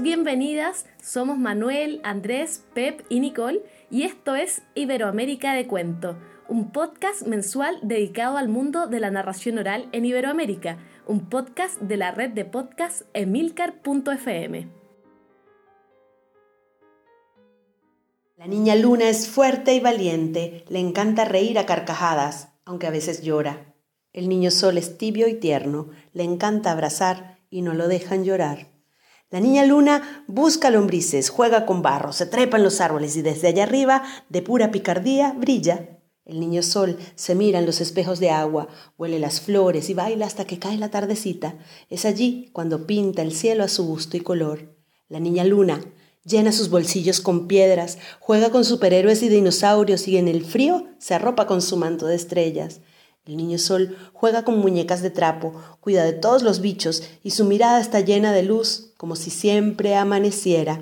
Bienvenidas. Somos Manuel, Andrés, Pep y Nicole y esto es Iberoamérica de Cuento, un podcast mensual dedicado al mundo de la narración oral en Iberoamérica, un podcast de la red de podcast emilcar.fm. La niña Luna es fuerte y valiente, le encanta reír a carcajadas, aunque a veces llora. El niño Sol es tibio y tierno, le encanta abrazar y no lo dejan llorar. La niña Luna busca lombrices, juega con barro, se trepa en los árboles y desde allá arriba, de pura picardía, brilla. El niño Sol se mira en los espejos de agua, huele las flores y baila hasta que cae la tardecita. Es allí cuando pinta el cielo a su gusto y color. La niña Luna llena sus bolsillos con piedras, juega con superhéroes y dinosaurios y en el frío se arropa con su manto de estrellas. El niño sol juega con muñecas de trapo, cuida de todos los bichos y su mirada está llena de luz, como si siempre amaneciera.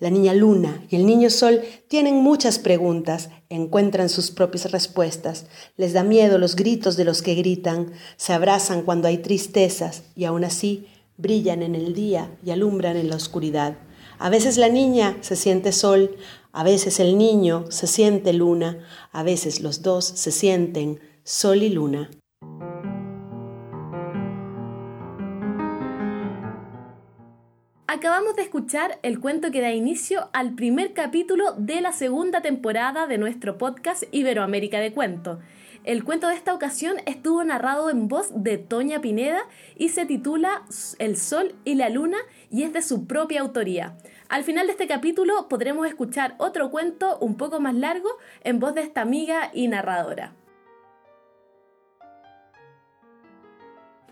La niña luna y el niño sol tienen muchas preguntas, encuentran sus propias respuestas, les da miedo los gritos de los que gritan, se abrazan cuando hay tristezas y aún así brillan en el día y alumbran en la oscuridad. A veces la niña se siente sol, a veces el niño se siente luna, a veces los dos se sienten Sol y Luna. Acabamos de escuchar el cuento que da inicio al primer capítulo de la segunda temporada de nuestro podcast Iberoamérica de Cuento. El cuento de esta ocasión estuvo narrado en voz de Toña Pineda y se titula El Sol y la Luna y es de su propia autoría. Al final de este capítulo podremos escuchar otro cuento un poco más largo en voz de esta amiga y narradora.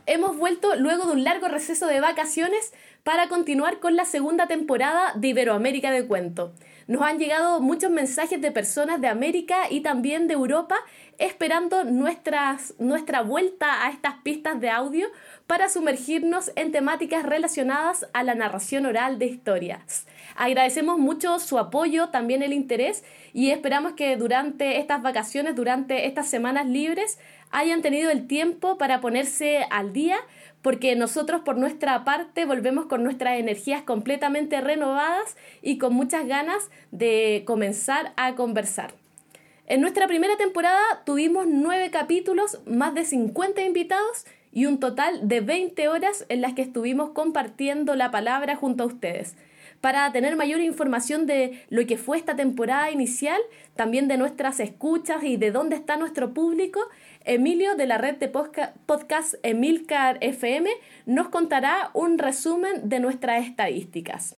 Hemos vuelto luego de un largo receso de vacaciones para continuar con la segunda temporada de Iberoamérica de Cuento. Nos han llegado muchos mensajes de personas de América y también de Europa esperando nuestras, nuestra vuelta a estas pistas de audio para sumergirnos en temáticas relacionadas a la narración oral de historias. Agradecemos mucho su apoyo, también el interés y esperamos que durante estas vacaciones, durante estas semanas libres, hayan tenido el tiempo para ponerse al día, porque nosotros por nuestra parte volvemos con nuestras energías completamente renovadas y con muchas ganas de comenzar a conversar. En nuestra primera temporada tuvimos nueve capítulos, más de 50 invitados y un total de 20 horas en las que estuvimos compartiendo la palabra junto a ustedes. Para tener mayor información de lo que fue esta temporada inicial, también de nuestras escuchas y de dónde está nuestro público, Emilio de la red de podcast Emilcar FM nos contará un resumen de nuestras estadísticas.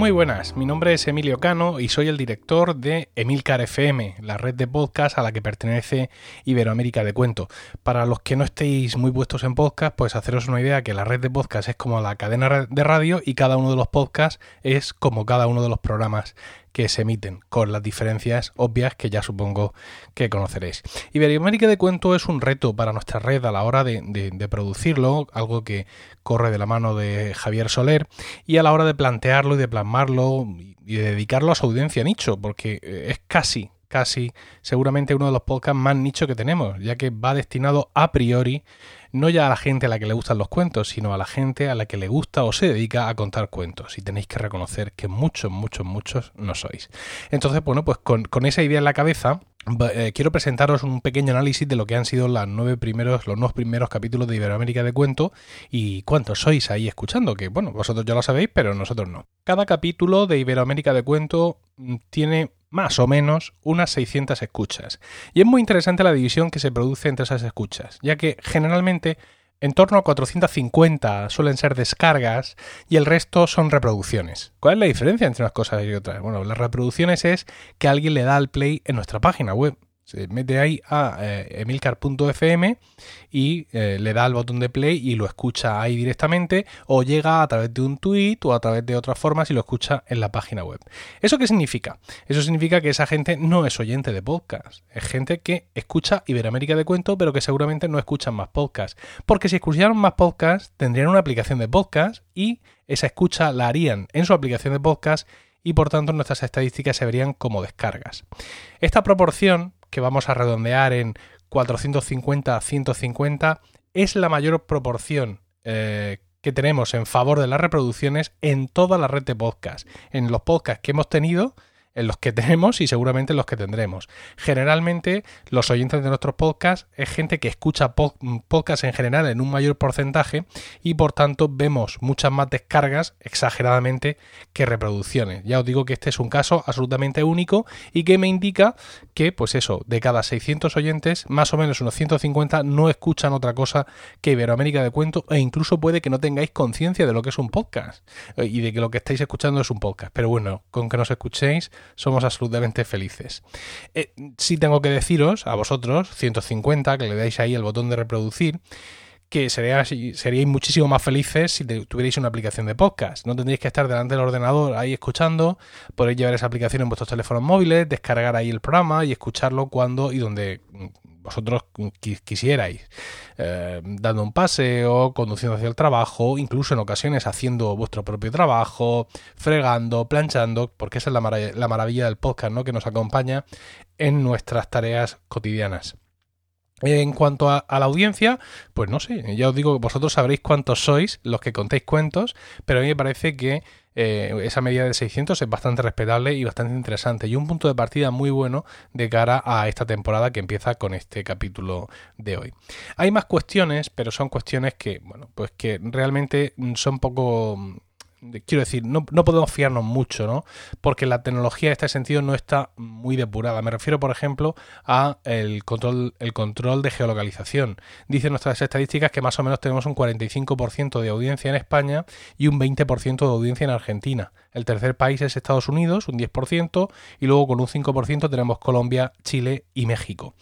Muy buenas, mi nombre es Emilio Cano y soy el director de Emilcar FM, la red de podcast a la que pertenece Iberoamérica de Cuento. Para los que no estéis muy puestos en podcast, pues haceros una idea que la red de podcast es como la cadena de radio y cada uno de los podcasts es como cada uno de los programas que se emiten, con las diferencias obvias que ya supongo que conoceréis. Iberoamérica de Cuento es un reto para nuestra red a la hora de, producirlo, algo que corre de la mano de Javier Soler, y a la hora de plantearlo y de plasmarlo y de dedicarlo a su audiencia nicho, porque eh, es casi casi seguramente uno de los podcasts más nicho que tenemos, ya que va destinado a priori no ya a la gente a la que le gustan los cuentos, sino a la gente a la que le gusta o se dedica a contar cuentos. Y tenéis que reconocer que muchos, muchos, muchos no sois. Entonces, bueno, pues con, esa idea en la cabeza, eh, quiero presentaros un pequeño análisis de lo que han sido los nueve primeros, los nueve primeros capítulos de Iberoamérica de Cuento y cuántos sois ahí escuchando, que bueno, vosotros ya lo sabéis, pero nosotros no. Cada capítulo de Iberoamérica de Cuento mm, tiene más o menos unas 600 escuchas. Y es muy interesante la división que se produce entre esas escuchas, ya que generalmente en torno a 450 suelen ser descargas y el resto son reproducciones. ¿Cuál es la diferencia entre unas cosas y otras? Bueno, las reproducciones es que alguien le da al play en nuestra página web se mete ahí a eh, emilcar.fm y eh, le da al botón de play y lo escucha ahí directamente o llega a través de un tweet o a través de otras formas y lo escucha en la página web. ¿Eso qué significa? Eso significa que esa gente no es oyente de podcast, es gente que escucha Iberoamérica de cuento pero que seguramente no escuchan más podcasts. Porque si escucharan más podcasts tendrían una aplicación de podcast y esa escucha la harían en su aplicación de podcast y por tanto nuestras estadísticas se verían como descargas. Esta proporción, que vamos a redondear en 450 a 150, es la mayor proporción eh, que tenemos en favor de las reproducciones en toda la red de podcast. En los podcasts que hemos tenido, en los que tenemos y seguramente en los que tendremos. Generalmente los oyentes de nuestros podcasts es gente que escucha podcasts en general en un mayor porcentaje y por tanto vemos muchas más descargas exageradamente que reproducciones. Ya os digo que este es un caso absolutamente único y que me indica que pues eso, de cada 600 oyentes, más o menos unos 150 no escuchan otra cosa que Iberoamérica de cuento e incluso puede que no tengáis conciencia de lo que es un podcast eh, y de que lo que estáis escuchando es un podcast. Pero bueno, con que nos escuchéis somos absolutamente felices. Eh, sí tengo que deciros a vosotros, 150, que le dais ahí el botón de reproducir, que seríais muchísimo más felices si tuvierais una aplicación de podcast. No tendríais que estar delante del ordenador ahí escuchando, podéis llevar esa aplicación en vuestros teléfonos móviles, descargar ahí el programa y escucharlo cuando y donde vosotros quisierais, eh, dando un paseo, conduciendo hacia el trabajo, incluso en ocasiones haciendo vuestro propio trabajo, fregando, planchando, porque esa es la, la maravilla del podcast, ¿no? Que nos acompaña en nuestras tareas cotidianas. En cuanto a, la audiencia, pues no sé, ya os digo que vosotros sabréis cuántos sois los que contéis cuentos, pero a mí me parece que eh, esa medida de 600 es bastante respetable y bastante interesante y un punto de partida muy bueno de cara a esta temporada que empieza con este capítulo de hoy. Hay más cuestiones, pero son cuestiones que, bueno, pues que realmente son poco quiero decir, no, podemos fiarnos mucho, ¿no? Porque la tecnología en este sentido no está muy depurada. Me refiero, por ejemplo, a el control, el control de geolocalización. Dicen nuestras estadísticas que más o menos tenemos un 45% de audiencia en España y un 20% de audiencia en Argentina. El tercer país es Estados Unidos, un 10%, y luego con un 5% tenemos Colombia, Chile y México.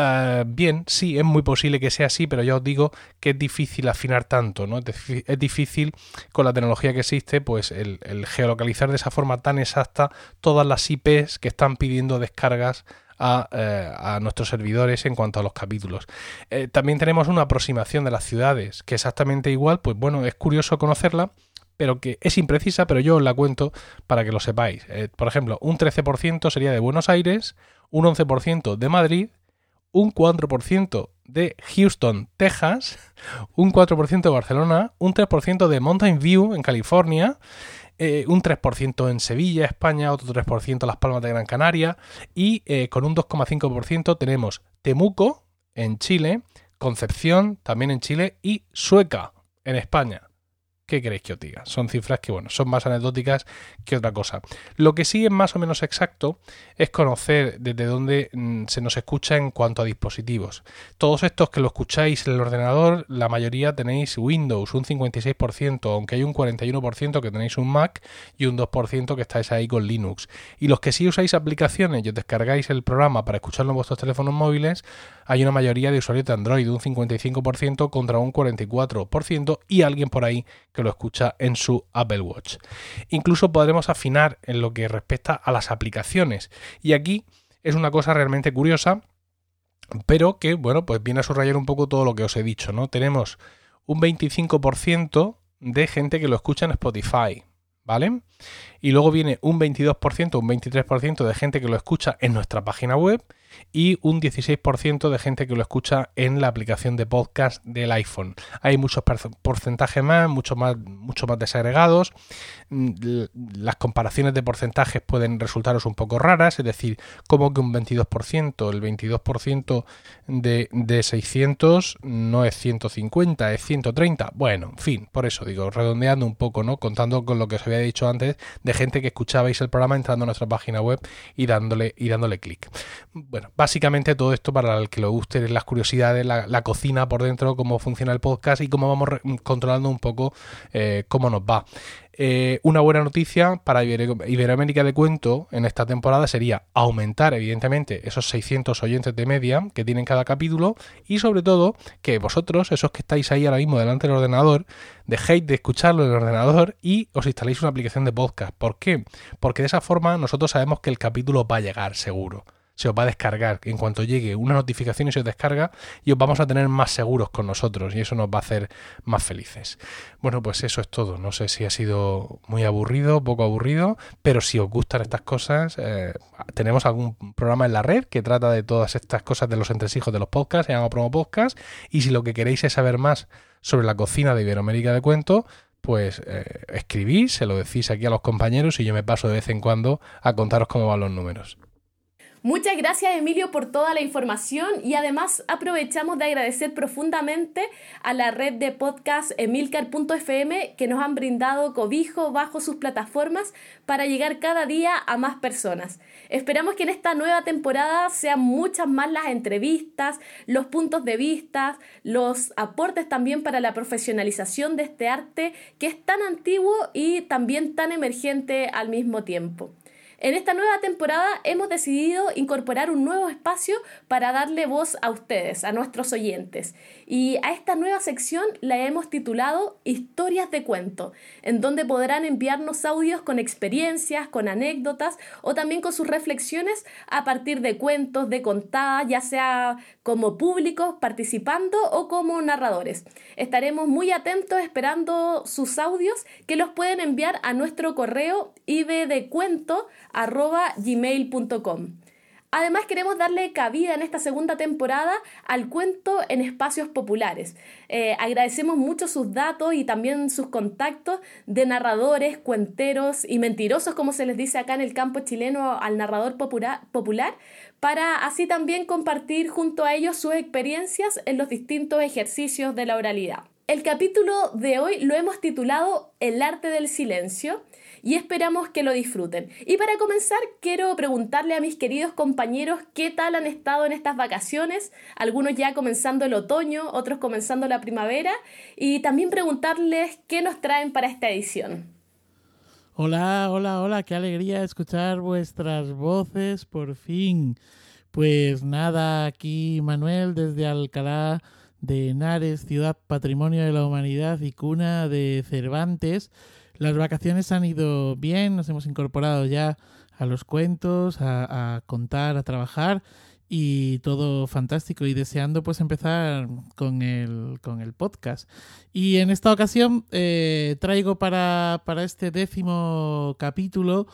Eh, bien, sí, es muy posible que sea así, pero ya os digo que es difícil afinar tanto, ¿no? Es difícil con la tecnología que existe, pues el, geolocalizar de esa forma tan exacta todas las IPs que están pidiendo descargas a, eh, nuestros servidores en cuanto a los capítulos. Eh, también tenemos una aproximación de las ciudades, que exactamente igual, pues bueno, es curioso conocerla, pero que es imprecisa, pero yo os la cuento para que lo sepáis. por ejemplo, un 13% sería de Buenos Aires, un 11% de Madrid, un 4% de Houston, Texas, un 4% de Barcelona, un 3% de Mountain View en California, eh, un 3% en Sevilla, España, otro 3% en Las Palmas de Gran Canaria y eh, con un 2,5% tenemos Temuco en Chile, Concepción también en Chile y Sueca en España. ¿Qué queréis que os diga? Son cifras que, bueno, son más anecdóticas que otra cosa. Lo que sí es más o menos exacto es conocer desde dónde mm, se nos escucha en cuanto a dispositivos. Todos estos que lo escucháis en el ordenador, la mayoría tenéis Windows, un 56%, aunque hay un 41% que tenéis un Mac y un 2% que estáis ahí con Linux. Y los que sí usáis aplicaciones y os descargáis el programa para escucharlo en vuestros teléfonos móviles, hay una mayoría de usuarios de Android, un 55% contra un 44% y alguien por ahí que lo escucha en su Apple Watch. Incluso podremos afinar en lo que respecta a las aplicaciones. Y aquí es una cosa realmente curiosa, pero que, bueno, pues viene a subrayar un poco todo lo que os he dicho, ¿no? Tenemos un 25% de gente que lo escucha en Spotify, ¿vale? Y luego viene un 22%, un 23% de gente que lo escucha en nuestra página web y un 16% de gente que lo escucha en la aplicación de podcast del iPhone. Hay muchos porcentajes más, mucho más, mucho más desagregados. Mm, las comparaciones de porcentajes pueden resultaros un poco raras, es decir, como que un 22%, el 22% de, de 600 no es 150, es 130. Bueno, en fin, por eso digo, redondeando un poco, ¿no? Contando con lo que os había dicho antes de gente que escuchabais el programa entrando a nuestra página web y dándole, y dándole clic. Bueno, básicamente todo esto para el que le guste las curiosidades, la, cocina por dentro, cómo funciona el podcast y cómo vamos controlando un poco eh, cómo nos va. Eh, una buena noticia para Iberoamérica de Cuento en esta temporada sería aumentar, evidentemente, esos 600 oyentes de media que tienen cada capítulo y, sobre todo, que vosotros, esos que estáis ahí ahora mismo delante del ordenador, dejéis de escucharlo en el ordenador y os instaléis una aplicación de podcast. ¿Por qué? Porque de esa forma nosotros sabemos que el capítulo va a llegar seguro se os va a descargar. En cuanto llegue una notificación y se os descarga, y os vamos a tener más seguros con nosotros y eso nos va a hacer más felices. Bueno, pues eso es todo. No sé si ha sido muy aburrido, poco aburrido, pero si os gustan estas cosas, eh, tenemos algún programa en la red que trata de todas estas cosas de los entresijos de los podcasts, se llama Promo Podcast, y si lo que queréis es saber más sobre la cocina de Iberoamérica de Cuento, pues eh, escribís, se lo decís aquí a los compañeros y yo me paso de vez en cuando a contaros cómo van los números. Muchas gracias Emilio por toda la información y además aprovechamos de agradecer profundamente a la red de podcast emilcar.fm que nos han brindado cobijo bajo sus plataformas para llegar cada día a más personas. Esperamos que en esta nueva temporada sean muchas más las entrevistas, los puntos de vista, los aportes también para la profesionalización de este arte que es tan antiguo y también tan emergente al mismo tiempo. En esta nueva temporada hemos decidido incorporar un nuevo espacio para darle voz a ustedes, a nuestros oyentes. Y a esta nueva sección la hemos titulado Historias de cuento, en donde podrán enviarnos audios con experiencias, con anécdotas o también con sus reflexiones a partir de cuentos, de contadas, ya sea como públicos participando o como narradores. Estaremos muy atentos esperando sus audios que los pueden enviar a nuestro correo ibdecuento arroba gmail.com. Además queremos darle cabida en esta segunda temporada al cuento en espacios populares. Eh, agradecemos mucho sus datos y también sus contactos de narradores, cuenteros y mentirosos, como se les dice acá en el campo chileno al narrador popular para así también compartir junto a ellos sus experiencias en los distintos ejercicios de la oralidad. El capítulo de hoy lo hemos titulado El arte del silencio y esperamos que lo disfruten. Y para comenzar, quiero preguntarle a mis queridos compañeros qué tal han estado en estas vacaciones, algunos ya comenzando el otoño, otros comenzando la primavera, y también preguntarles qué nos traen para esta edición. Hola, hola, hola, qué alegría escuchar vuestras voces por fin. Pues nada, aquí Manuel desde Alcalá de Henares, ciudad patrimonio de la humanidad y cuna de Cervantes. Las vacaciones han ido bien, nos hemos incorporado ya a los cuentos, a, contar, a trabajar y todo fantástico y deseando pues empezar con el, con el podcast. Y en esta ocasión eh, traigo para, para, este décimo capítulo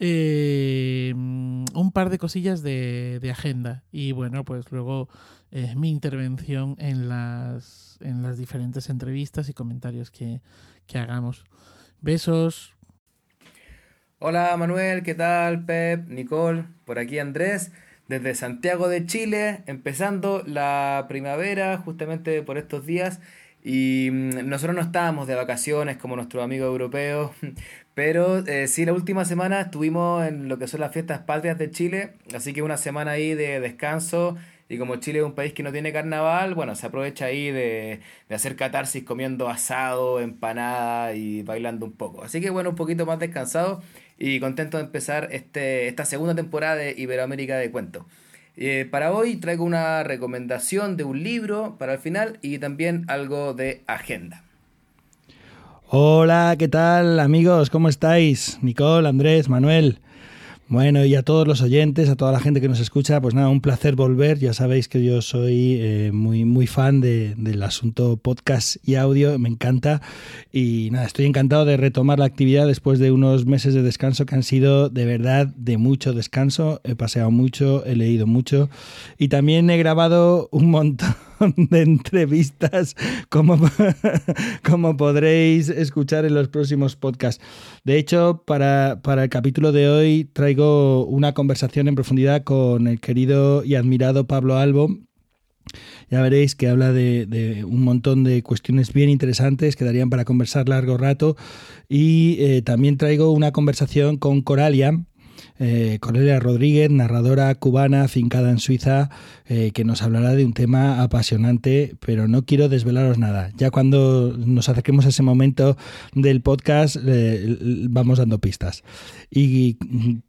eh, un par de cosillas de, agenda y bueno pues luego eh, mi intervención en las, en las diferentes entrevistas y comentarios que, que hagamos. Besos. Hola Manuel, ¿qué tal? Pep, Nicole, por aquí Andrés, desde Santiago de Chile, empezando la primavera justamente por estos días. Y mm, nosotros no estábamos de vacaciones como nuestros amigos europeos, pero eh, sí la última semana estuvimos en lo que son las fiestas patrias de Chile, así que una semana ahí de descanso y como Chile es un país que no tiene carnaval, bueno, se aprovecha ahí de, de hacer catarsis comiendo asado, empanada y bailando un poco. Así que bueno, un poquito más descansado y contento de empezar este, esta segunda temporada de Iberoamérica de Cuento. Eh, para hoy traigo una recomendación de un libro para el final y también algo de agenda. Hola, ¿qué tal amigos? ¿Cómo estáis? Nicole, Andrés, Manuel. Bueno, y a todos los oyentes, a toda la gente que nos escucha, pues nada, un placer volver. Ya sabéis que yo soy eh, muy, muy fan del asunto podcast y audio, me encanta. Y nada, estoy encantado de retomar la actividad después de unos meses de descanso que han sido de verdad de mucho descanso. He paseado mucho, he leído mucho y también he grabado un montón de entrevistas como, como podréis escuchar en los próximos podcasts. De hecho, para, para el capítulo de hoy traigo una conversación en profundidad con el querido y admirado Pablo Albo, ya veréis que habla de, un montón de cuestiones bien interesantes que darían para conversar largo rato. Y eh, también traigo una conversación con Coralia, eh, Cornelia Rodríguez, narradora cubana fincada en Suiza, eh, que nos hablará de un tema apasionante, pero no quiero desvelaros nada. Ya cuando nos acerquemos a ese momento del podcast, eh, vamos dando pistas. Y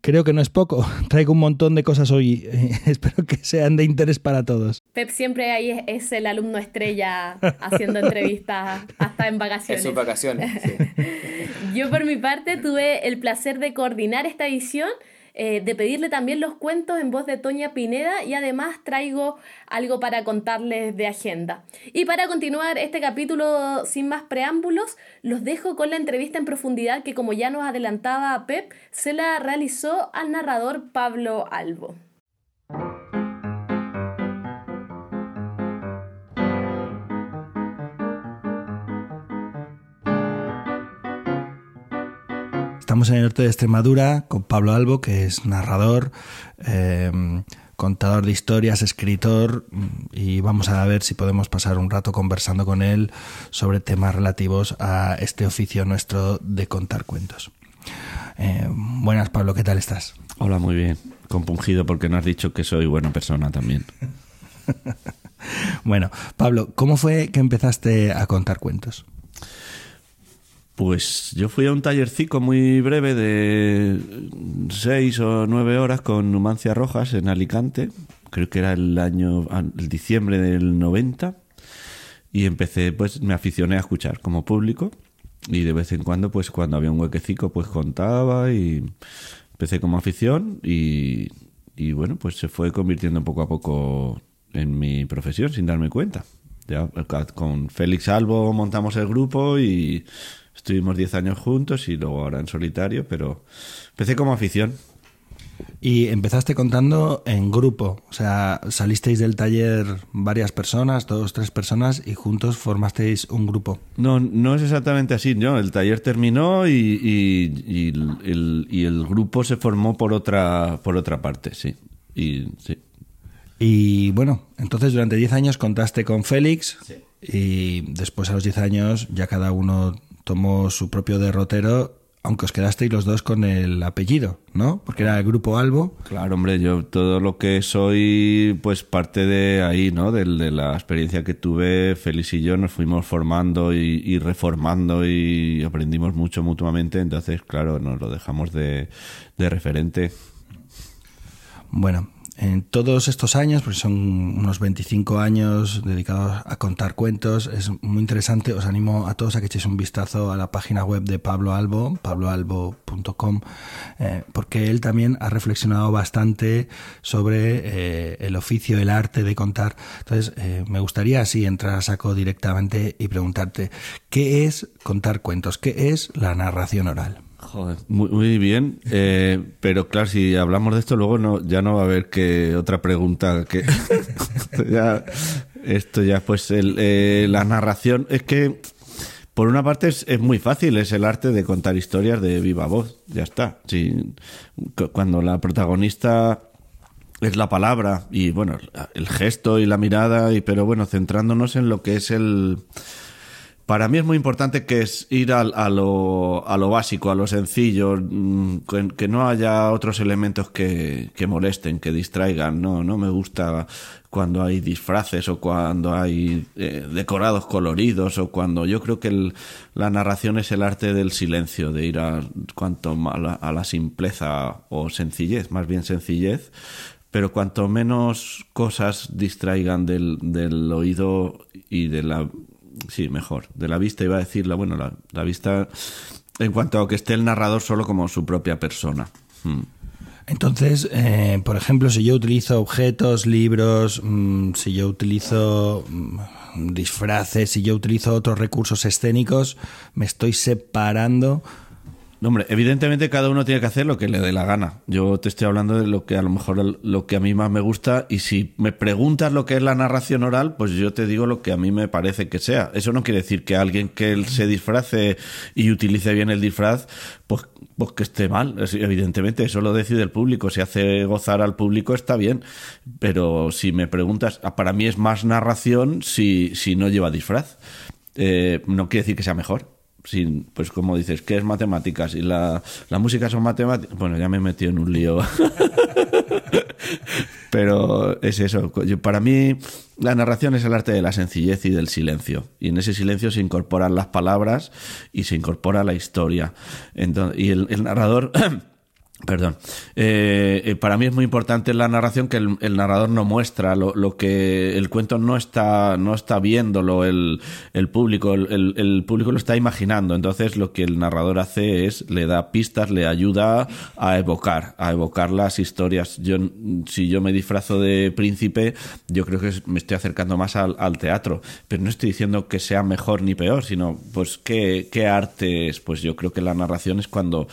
creo que no es poco, traigo un montón de cosas hoy, espero que sean de interés para todos. Pep siempre ahí es el alumno estrella haciendo entrevistas hasta en vacaciones. En sus vacaciones, Yo por mi parte tuve el placer de coordinar esta edición eh, de pedirle también los cuentos en voz de Toña Pineda y además traigo algo para contarles de agenda. Y para continuar este capítulo sin más preámbulos, los dejo con la entrevista en profundidad que como ya nos adelantaba Pep, se la realizó al narrador Pablo Albo. Estamos en el norte de Extremadura con Pablo Albo, que es narrador, eh, contador de historias, escritor, y vamos a ver si podemos pasar un rato conversando con él sobre temas relativos a este oficio nuestro de contar cuentos. Eh, buenas, Pablo, ¿qué tal estás? Hola, muy bien. Compungido porque no has dicho que soy buena persona también. bueno, Pablo, ¿cómo fue que empezaste a contar cuentos? Pues yo fui a un tallercico muy breve de seis o nueve horas con Numancia Rojas en Alicante. Creo que era el año, el diciembre del 90. Y empecé, pues me aficioné a escuchar como público. Y de vez en cuando, pues cuando había un huequecico, pues contaba y empecé como afición. Y, y bueno, pues se fue convirtiendo poco a poco en mi profesión sin darme cuenta. Ya, con Félix Albo montamos el grupo y Estuvimos 10 años juntos y luego ahora en solitario, pero empecé como afición. Y empezaste contando en grupo, o sea, salisteis del taller varias personas, dos, tres personas, y juntos formasteis un grupo. No, no es exactamente así, ¿no? El taller terminó y, y, el, y el, grupo se formó por otra, por otra parte, sí. Y, sí. y bueno, entonces durante 10 años contaste con Félix y después a los 10 años ya cada uno tomó su propio derrotero, aunque os quedasteis los dos con el apellido, ¿no? Porque era el grupo Albo. Claro, hombre, yo todo lo que soy, pues parte de ahí, ¿no? De, la experiencia que tuve, Félix y yo nos fuimos formando y, reformando y aprendimos mucho mutuamente, entonces, claro, nos lo dejamos de, de referente. Bueno, en todos estos años, porque son unos 25 años dedicados a contar cuentos, es muy interesante. Os animo a todos a que echéis un vistazo a la página web de Pablo Albo, pabloalbo.com, eh, porque él también ha reflexionado bastante sobre eh, el oficio, el arte de contar. Entonces, eh, me gustaría así entrar a saco directamente y preguntarte, ¿qué es contar cuentos? ¿Qué es la narración oral? Joder, muy, bien. Eh, pero claro, si hablamos de esto, luego no, ya no va a haber que otra pregunta que. ya, esto ya, pues eh, la narración. Es que, por una parte, es, muy fácil, es el arte de contar historias de viva voz. Ya está. Si, cuando la protagonista es la palabra y, bueno, el gesto y la mirada, y pero bueno, centrándonos en lo que es el para mí es muy importante que es ir a, lo, a lo, básico, a lo sencillo, mm, que, no haya otros elementos que, molesten, que distraigan. No, no me gusta cuando hay disfraces o cuando hay eh, decorados coloridos o cuando yo creo que la narración es el arte del silencio, de ir a cuanto a la, a la simpleza o sencillez, más bien sencillez, pero cuanto menos cosas distraigan del, del oído y de la sí, mejor. De la vista iba a decir, la, bueno, la, vista en cuanto a que esté el narrador solo como su propia persona. Hmm. Entonces, eh, por ejemplo, si yo utilizo objetos, libros, mm, si yo utilizo mm, disfraces, si yo utilizo otros recursos escénicos, me estoy separando no, hombre, evidentemente cada uno tiene que hacer lo que le dé la gana. Yo te estoy hablando de lo que a lo mejor lo que a mí más me gusta y si me preguntas lo que es la narración oral, pues yo te digo lo que a mí me parece que sea. Eso no quiere decir que alguien que se disfrace y utilice bien el disfraz, pues, pues que esté mal. Evidentemente, eso lo decide el público. Si hace gozar al público está bien. Pero si me preguntas, ah, para mí es más narración si, si no lleva disfraz. Eh, no quiere decir que sea mejor sin, pues como dices, ¿qué es matemáticas? Y la, la música son matemáticas. Bueno, ya me he metido en un lío. Pero es eso. para mí, la narración es el arte de la sencillez y del silencio. Y en ese silencio se incorporan las palabras y se incorpora la historia. Entonces, y el, el narrador Perdón. Eh, eh, para mí es muy importante la narración que el, narrador no muestra lo, que el cuento no está, no está viéndolo el, el público, el, el, público lo está imaginando. Entonces lo que el narrador hace es le da pistas, le ayuda a evocar, a evocar las historias. Yo, si yo me disfrazo de príncipe, yo creo que me estoy acercando más al, al teatro, pero no estoy diciendo que sea mejor ni peor, sino pues qué, qué arte es. Pues yo creo que la narración es cuando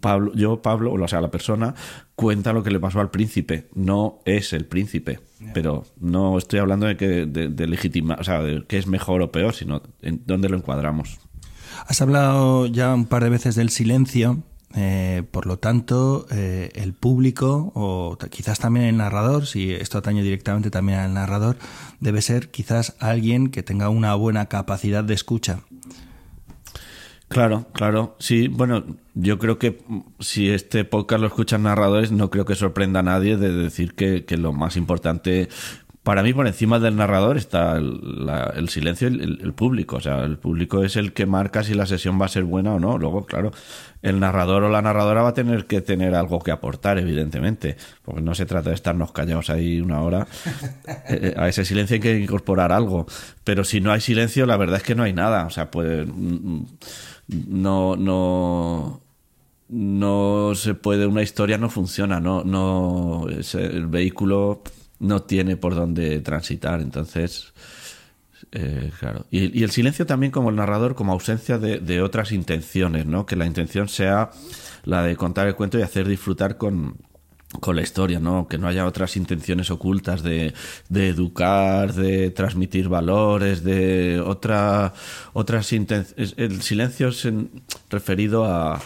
Pablo, yo, Pablo, o sea, la persona cuenta lo que le pasó al príncipe, no es el príncipe. Pero no estoy hablando de que de, legitima, o sea, de que es mejor o peor, sino en dónde lo encuadramos. Has hablado ya un par de veces del silencio, eh, por lo tanto, eh, el público, o quizás también el narrador, si esto atañe directamente también al narrador, debe ser quizás alguien que tenga una buena capacidad de escucha. Claro, claro. Sí, bueno, yo creo que si este podcast lo escuchan narradores, no creo que sorprenda a nadie de decir que, lo más importante para mí por encima del narrador está el, silencio y el, público. O sea, el público es el que marca si la sesión va a ser buena o no. Luego, claro, el narrador o la narradora va a tener que tener algo que aportar, evidentemente. Porque no se trata de estarnos callados ahí una hora. Eh, a ese silencio hay que incorporar algo. Pero si no hay silencio, la verdad es que no hay nada. O sea, pues no, no, no se puede, una historia no funciona, no, no, el vehículo no tiene por dónde transitar, entonces, eh, claro. Y, el silencio también como el narrador, como ausencia de, de, otras intenciones, ¿no? Que la intención sea la de contar el cuento y hacer disfrutar con, con la historia, ¿no? Que no haya otras intenciones ocultas de, educar, de transmitir valores, de otra, otras intenciones. El silencio es referido a,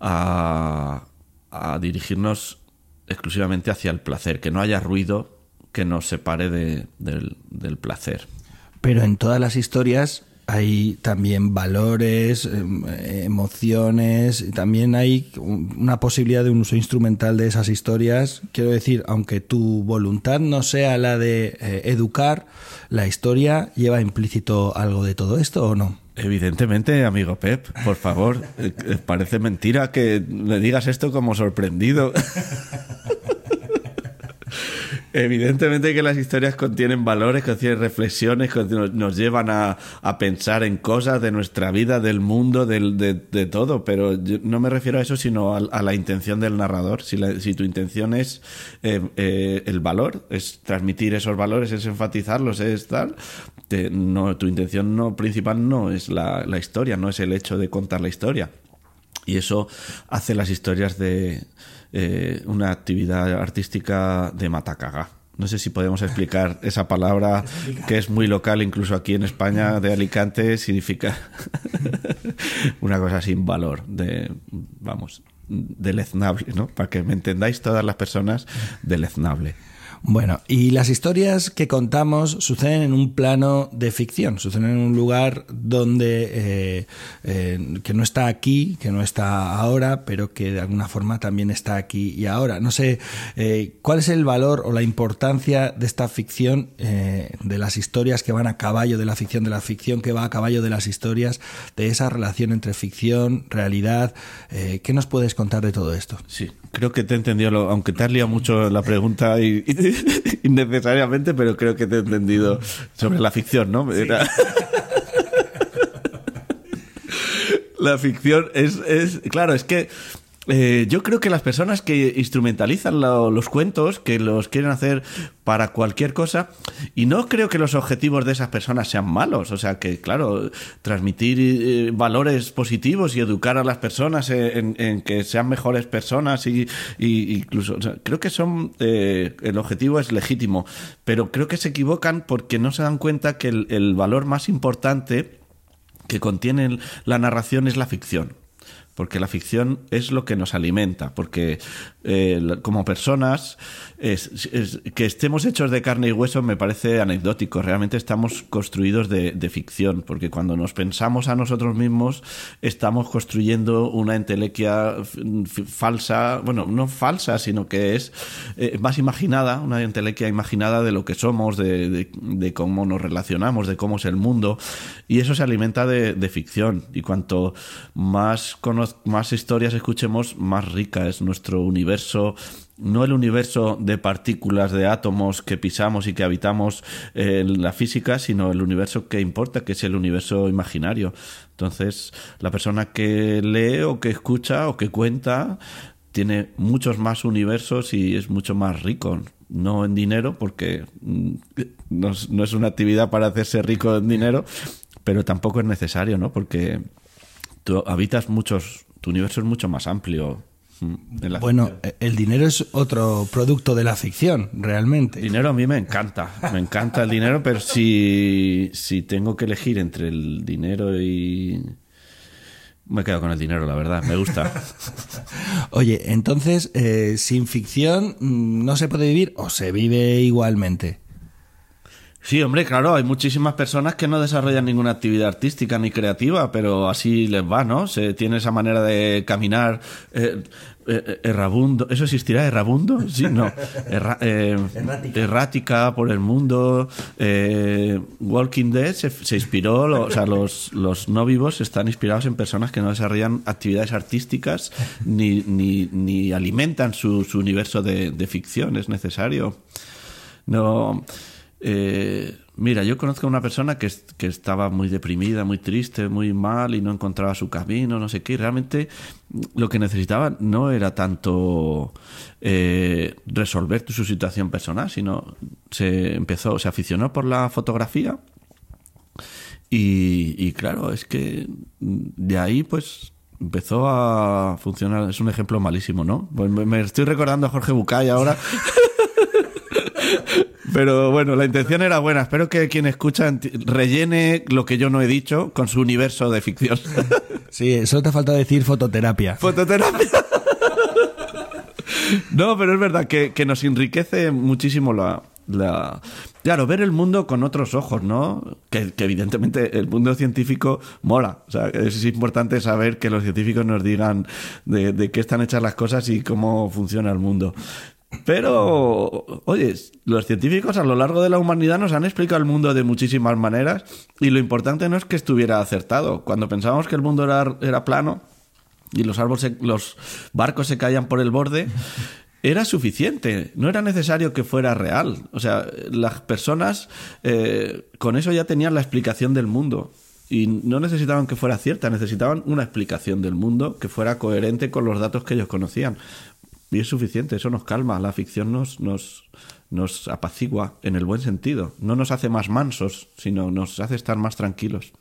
a, dirigirnos exclusivamente hacia el placer, que no haya ruido que nos separe de, del, del placer. Pero en todas las historias hay también valores, em, emociones, también hay una posibilidad de un uso instrumental de esas historias. Quiero decir, aunque tu voluntad no sea la de eh, educar, la historia lleva implícito algo de todo esto o no? Evidentemente, amigo Pep, por favor, eh, parece mentira que le digas esto como sorprendido. Evidentemente que las historias contienen valores, contienen reflexiones, nos llevan a, pensar en cosas de nuestra vida, del mundo, de, todo, pero no me refiero a eso, sino a, la intención del narrador. Si, tu intención es eh, eh, el valor, es transmitir esos valores, es enfatizarlos, es tal, no, tu intención no principal no es la, la historia, no es el hecho de contar la historia. Y eso hace las historias de eh, una actividad artística de matacaga. No sé si podemos explicar esa palabra que es muy local, incluso aquí en España, de Alicante, significa una cosa sin valor, de, vamos, deleznable, ¿no? Para que me entendáis todas las personas, deleznable. Bueno, y las historias que contamos suceden en un plano de ficción, suceden en un lugar donde eh, eh, que no está aquí, que no está ahora, pero que de alguna forma también está aquí y ahora. No sé eh, cuál es el valor o la importancia de esta ficción, de las historias que van a caballo de la ficción, de la ficción que va a caballo de las historias, de esa relación entre ficción, realidad. ¿Qué nos puedes contar de todo esto? Sí, creo que te he entendido, aunque te has liado mucho la pregunta y innecesariamente, pero creo que te he entendido sobre la ficción, ¿no? la ficción es, es, claro, es que eh, yo creo que las personas que instrumentalizan los cuentos, que los quieren hacer para cualquier cosa, y no creo que los objetivos de esas personas sean malos, o sea que, claro, transmitir eh, valores positivos y educar a las personas en, que sean mejores personas y, incluso, creo que son, eh, el objetivo es legítimo, pero creo que se equivocan porque no se dan cuenta que el, el valor más importante que contiene la narración es la ficción porque la ficción es lo que nos alimenta, porque eh, como personas, que estemos hechos de carne y hueso me parece anecdótico. Realmente estamos construidos de, ficción, porque cuando nos pensamos a nosotros mismos, estamos construyendo una entelequia falsa, bueno, no falsa, sino que es eh, más imaginada, una entelequia imaginada de lo que somos, de, cómo nos relacionamos, de cómo es el mundo, y eso se alimenta de, ficción. Y cuanto más más historias escuchemos, más rica es nuestro universo. No el universo de partículas, de átomos que pisamos y que habitamos eh, en la física, sino el universo que importa, que es el universo imaginario. Entonces, la persona que lee o que escucha o que cuenta tiene muchos más universos y es mucho más rico. No en dinero, porque mm, no no es una actividad para hacerse rico en dinero, pero tampoco es necesario, ¿no? Porque habitas muchos, tu universo es mucho más amplio. Mm, Bueno, eh, el dinero es otro producto de la ficción, realmente. dinero a mí me encanta, me encanta el dinero, pero si, si tengo que elegir entre el dinero y... Me quedo con el dinero, la verdad, me gusta. Oye, entonces, eh, sin ficción mm, no se puede vivir o se vive igualmente. Sí, hombre, claro, hay muchísimas personas que no desarrollan ninguna actividad artística ni creativa, pero así les va, ¿no? Se tiene esa manera de caminar eh, eh, errabundo. ¿Eso existirá? ¿Errabundo? Sí, no. Erra- eh, errática por el mundo. Eh, Walking Dead se, se inspiró, lo- o sea, los, los no vivos están inspirados en personas que no desarrollan actividades artísticas ni, ni, ni alimentan su, su universo de, de ficción. Es necesario. No. Eh, mira, yo conozco a una persona que, es- que estaba muy deprimida, muy triste, muy mal y no encontraba su camino, no sé qué. y Realmente lo que necesitaba no era tanto eh, resolver su situación personal, sino se empezó, se aficionó por la fotografía. Y, y claro, es que de ahí pues empezó a funcionar. Es un ejemplo malísimo, ¿no? Pues me estoy recordando a Jorge Bucay ahora. Pero bueno, la intención era buena. Espero que quien escucha rellene lo que yo no he dicho con su universo de ficción. Sí, solo te falta decir fototerapia. Fototerapia. No, pero es verdad que, que nos enriquece muchísimo la, la- Claro, ver el mundo con otros ojos, ¿no? Que, que evidentemente el mundo científico mola. O sea, es importante saber que los científicos nos digan de, de qué están hechas las cosas y cómo funciona el mundo. Pero, oye, los científicos a lo largo de la humanidad nos han explicado el mundo de muchísimas maneras y lo importante no es que estuviera acertado. Cuando pensábamos que el mundo era, plano, y los árboles, se- los barcos se caían por el borde, era suficiente. No era necesario que fuera real. O sea, las personas eh, con eso ya tenían la explicación del mundo. Y no necesitaban que fuera cierta, necesitaban una explicación del mundo que fuera coherente con los datos que ellos conocían. Y es suficiente, eso nos calma. La ficción nos, nos, nos apacigua en el buen sentido. No nos hace más mansos, sino nos hace estar más tranquilos.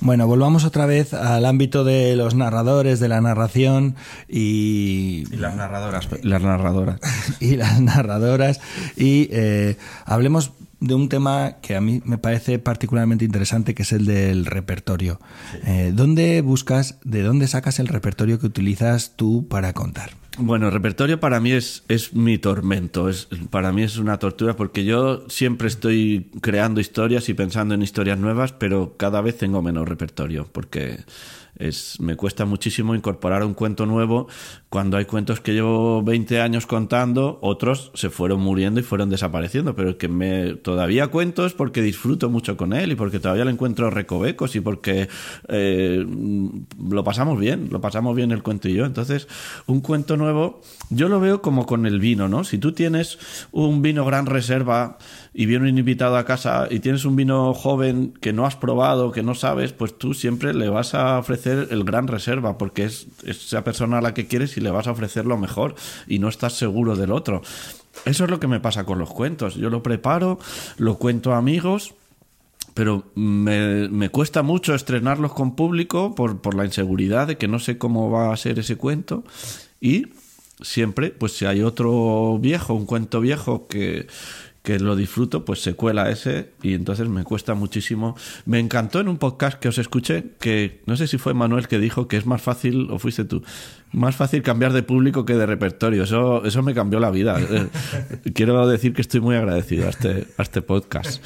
Bueno, volvamos otra vez al ámbito de los narradores, de la narración y, Y las narradoras. Las narradoras. y las narradoras y eh, hablemos de un tema que a mí me parece particularmente interesante, que es el del repertorio. Eh, ¿Dónde buscas, de dónde sacas el repertorio que utilizas tú para contar? Bueno, el repertorio para mí es, es mi tormento, es, para mí es una tortura porque yo siempre estoy creando historias y pensando en historias nuevas, pero cada vez tengo menos repertorio porque es, me cuesta muchísimo incorporar un cuento nuevo cuando hay cuentos que llevo 20 años contando, otros se fueron muriendo y fueron desapareciendo, pero que me todavía cuento es porque disfruto mucho con él y porque todavía le encuentro recovecos y porque eh, lo pasamos bien, lo pasamos bien el cuento y yo. Entonces, un cuento nuevo, yo lo veo como con el vino, ¿no? Si tú tienes un vino gran reserva y viene un invitado a casa y tienes un vino joven que no has probado, que no sabes, pues tú siempre le vas a ofrecer el gran reserva porque es esa persona a la que quieres y le vas a ofrecer lo mejor y no estás seguro del otro. Eso es lo que me pasa con los cuentos. Yo lo preparo, lo cuento a amigos pero me, me cuesta mucho estrenarlos con público por, por la inseguridad de que no sé cómo va a ser ese cuento y siempre pues si hay otro viejo un cuento viejo que que lo disfruto, pues se cuela ese y entonces me cuesta muchísimo. Me encantó en un podcast que os escuché, que no sé si fue Manuel que dijo que es más fácil, o fuiste tú, más fácil cambiar de público que de repertorio. Eso, eso me cambió la vida. Eh, Quiero decir que estoy muy agradecido a este, a este podcast.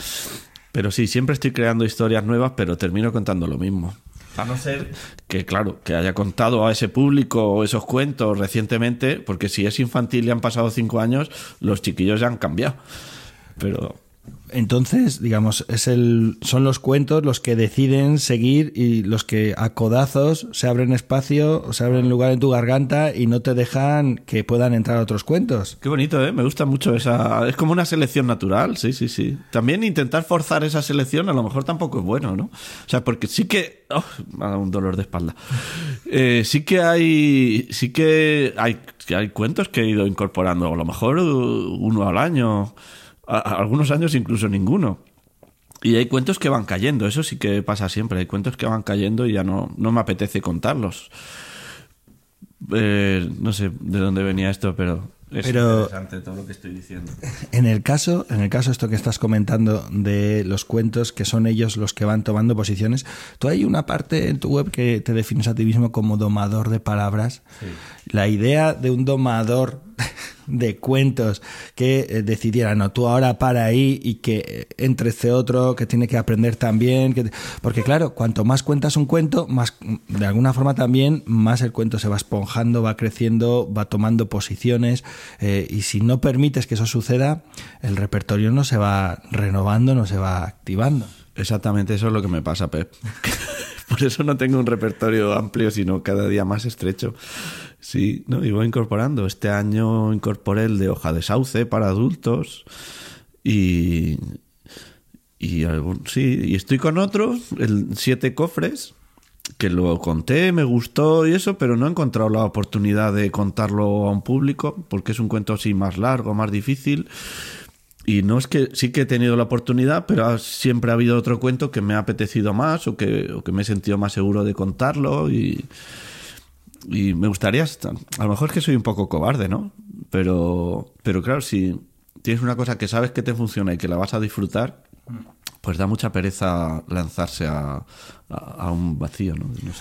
Pero sí, siempre estoy creando historias nuevas, pero termino contando lo mismo. A no ser que, claro, que haya contado a ese público esos cuentos recientemente, porque si es infantil y han pasado cinco años, los chiquillos ya han cambiado. Pero Entonces, digamos, es el, son los cuentos los que deciden seguir y los que a codazos se abren espacio, se abren lugar en tu garganta y no te dejan que puedan entrar otros cuentos. Qué bonito, ¿eh? Me gusta mucho esa... Es como una selección natural, sí, sí, sí. También intentar forzar esa selección a lo mejor tampoco es bueno, ¿no? O sea, porque sí que... Oh, me ha dado un dolor de espalda. Eh, sí que hay... Sí que hay, hay cuentos que he ido incorporando, a lo mejor uh, uno al año a- a- algunos años incluso ninguno. Y hay cuentos que van cayendo, eso sí que pasa siempre. Hay cuentos que van cayendo y ya no, no me apetece contarlos. Eh, no sé de dónde venía esto, pero es Pero- interesante todo lo que estoy diciendo. En el caso, en el caso esto que estás comentando de los cuentos que son ellos los que van tomando posiciones, tú hay una parte en tu web que te defines a ti mismo como domador de palabras. La idea de un domador de cuentos que eh, decidiera, no, tú ahora para ahí y que eh, entre este otro que tiene que aprender también, porque claro, cuanto más cuentas un cuento, más de alguna forma también más el cuento se va esponjando, va creciendo, va tomando posiciones eh, y si no permites que eso suceda, el repertorio no se va renovando, no se va activando. Exactamente eso es lo que me pasa, Pep. Por eso no tengo un repertorio amplio, sino cada día más estrecho. Sí, no, y voy incorporando. Este año incorporé el de hoja de sauce para adultos y y sí, y estoy con otro, el siete cofres, que lo conté, me gustó y eso, pero no he encontrado la oportunidad de contarlo a un público, porque es un cuento así más largo, más difícil. Y no es que sí que he tenido la oportunidad, pero siempre ha habido otro cuento que me ha apetecido más o que, o que me he sentido más seguro de contarlo y, y me gustaría, a lo mejor es que soy un poco cobarde, ¿no? Pero, pero claro, si tienes una cosa que sabes que te funciona y que la vas a disfrutar, pues da mucha pereza lanzarse a, a, un vacío, ¿no? No.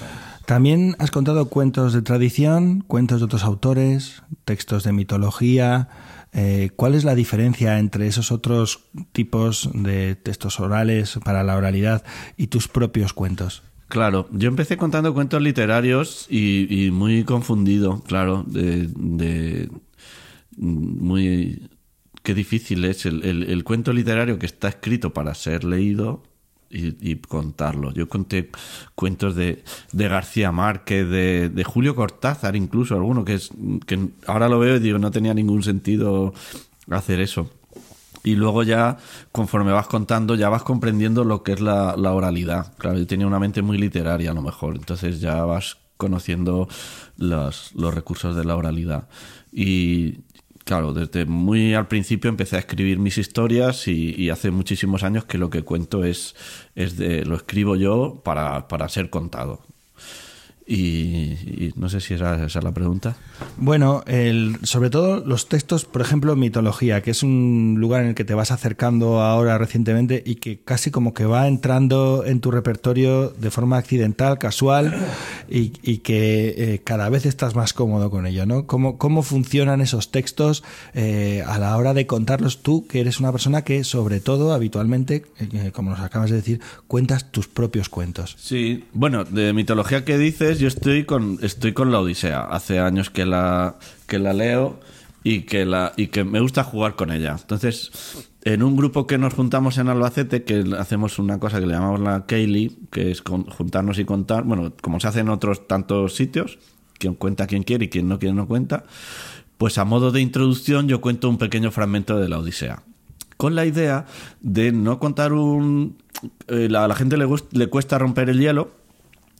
También has contado cuentos de tradición, cuentos de otros autores, textos de mitología. Eh, ¿Cuál es la diferencia entre esos otros tipos de textos orales para la oralidad y tus propios cuentos? Claro, yo empecé contando cuentos literarios y, muy confundido, claro, de, de- muy qué difícil es el, el- el cuento literario que está escrito para ser leído y, y contarlo. Yo conté cuentos de, de García Márquez, de, de Julio Cortázar, incluso alguno que es que ahora lo veo y digo no tenía ningún sentido hacer eso. Y luego ya, conforme vas contando, ya vas comprendiendo lo que es la, la oralidad. Claro, yo tenía una mente muy literaria a lo mejor, entonces ya vas conociendo los, los recursos de la oralidad. Y claro, desde muy al principio empecé a escribir mis historias y, hace muchísimos años que lo que cuento es, es de, lo escribo yo para, para ser contado. Y, y no sé si esa la pregunta. Bueno, el, sobre todo los textos, por ejemplo, mitología, que es un lugar en el que te vas acercando ahora recientemente y que casi como que va entrando en tu repertorio de forma accidental, casual, y, y que eh, cada vez estás más cómodo con ello, ¿no? ¿Cómo, cómo funcionan esos textos eh, a la hora de contarlos tú, que eres una persona que, sobre todo, habitualmente, eh, como nos acabas de decir, cuentas tus propios cuentos? Sí, bueno, de mitología que dices, yo estoy con estoy con la Odisea. Hace años que la que la leo y que la y que me gusta jugar con ella. Entonces, en un grupo que nos juntamos en Albacete, que hacemos una cosa que le llamamos la Kaylee, que es juntarnos y contar, bueno, como se hace en otros tantos sitios, quien cuenta quien quiere y quien no quiere no cuenta, pues a modo de introducción yo cuento un pequeño fragmento de la Odisea. Con la idea de no contar un... eh, a la gente le cuesta romper el hielo,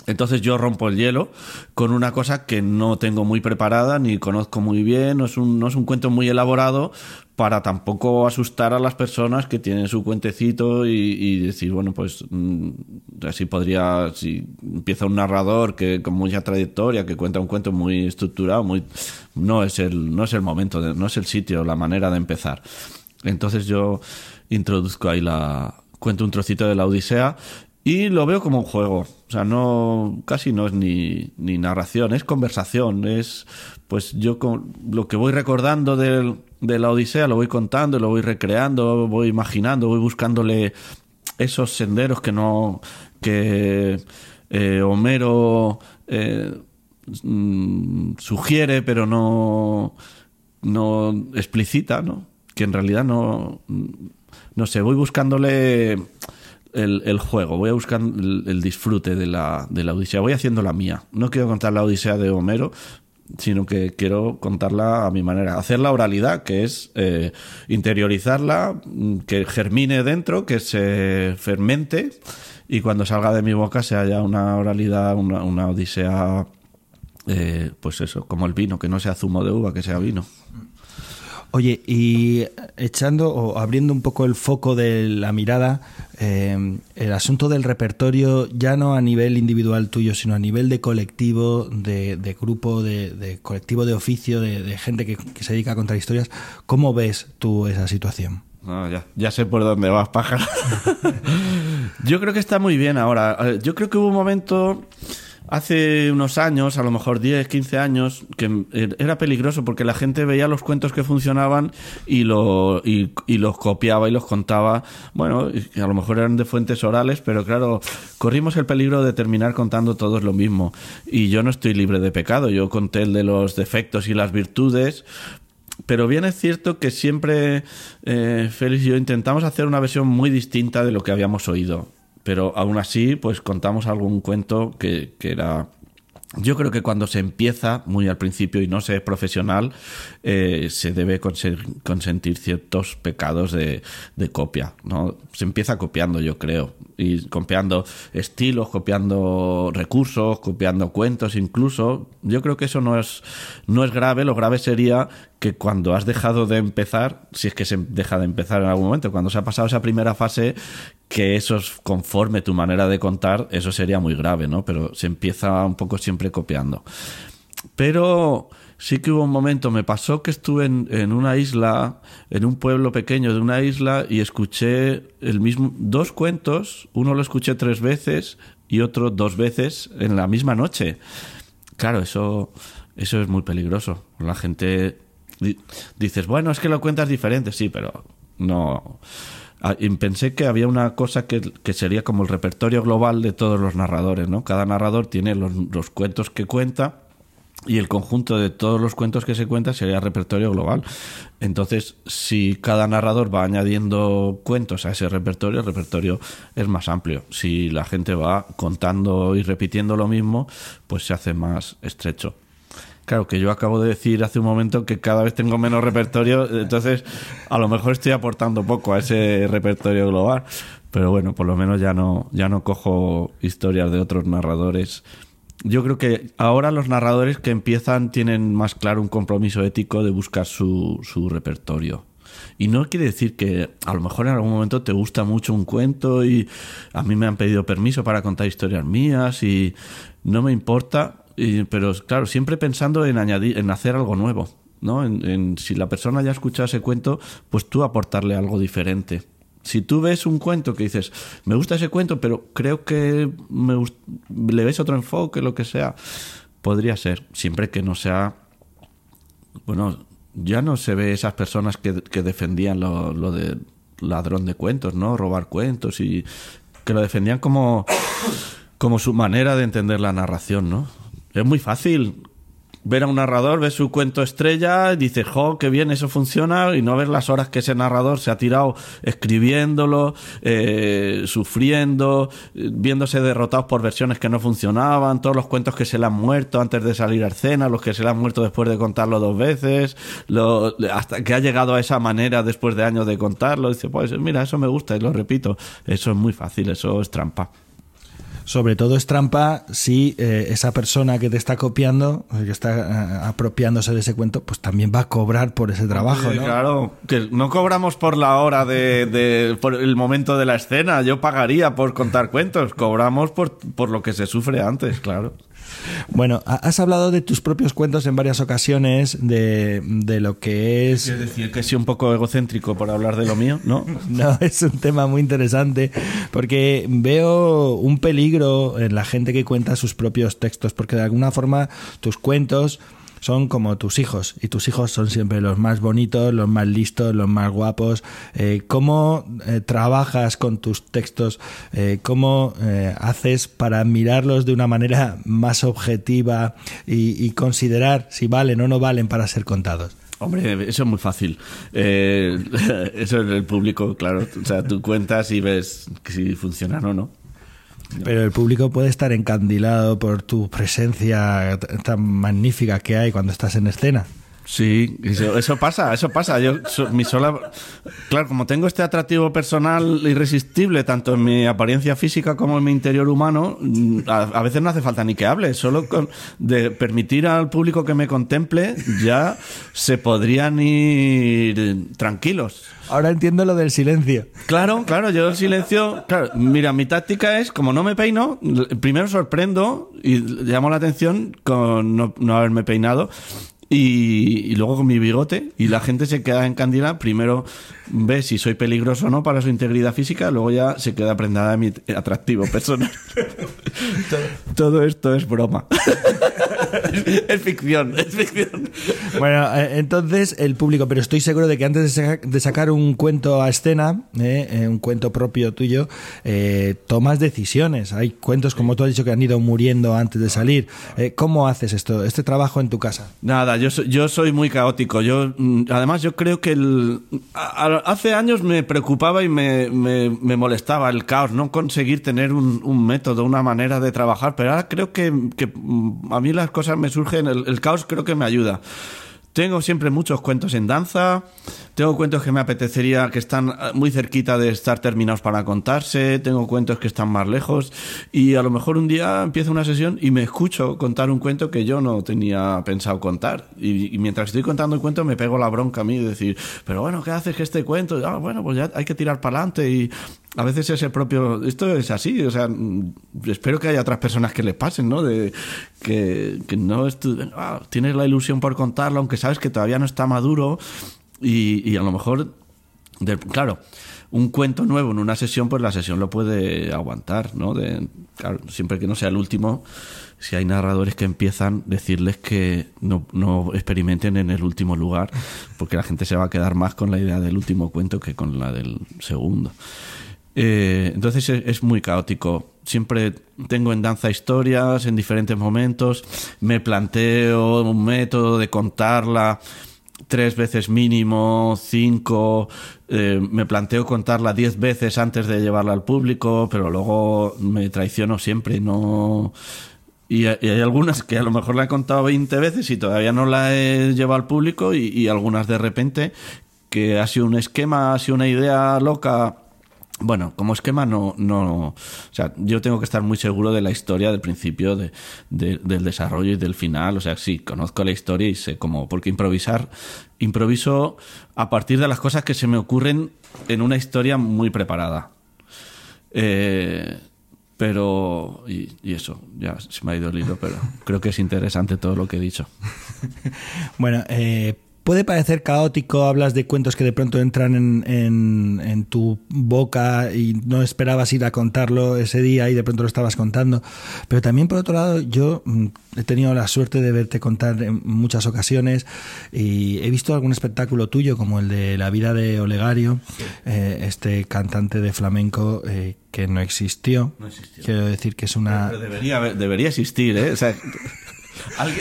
entonces yo rompo el hielo con una cosa que no tengo muy preparada ni conozco muy bien, no es un, no es un cuento muy elaborado para tampoco asustar a las personas que tienen su cuentecito y, y decir, bueno, pues mm, así podría, si empieza un narrador que con mucha trayectoria, que cuenta un cuento muy estructurado, muy no es el, no es el momento, no es el sitio, la manera de empezar. Entonces yo introduzco ahí la. cuento un trocito de la Odisea y lo veo como un juego. O sea, no. casi no es ni, ni narración, es conversación. Es. Pues yo con lo que voy recordando del- de la Odisea lo voy contando, lo voy recreando, voy imaginando, voy buscándole esos senderos que no. que eh, Homero. eh, mm, sugiere, pero no no explicita, ¿no? que en realidad no, no sé, voy buscándole el, el juego, voy a buscar el, disfrute de la, de la Odisea, voy haciendo la mía. No quiero contar la Odisea de Homero, sino que quiero contarla a mi manera. Hacer la oralidad, que es eh, interiorizarla, mm, que germine dentro, que se fermente y cuando salga de mi boca se haya una oralidad, una, una odisea, eh, pues eso, como el vino, que no sea zumo de uva, que sea vino. Oye, y echando o abriendo un poco el foco de la mirada, eh, el asunto del repertorio, ya no a nivel individual tuyo, sino a nivel de colectivo, de, de grupo, de, de, colectivo de oficio, de, de gente que, que, se dedica a contar historias, ¿cómo ves tú esa situación? No, ya, ya sé por dónde vas, pájaro. Yo creo que está muy bien ahora. Yo creo que hubo un momento hace unos años, a lo mejor 10, 15 años, que era peligroso porque la gente veía los cuentos que funcionaban y, lo, y, y los copiaba y los contaba. Bueno, a lo mejor eran de fuentes orales, pero claro, corrimos el peligro de terminar contando todos lo mismo. Y yo no estoy libre de pecado. Yo conté el de los defectos y las virtudes, pero bien es cierto que siempre eh, Félix y yo intentamos hacer una versión muy distinta de lo que habíamos oído pero aún así, pues contamos algún cuento que, que era yo creo que cuando se empieza muy al principio y no se es profesional, eh, se debe consentir ciertos pecados de, de, copia. ¿no? Se empieza copiando, yo creo. Y copiando estilos, copiando recursos, copiando cuentos incluso. Yo creo que eso no es, no es grave. Lo grave sería que cuando has dejado de empezar, si es que se deja de empezar en algún momento, cuando se ha pasado esa primera fase, que eso es conforme tu manera de contar, eso sería muy grave, ¿no? Pero se empieza un poco siempre copiando. Pero sí que hubo un momento, me pasó que estuve en, una isla, en un pueblo pequeño de una isla, y escuché el mismo, dos cuentos, uno lo escuché tres veces y otro dos veces en la misma noche. Claro, eso, eso es muy peligroso. La gente dices, bueno, es que lo cuentas diferente, sí, pero no. Y pensé que había una cosa que, que, sería como el repertorio global de todos los narradores, ¿no? Cada narrador tiene los, los cuentos que cuenta y el conjunto de todos los cuentos que se cuentan sería repertorio global. Entonces, si cada narrador va añadiendo cuentos a ese repertorio, el repertorio es más amplio. Si la gente va contando y repitiendo lo mismo, pues se hace más estrecho. Claro, que yo acabo de decir hace un momento que cada vez tengo menos repertorio, entonces a lo mejor estoy aportando poco a ese repertorio global, pero bueno, por lo menos ya no, ya no cojo historias de otros narradores. Yo creo que ahora los narradores que empiezan tienen más claro un compromiso ético de buscar su, su repertorio. Y no quiere decir que a lo mejor en algún momento te gusta mucho un cuento y a mí me han pedido permiso para contar historias mías y no me importa, y, pero claro, siempre pensando en añadir, en hacer algo nuevo, ¿no? En, en, si la persona ya ha escuchado ese cuento, pues tú aportarle algo diferente. Si tú ves un cuento que dices, me gusta ese cuento, pero creo que me le ves otro enfoque, lo que sea, podría ser, siempre que no sea, bueno, ya no se ve esas personas que, defendían lo, lo de ladrón de cuentos, ¿no? Robar cuentos y que lo defendían como como su manera de entender la narración, ¿no? Es muy fácil ver a un narrador, ves su cuento estrella, y dices, jo, qué bien, eso funciona, y no ver las horas que ese narrador se ha tirado escribiéndolo, eh, sufriendo, viéndose derrotados por versiones que no funcionaban, todos los cuentos que se le han muerto antes de salir a escena, los que se le han muerto después de contarlo dos veces, lo, hasta que ha llegado a esa manera después de años de contarlo, dice, pues mira, eso me gusta y lo repito, eso es muy fácil, eso es trampa. Sobre todo es trampa si eh, esa persona que te está copiando, que está eh, apropiándose de ese cuento, pues también va a cobrar por ese trabajo. ¿no? Claro, que no cobramos por la hora de, de, por el momento de la escena. Yo pagaría por contar cuentos, cobramos por, por lo que se sufre antes, claro. Bueno, has hablado de tus propios cuentos en varias ocasiones, de, de lo que es... Quiero decir que soy un poco egocéntrico por hablar de lo mío, ¿no? no, es un tema muy interesante porque veo un peligro en la gente que cuenta sus propios textos, porque de alguna forma tus cuentos son como tus hijos y tus hijos son siempre los más bonitos, los más listos, los más guapos. Eh, ¿Cómo eh, trabajas con tus textos? Eh, ¿Cómo haces para mirarlos de una manera más objetiva y, y, considerar si valen o no valen para ser contados? Hombre, eso es muy fácil. Eh, eso es el público, claro. O sea, tú cuentas y ves si funcionan o no. Pero el público puede estar encandilado por tu presencia tan magnífica que hay cuando estás en escena. Sí, eso, eso, pasa, eso pasa. Yo, mi sola, claro, como tengo este atractivo personal irresistible, tanto en mi apariencia física como en mi interior humano, mm, a, veces no hace falta ni que hable. Solo con, de permitir al público que me contemple, ya se podrían ir tranquilos. Ahora entiendo lo del silencio. Claro, claro, yo el silencio. Claro, mira, mi táctica es, como no me peino, primero sorprendo y llamo la atención con no, no haberme peinado. Y, luego con mi bigote y la gente se queda en candila primero ve si soy peligroso o no para su integridad física luego ya se queda prendada de mi atractivo personal todo esto es broma es ficción, es ficción. Bueno, eh, entonces el público, pero estoy seguro de que antes de, sacar un cuento a escena, eh, eh, un cuento propio tuyo, tomas decisiones. Hay cuentos, como tú has dicho, que han ido muriendo antes de salir. ¿Cómo haces esto, este trabajo en tu casa? Nada, yo yo soy muy caótico. Yo, mm, además, yo creo que el, hace años me preocupaba y me, molestaba el caos, no conseguir tener un, método, una manera de trabajar, pero ahora creo que, que mm, a mí las cosas me surgen, el, el caos creo que me ayuda. Tengo siempre muchos cuentos en danza, tengo cuentos que me apetecería que están eh, muy cerquita de estar terminados para contarse, tengo cuentos que están más lejos. Y a lo mejor un día empiezo una sesión y me escucho contar un cuento que yo no tenía pensado contar. Y, mientras estoy contando el cuento me pego la bronca a mí de decir, pero bueno, ¿qué haces que este cuento? Ah, bueno, pues ya hay que tirar para adelante y a veces es el propio. Esto es así, o sea, mm, espero que haya otras personas que les pasen, ¿no? De que, no ah, tienes la ilusión por contarlo, aunque sabes que todavía no está maduro y, a lo mejor, claro, un cuento nuevo en una sesión, pues la sesión lo puede aguantar, ¿no? De, siempre que no sea el último, si hay narradores que empiezan, decirles que no, no, experimenten en el último lugar, porque la gente se va a quedar más con la idea del último cuento que con la del segundo. Eh, entonces es, muy caótico. Siempre tengo en danza historias en diferentes momentos, me planteo un método de contarla tres veces mínimo, cinco, eh, me planteo contarla diez veces antes de llevarla al público, pero luego me traiciono siempre, no... Y, hay algunas que a lo mejor la he contado 20 veces y todavía no la he llevado al público y, y algunas de repente que ha sido un esquema, ha sido una idea loca bueno, como esquema no, no, o sea, yo tengo que estar muy seguro de la historia del principio, de, del desarrollo y del final, o sea, sí, conozco la historia y sé cómo, porque improvisar, improviso a partir de las cosas que se me ocurren en una historia muy preparada. Eh, pero, y, eso, ya se me ha ido el hilo, pero creo que es interesante todo lo que he dicho. bueno, eh, puede parecer caótico, hablas de cuentos que de pronto entran en, en, tu boca y no esperabas ir a contarlo ese día y de pronto lo estabas contando. Pero también, por otro lado, yo mm, he tenido la suerte de verte contar en muchas ocasiones y he visto algún espectáculo tuyo, como el de La vida de Olegario, eh, este cantante de flamenco. Eh, que no existió. Quiero decir que es una... debería, debería existir, ¿eh? O sea,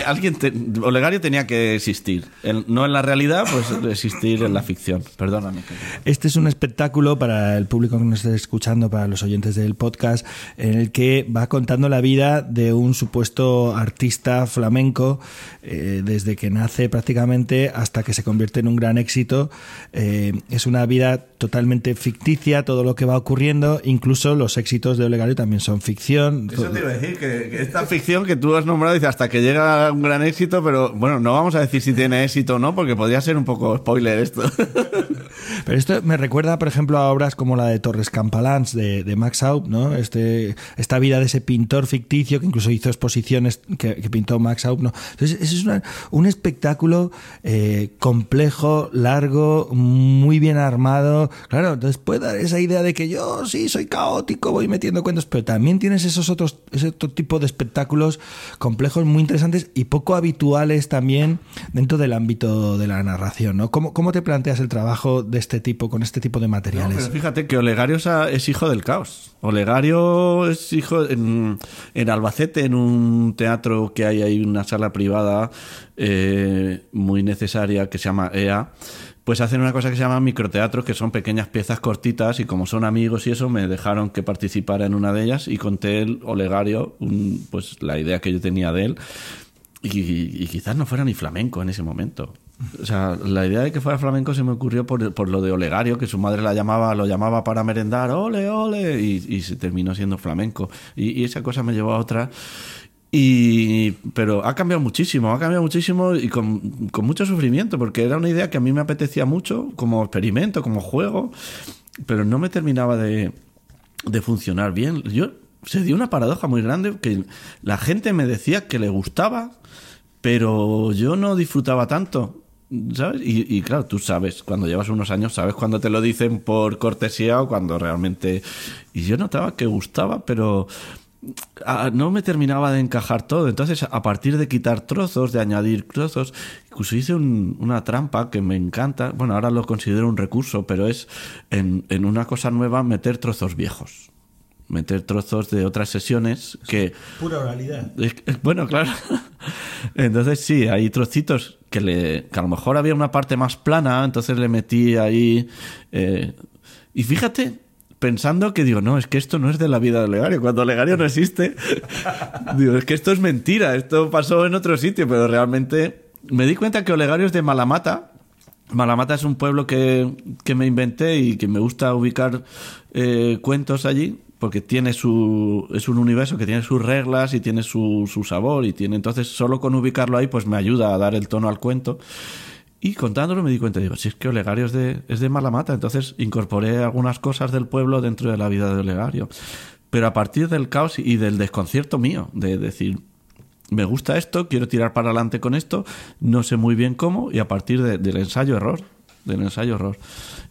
Alguien, Olegario tenía que existir. no en la realidad, pues existir en la ficción. Perdóname. Este es un espectáculo para el público que nos esté escuchando, para los oyentes del podcast, en el que va contando la vida de un supuesto artista flamenco eh, desde que nace prácticamente hasta que se convierte en un gran éxito. Eh, es una vida totalmente ficticia, todo lo que va ocurriendo, incluso los éxitos de Olegario también son ficción. Eso te iba a decir, que, esta ficción que tú has nombrado dice hasta que llega un gran éxito, pero bueno, no vamos a decir si tiene éxito o no, porque podría ser un poco spoiler esto. Pero esto me recuerda, por ejemplo, a obras como la de Torres Campalans de, Max Aup, ¿no? Este, esta vida de ese pintor ficticio que incluso hizo exposiciones que, pintó Max Aup, ¿no? Entonces, es un espectáculo eh, complejo, largo, muy bien armado. Claro, entonces puede dar esa idea de que yo sí soy caótico, voy metiendo cuentos, pero también tienes esos otros, ese otro tipo de espectáculos complejos muy interesantes y poco habituales también dentro del ámbito de la narración, ¿no? ¿Cómo, cómo te planteas el trabajo de este tipo, con este tipo de materiales? fíjate que Olegario es hijo del caos. Olegario es hijo en, en Albacete, en un teatro que hay ahí, una sala privada eh, muy necesaria que se llama EA, pues hacen una cosa que se llama microteatros, que son pequeñas piezas cortitas y como son amigos y eso, me dejaron que participara en una de ellas y conté el Olegario, un, pues la idea que yo tenía de él. Y, quizás no fuera ni flamenco en ese momento. O sea, la idea de que fuera flamenco se me ocurrió por, por lo de Olegario, que su madre la llamaba, lo llamaba para merendar, ole, ole, y, se terminó siendo flamenco. Y, y, esa cosa me llevó a otra. Y, pero ha cambiado muchísimo, ha cambiado muchísimo y con, mucho sufrimiento, porque era una idea que a mí me apetecía mucho como experimento, como juego, pero no me terminaba de, de funcionar bien. Yo se dio una paradoja muy grande que la gente me decía que le gustaba, pero yo no disfrutaba tanto. ¿Sabes? Y, y, claro, tú sabes, cuando llevas unos años, sabes cuando te lo dicen por cortesía o cuando realmente... Y yo notaba que gustaba, pero no me terminaba de encajar todo. Entonces, a partir de quitar trozos, de añadir trozos, incluso hice una trampa que me encanta. Bueno, ahora lo considero un recurso, pero es en, una cosa nueva meter trozos viejos. Meter trozos de otras sesiones que. Pura oralidad. Bueno, claro. Entonces, sí, hay trocitos que, le, que a lo mejor había una parte más plana, entonces le metí ahí. Eh, y fíjate pensando que digo, no, es que esto no es de la vida de Olegario. Cuando Olegario no existe, digo, es que esto es mentira, esto pasó en otro sitio, pero realmente me di cuenta que Olegario es de Malamata. Malamata es un pueblo que, que me inventé y que me gusta ubicar eh, cuentos allí porque tiene su es un universo que tiene sus reglas y tiene su, su sabor y tiene entonces solo con ubicarlo ahí pues me ayuda a dar el tono al cuento y contándolo me di cuenta, digo, si es que Olegario es de, es de Malamata, entonces incorporé algunas cosas del pueblo dentro de la vida de Olegario. Pero a partir del caos y del desconcierto mío, de decir, me gusta esto, quiero tirar para adelante con esto, no sé muy bien cómo, y a partir del ensayo-error, del ensayo-error.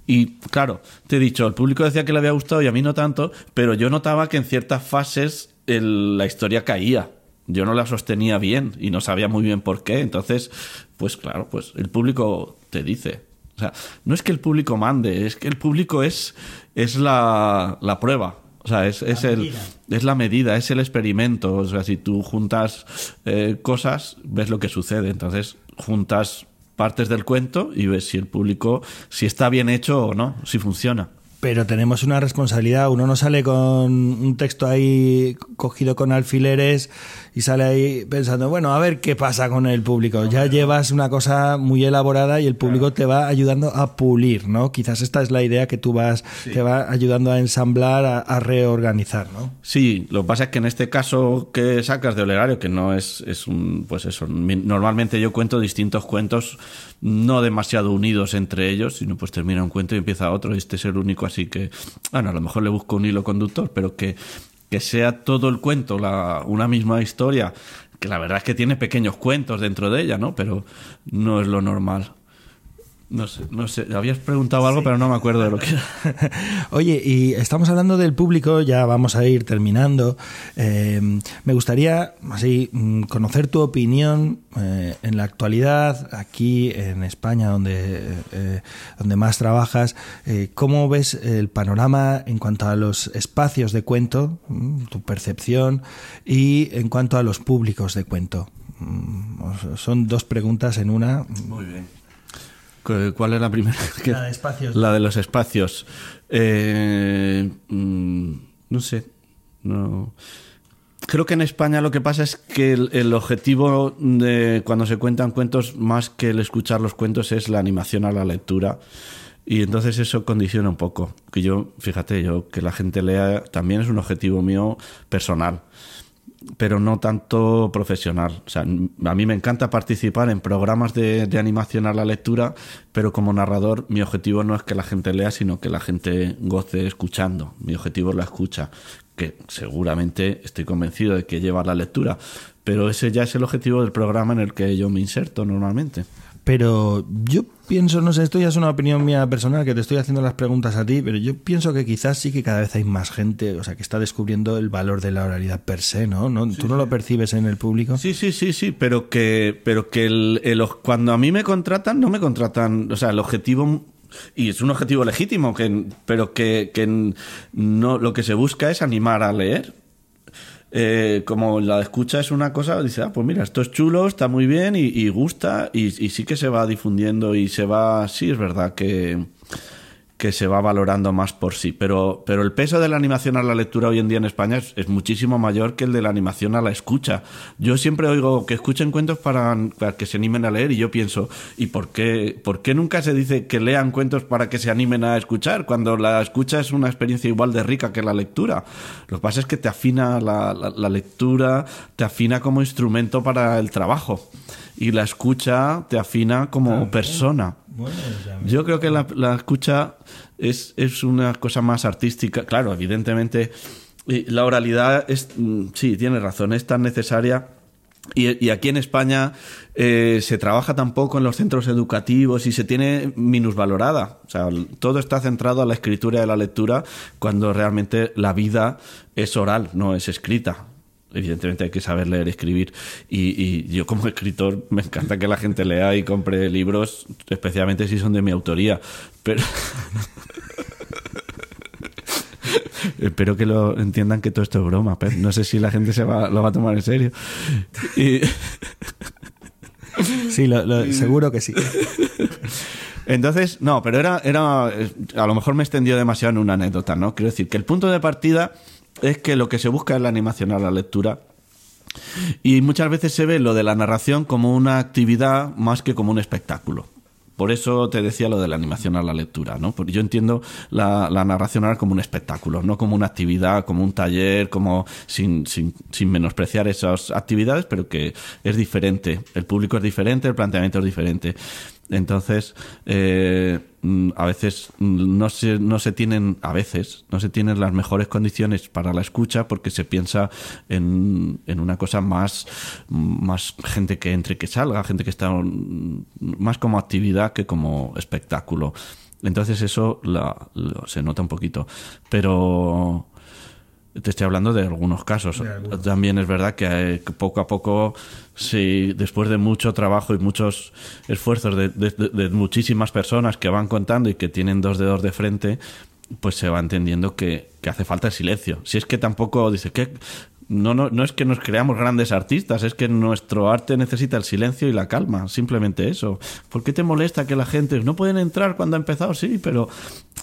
Y claro, te he dicho, el público decía que le había gustado y a mí no tanto, pero yo notaba que en ciertas fases la historia caía yo no la sostenía bien y no sabía muy bien por qué. Entonces, pues claro, pues el público te dice. O sea, no es que el público mande, es que el público es, es la, la prueba. O sea, es, es, el, es la medida, es el experimento. O sea, si tú juntas eh, cosas, ves lo que sucede. Entonces, juntas partes del cuento y ves si el público, si está bien hecho o no, si funciona pero tenemos una responsabilidad. Uno no sale con un texto ahí cogido con alfileres y sale ahí pensando, bueno, a ver qué pasa con el público. Ya llevas una cosa muy elaborada y el público te va ayudando a pulir, ¿no? Quizás esta es la idea que tú vas, te va ayudando a ensamblar, a, reorganizar, ¿no? Sí, lo que pasa es que en este caso que sacas de Olegario, que no es, es un, pues eso, normalmente yo cuento distintos cuentos no demasiado unidos entre ellos, sino pues termina un cuento y empieza otro y este es el único así que, bueno, a lo mejor le busco un hilo conductor, pero que, que sea todo el cuento la, una misma historia, que la verdad es que tiene pequeños cuentos dentro de ella, ¿no? Pero no es lo normal. No sé, no sé, habías preguntado algo, pero no me acuerdo de lo que Oye, y estamos hablando del público, ya vamos a ir terminando. Eh, me gustaría, así, mm, conocer tu opinión eh, en la actualidad, aquí en España, donde, eh, donde más trabajas. ¿Cómo ves el panorama en cuanto a los espacios de cuento, mm, tu percepción, y en cuanto a los públicos de cuento? Mm, son dos preguntas en una. Muy bien. ¿Cuál es la primera? La de espacios. La de los espacios. Eh, mm, no sé. No. Creo que en España lo que pasa es que el, objetivo de cuando se cuentan cuentos, más que el escuchar los cuentos, es la animación a la lectura. Y entonces eso condiciona un poco. Que yo, fíjate, yo que la gente lea también es un objetivo mío personal pero no tanto profesional. O sea, a mí me encanta participar en programas de, animación a la lectura, pero como narrador mi objetivo no es que la gente lea, sino que la gente goce escuchando. Mi objetivo es la escucha, que seguramente estoy convencido de que lleva la lectura, pero ese ya es el objetivo del programa en el que yo me inserto normalmente. Pero yo pienso, no sé, esto ya es una opinión mía personal, que te estoy haciendo las preguntas a ti, pero yo pienso que quizás sí que cada vez hay más gente, o sea, que está descubriendo el valor de la oralidad per se, ¿no? ¿No? ¿Tú no lo percibes en el público? Sí, sí, sí, sí, pero que, pero que el, cuando a mí me contratan, no me contratan, o sea, el objetivo y es un objetivo legítimo, que, pero que, que no, lo que se busca es animar a leer eh, como la escucha es una cosa, dice, ah, pues mira, esto es chulo, está muy bien y, y gusta y, y sí que se va difundiendo y se va, sí es verdad que que se va valorando más por sí. Pero, pero el peso de la animación a la lectura hoy en día en España es, es muchísimo mayor que el de la animación a la escucha. Yo siempre oigo que escuchen cuentos para, para que se animen a leer y yo pienso, ¿y por qué, por qué nunca se dice que lean cuentos para que se animen a escuchar cuando la escucha es una experiencia igual de rica que la lectura? Lo que pasa es que te afina la, la, la lectura, te afina como instrumento para el trabajo y la escucha te afina como persona. Yo creo que la, la escucha es, es, una cosa más artística. Claro, evidentemente, la oralidad es, mm, sí, tiene razón, es tan necesaria. Y, aquí en España eh, se trabaja tampoco en los centros educativos y se tiene minusvalorada. O sea, todo está centrado a la escritura y a la lectura cuando realmente la vida es oral, no es escrita evidentemente hay que saber leer y escribir. Y, y, yo como escritor me encanta que la gente lea y compre libros, especialmente si son de mi autoría. Pero... Espero que lo entiendan que todo esto es broma, pero no sé si la gente se va, lo va a tomar en serio. Y... Sí, lo, lo, seguro que sí. Entonces, no, pero era, era. A lo mejor me extendió demasiado en una anécdota, ¿no? Quiero decir que el punto de partida es que lo que se busca es la animación a la lectura. Y muchas veces se ve lo de la narración como una actividad más que como un espectáculo. Por eso te decía lo de la animación a la lectura, ¿no? Porque yo entiendo la, narración ahora como un espectáculo, no como una actividad, como un taller, como sin, sin, sin, menospreciar esas actividades, pero que es diferente. El público es diferente, el planteamiento es diferente. Entonces, eh, a veces no se, no se tienen, a veces, no se tienen las mejores condiciones para la escucha porque se piensa en, en una cosa más, más gente que entre que salga, gente que está más como actividad que como espectáculo. Entonces eso se nota un poquito. Pero te estoy hablando de algunos casos. De algunos. También es verdad que poco a poco, sí, después de mucho trabajo y muchos esfuerzos de, de, de, muchísimas personas que van contando y que tienen dos dedos de frente, pues se va entendiendo que, que hace falta el silencio. Si es que tampoco dice que no, no, no es que nos creamos grandes artistas, es que nuestro arte necesita el silencio y la calma, simplemente eso. ¿Por qué te molesta que la gente no pueden entrar cuando ha empezado? Sí, pero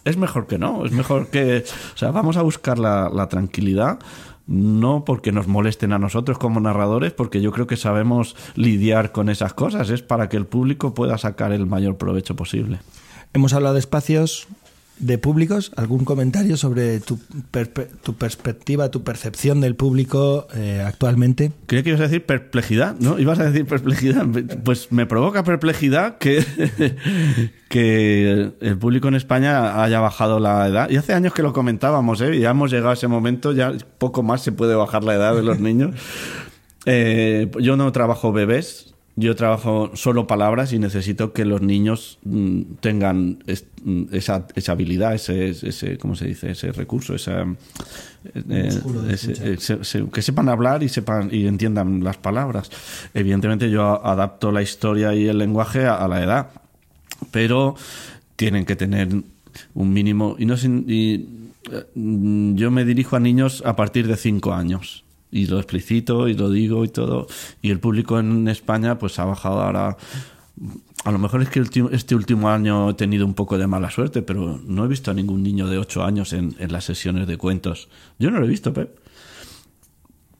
es mejor que no, es mejor que, o sea, vamos a buscar la, la tranquilidad no porque nos molesten a nosotros como narradores, porque yo creo que sabemos lidiar con esas cosas, es para que el público pueda sacar el mayor provecho posible. Hemos hablado de espacios de públicos, algún comentario sobre tu, per tu perspectiva, tu percepción del público eh, actualmente. Creía que ibas a decir perplejidad, ¿no? Ibas a decir perplejidad. Pues me provoca perplejidad que, que el público en España haya bajado la edad. Y hace años que lo comentábamos, ¿eh? Ya hemos llegado a ese momento, ya poco más se puede bajar la edad de los niños. Eh, yo no trabajo bebés, yo trabajo solo palabras y necesito que los niños mm, tengan esa, esa habilidad, ese, ese, ¿cómo se dice? Ese recurso, esa, eh, ese, ese, que sepan hablar y sepan y entiendan las palabras. Evidentemente yo adapto la historia y el lenguaje a, a la edad, pero tienen que tener un mínimo y no y, yo me dirijo a niños a partir de cinco años y lo explicito y lo digo y todo. Y el público en España pues ha bajado ahora. A lo mejor es que este último año he tenido un poco de mala suerte, pero no he visto a ningún niño de 8 años en, en las sesiones de cuentos. Yo no lo he visto, Pep.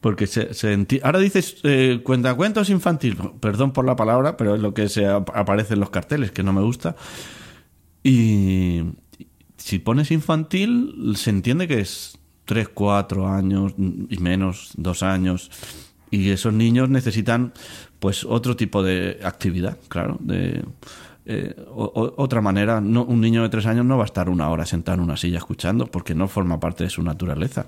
Porque se, se ahora dices eh, cuentacuentos infantil, perdón por la palabra, pero es lo que se aparece en los carteles, que no me gusta. Y si pones infantil, se entiende que es 3, 4 años y menos, 2 años. Y esos niños necesitan pues otro tipo de actividad, claro, de eh, o, otra manera. No, un niño de 3 años no va a estar una hora sentado en una silla escuchando porque no forma parte de su naturaleza.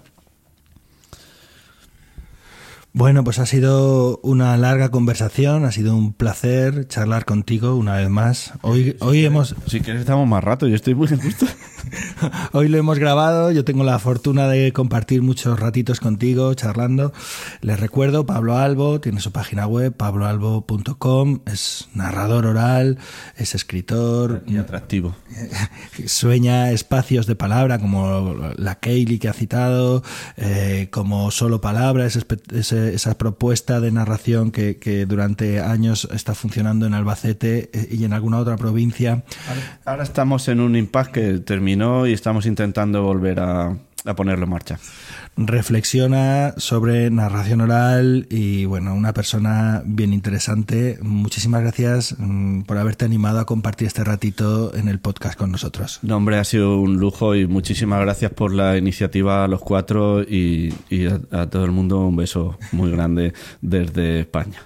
Bueno, pues ha sido una larga conversación, ha sido un placer charlar contigo una vez más. Hoy, hoy hemos... Si quieres estamos más rato, yo estoy muy gusto. Hoy lo hemos grabado, yo tengo la fortuna de compartir muchos ratitos contigo, charlando. Les recuerdo, Pablo Albo tiene su página web, pabloalbo.com, es narrador oral, es escritor. Y atractivo. Sueña espacios de palabra como la Kaylee que ha citado, eh, como solo esa propuesta de narración que, durante años está funcionando en Albacete eh, y en alguna otra provincia. Ahora, estamos en un impasse que terminó y estamos intentando volver a, a ponerlo en marcha. Reflexiona sobre narración oral y bueno, una persona bien interesante. Muchísimas gracias mm, por haberte animado a compartir este ratito en el podcast con nosotros. No, hombre, ha sido un lujo y muchísimas gracias por la iniciativa a los cuatro y, y a, a todo el mundo un beso muy grande desde España.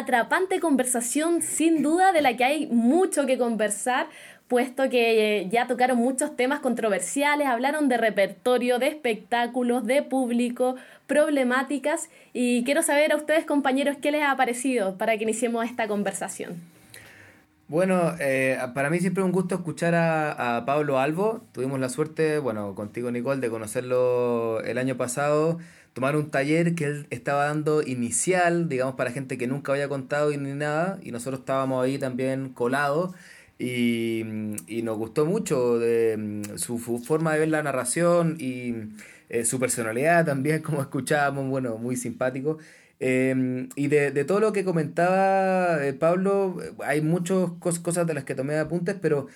Atrapante conversación sin duda de la que hay mucho que conversar, puesto que eh, ya tocaron muchos temas controversiales, hablaron de repertorio, de espectáculos, de público, problemáticas y quiero saber a ustedes compañeros qué les ha parecido para que iniciemos esta conversación. Bueno, eh, para mí siempre un gusto escuchar a, a Pablo Albo. Tuvimos la suerte, bueno, contigo Nicole, de conocerlo el año pasado tomar un taller que él estaba dando inicial, digamos, para gente que nunca había contado ni nada, y nosotros estábamos ahí también colados. Y, y nos gustó mucho de, su, forma de ver la narración y eh, su personalidad también, como escuchábamos, bueno, muy simpático. Em, y de, de, todo lo que comentaba eh, Pablo, hay muchas cosas de las que tomé apuntes, pero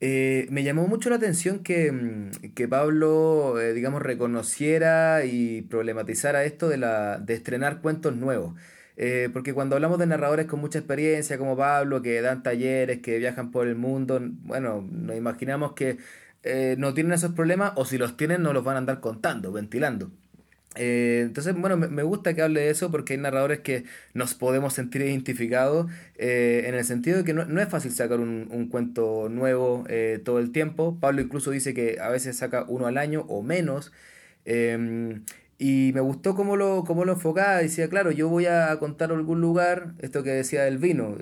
eh, me llamó mucho la atención que, mm, que Pablo, eh, digamos, reconociera y problematizara esto de, la, de estrenar cuentos nuevos. Eh, porque cuando hablamos de narradores con mucha experiencia, como Pablo, que dan talleres, que viajan por el mundo, bueno, nos imaginamos que no tienen esos problemas o si los tienen no los van a andar contando, ventilando. Eh, entonces, bueno, me, gusta que hable de eso porque hay narradores que nos podemos sentir identificados eh, en el sentido de que no, es fácil sacar un, un cuento nuevo eh, todo el tiempo. Pablo incluso dice que a veces saca uno al año o menos. Em, y me gustó cómo lo, cómo lo enfocaba. Decía, claro, yo voy a contar algún lugar, esto que decía del vino.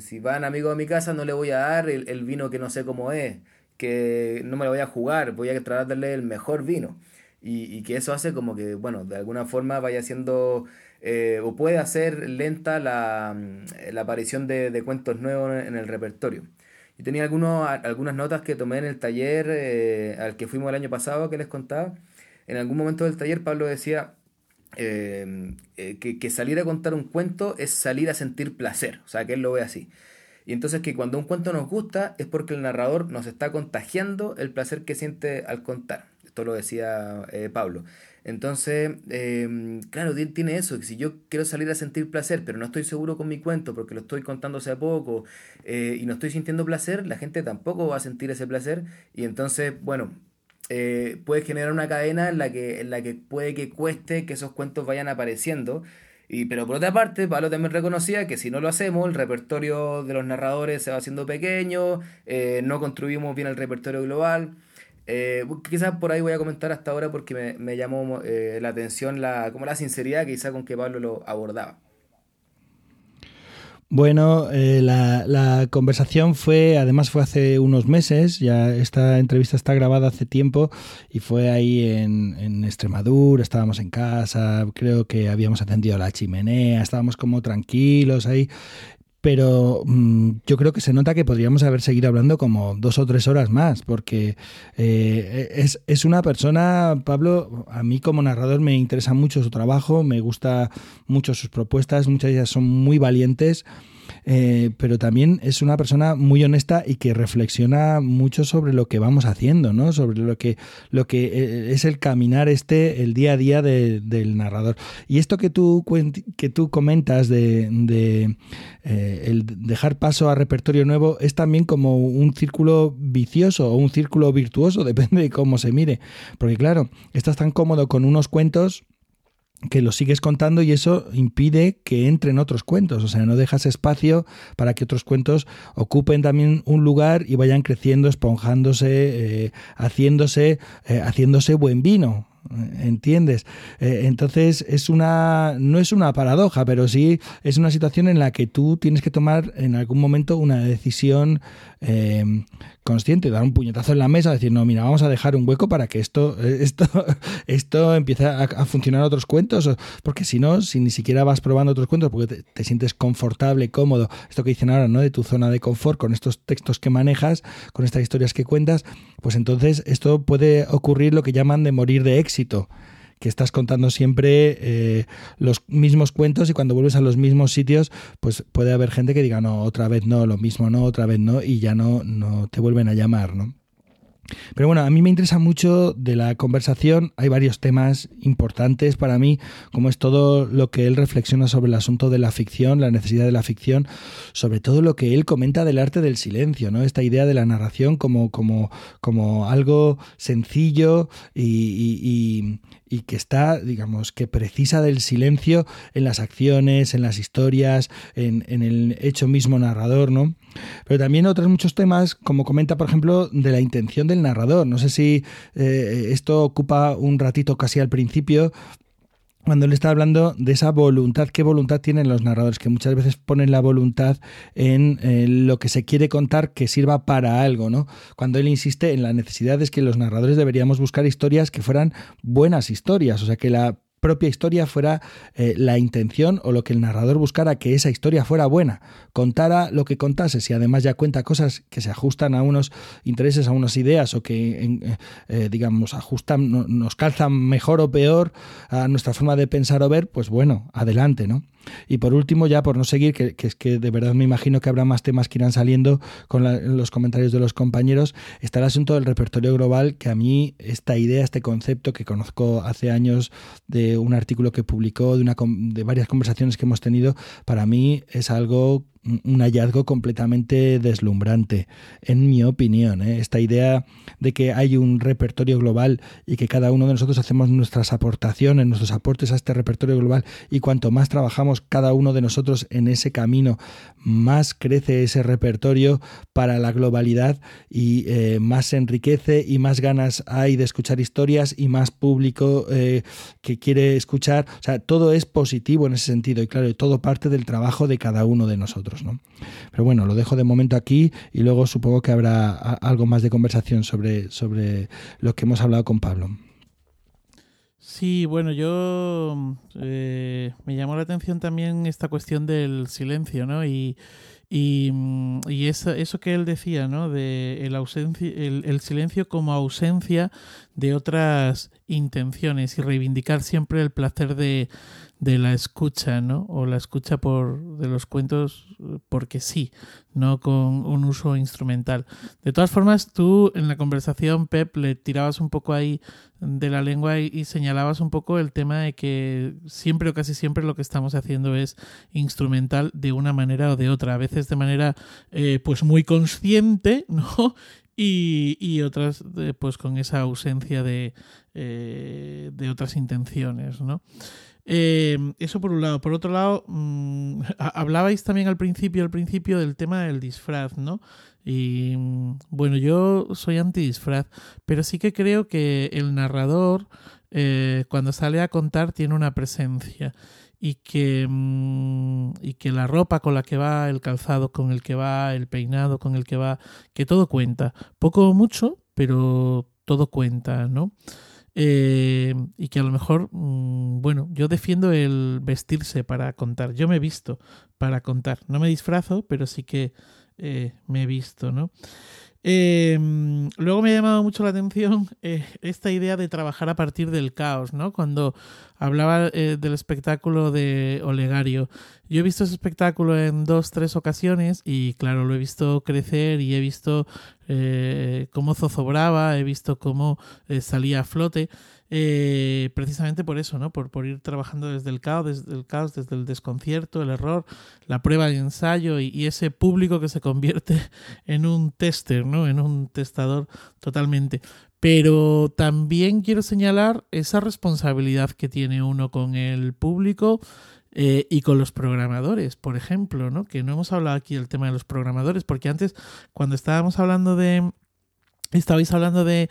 si van amigos a mi casa, no le voy a dar el, el vino que no sé cómo es, que no me lo voy a jugar, voy a tratar de darle el mejor vino y, que eso hace como que, bueno, de alguna forma vaya siendo eh, o puede hacer lenta la, mm, aparición de, cuentos nuevos en el repertorio. y tenía algunos, algunas notas que tomé en el taller eh, al que fuimos el año pasado que les contaba. En algún momento del taller Pablo decía eh, que, que salir a contar un cuento es salir a sentir placer, o sea, que él lo ve así. Y entonces que cuando un cuento nos gusta es porque el narrador nos está contagiando el placer que siente al contar. Esto lo decía eh, Pablo. Entonces, eh, claro, tiene eso, que si yo quiero salir a sentir placer, pero no estoy seguro con mi cuento porque lo estoy contando hace poco eh, y no estoy sintiendo placer, la gente tampoco va a sentir ese placer y entonces, bueno, puede generar una cadena en la, que, en la que puede que cueste que esos cuentos vayan apareciendo. Y, pero por otra parte, Pablo también reconocía que si no lo hacemos, el repertorio de los narradores se va haciendo pequeño, no construimos bien el repertorio global. Eh, quizás por ahí voy a comentar hasta ahora porque me, me llamó eh, la atención la, como la sinceridad quizás con que Pablo lo abordaba. Bueno, eh, la, la, conversación fue, además fue hace unos meses, ya esta entrevista está grabada hace tiempo y fue ahí en, en Extremadura, estábamos en casa, creo que habíamos encendido la chimenea, estábamos como tranquilos ahí pero mm, yo creo que se nota que podríamos haber seguido hablando como dos o tres horas más, porque eh, es, es, una persona, Pablo, a mí como narrador me interesa mucho su trabajo, me gusta mucho sus propuestas, muchas de ellas son muy valientes. Eh, pero también es una persona muy honesta y que reflexiona mucho sobre lo que vamos haciendo, ¿no? Sobre lo que, lo que eh, es el caminar este, el día a día del narrador. Y esto que tú, que tú comentas de, de eh, dejar paso a repertorio nuevo es también como un círculo vicioso o un círculo virtuoso, depende de cómo se mire. Porque claro, estás tan cómodo con unos cuentos que lo sigues contando y eso impide que entren otros cuentos, o sea, no dejas espacio para que otros cuentos ocupen también un lugar y vayan creciendo, esponjándose, eh, haciéndose, eh, haciéndose buen vino. ¿entiendes? Eh, entonces es una, no es una paradoja, pero sí es una situación en la que tú tienes que tomar en algún momento una decisión eh, consciente, dar un puñetazo en la mesa, decir, no, mira, vamos a dejar un hueco para que esto, esto, esto empiece a, funcionar otros cuentos, porque si no, si ni siquiera vas probando otros cuentos, porque te, sientes confortable, cómodo, esto que dicen ahora, ¿no? De tu zona de confort, con estos textos que manejas, con estas historias que cuentas, pues entonces esto puede ocurrir lo que llaman de morir de éxito que estás contando siempre eh, los mismos cuentos y cuando vuelves a los mismos sitios, pues puede haber gente que diga, no, otra vez no, lo mismo no, otra vez no, y ya no, no te vuelven a llamar, ¿no? Pero bueno, a mí me interesa mucho de la conversación. Hay varios temas importantes para mí, como es todo lo que él reflexiona sobre el asunto de la ficción, la necesidad de la ficción, sobre todo lo que él comenta del arte del silencio, ¿no? Esta idea de la narración como, como, como algo sencillo y, y que está, digamos, que precisa del silencio en las acciones, en las historias, en, el hecho mismo narrador, ¿no? Pero también otros muchos temas, como comenta, por ejemplo, de la intención del narrador. No sé si eh, esto ocupa un ratito casi al principio, cuando él está hablando de esa voluntad, qué voluntad tienen los narradores, que muchas veces ponen la voluntad en eh, lo que se quiere contar que sirva para algo, ¿no? Cuando él insiste en la necesidad de que los narradores deberíamos buscar historias que fueran buenas historias, o sea, que la propia historia fuera eh, la intención o lo que el narrador buscara que esa historia fuera buena, contara lo que contase, si además ya cuenta cosas que se ajustan a unos intereses, a unas ideas o que, eh, eh, digamos, ajustan, nos calzan mejor o peor a nuestra forma de pensar o ver, pues bueno, adelante, ¿no? Y por último, ya por no seguir, que, es que de verdad me imagino que habrá más temas que irán saliendo con los comentarios de los compañeros, está el asunto del repertorio global, que a mí esta idea, este concepto que conozco hace años de un artículo que publicó, de, una, de varias conversaciones que hemos tenido, para mí es algo un hallazgo completamente deslumbrante, en mi opinión. ¿eh? Esta idea de que hay un repertorio global y que cada uno de nosotros hacemos nuestras aportaciones, nuestros aportes a este repertorio global y cuanto más trabajamos cada uno de nosotros en ese camino, más crece ese repertorio para la globalidad y eh, más se enriquece y más ganas hay de escuchar historias y más público eh, que quiere escuchar. O sea, todo es positivo en ese sentido y claro, todo parte del trabajo de cada uno de nosotros. Pero bueno, lo dejo de momento aquí y luego supongo que habrá algo más de conversación sobre, sobre lo que hemos hablado con Pablo. Sí, bueno, yo eh, me llamó la atención también esta cuestión del silencio, ¿no? Y, y, y eso, eso, que él decía, ¿no? De el, ausencia, el, silencio como ausencia de otras intenciones y reivindicar siempre el placer de, de la escucha, ¿no? O la escucha por de los cuentos porque sí, no con un uso instrumental. De todas formas, tú en la conversación, Pep, le tirabas un poco ahí de la lengua y, señalabas un poco el tema de que siempre o casi siempre lo que estamos haciendo es instrumental de una manera o de otra, a veces de manera eh, pues muy consciente, ¿no? Y, y otras pues con esa ausencia de, eh, de otras intenciones, ¿no? Eh, eso por un lado. Por otro lado, mm, hablabais también al principio, al principio del tema del disfraz, ¿no? Y mm, bueno, yo soy anti-disfraz, pero sí que creo que el narrador, eh, cuando sale a contar, tiene una presencia. Y que, mm, y que la ropa con la que va, el calzado con el que va, el peinado con el que va, que todo cuenta. Poco o mucho, pero todo cuenta, ¿no? Eh, y que a lo mejor, mm, bueno, yo defiendo el vestirse para contar. Yo me he visto para contar. No me disfrazo, pero sí que eh, me he visto, ¿no? Eh, luego me ha llamado mucho la atención esta idea de trabajar a partir del caos, ¿no? Cuando hablaba del espectáculo de Olegario. Yo he visto ese espectáculo en dos, tres ocasiones y claro, lo he visto crecer y he visto eh, cómo zozobraba, he visto cómo eh, salía a flote, eh, precisamente por eso, ¿no? Por, por ir trabajando desde el caos, desde el caos, desde el desconcierto, el error, la prueba de ensayo y, ese público que se convierte en un tester, ¿no? En un testador totalmente. Pero también quiero señalar esa responsabilidad que tiene uno con el público eh, y con los programadores, por ejemplo, ¿no? Que no hemos hablado aquí del tema de los programadores, porque antes, cuando estabais hablando de. Estabais hablando de,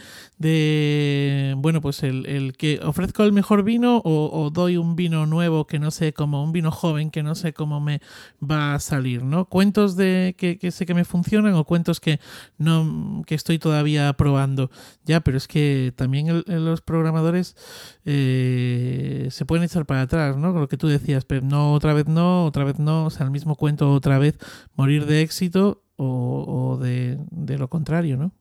bueno, pues el, que ofrezco el mejor vino o, doy un vino nuevo que no sé cómo, un vino joven que no sé cómo me va a salir, ¿no? Cuentos de que, sé que me funcionan o cuentos que no, que estoy todavía probando. Ya, pero es que también los programadores eh, se pueden echar para atrás, ¿no? Con lo que tú decías, pero no, otra vez no, otra vez no, o sea, el mismo cuento otra vez, morir de éxito o, de, de lo contrario, ¿no?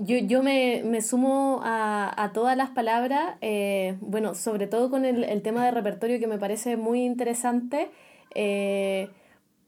Yo, yo me, me sumo a, a, todas las palabras, eh, bueno, sobre todo con el, el, tema de repertorio que me parece muy interesante. Eh,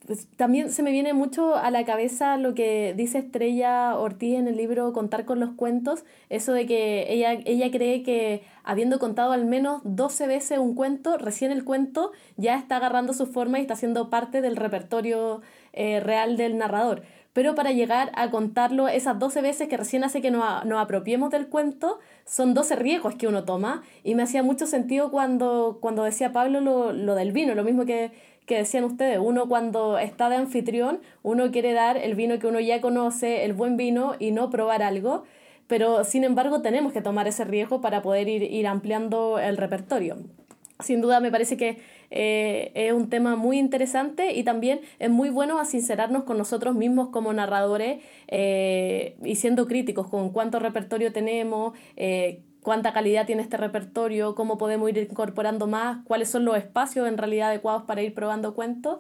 pues también se me viene mucho a la cabeza lo que dice Estrella Ortiz en el libro Contar con los cuentos, eso de que ella, ella cree que habiendo contado al menos 12 veces un cuento, recién el cuento ya está agarrando su forma y está siendo parte del repertorio eh, real del narrador pero para llegar a contarlo esas 12 veces que recién hace que nos, nos apropiemos del cuento, son 12 riesgos que uno toma. Y me hacía mucho sentido cuando, cuando decía Pablo lo, lo del vino, lo mismo que, que decían ustedes, uno cuando está de anfitrión, uno quiere dar el vino que uno ya conoce, el buen vino y no probar algo, pero sin embargo tenemos que tomar ese riesgo para poder ir, ir ampliando el repertorio. Sin duda me parece que eh, es un tema muy interesante y también es muy bueno a sincerarnos con nosotros mismos como narradores eh, y siendo críticos con cuánto repertorio tenemos, eh, cuánta calidad tiene este repertorio, cómo podemos ir incorporando más, cuáles son los espacios en realidad adecuados para ir probando cuentos.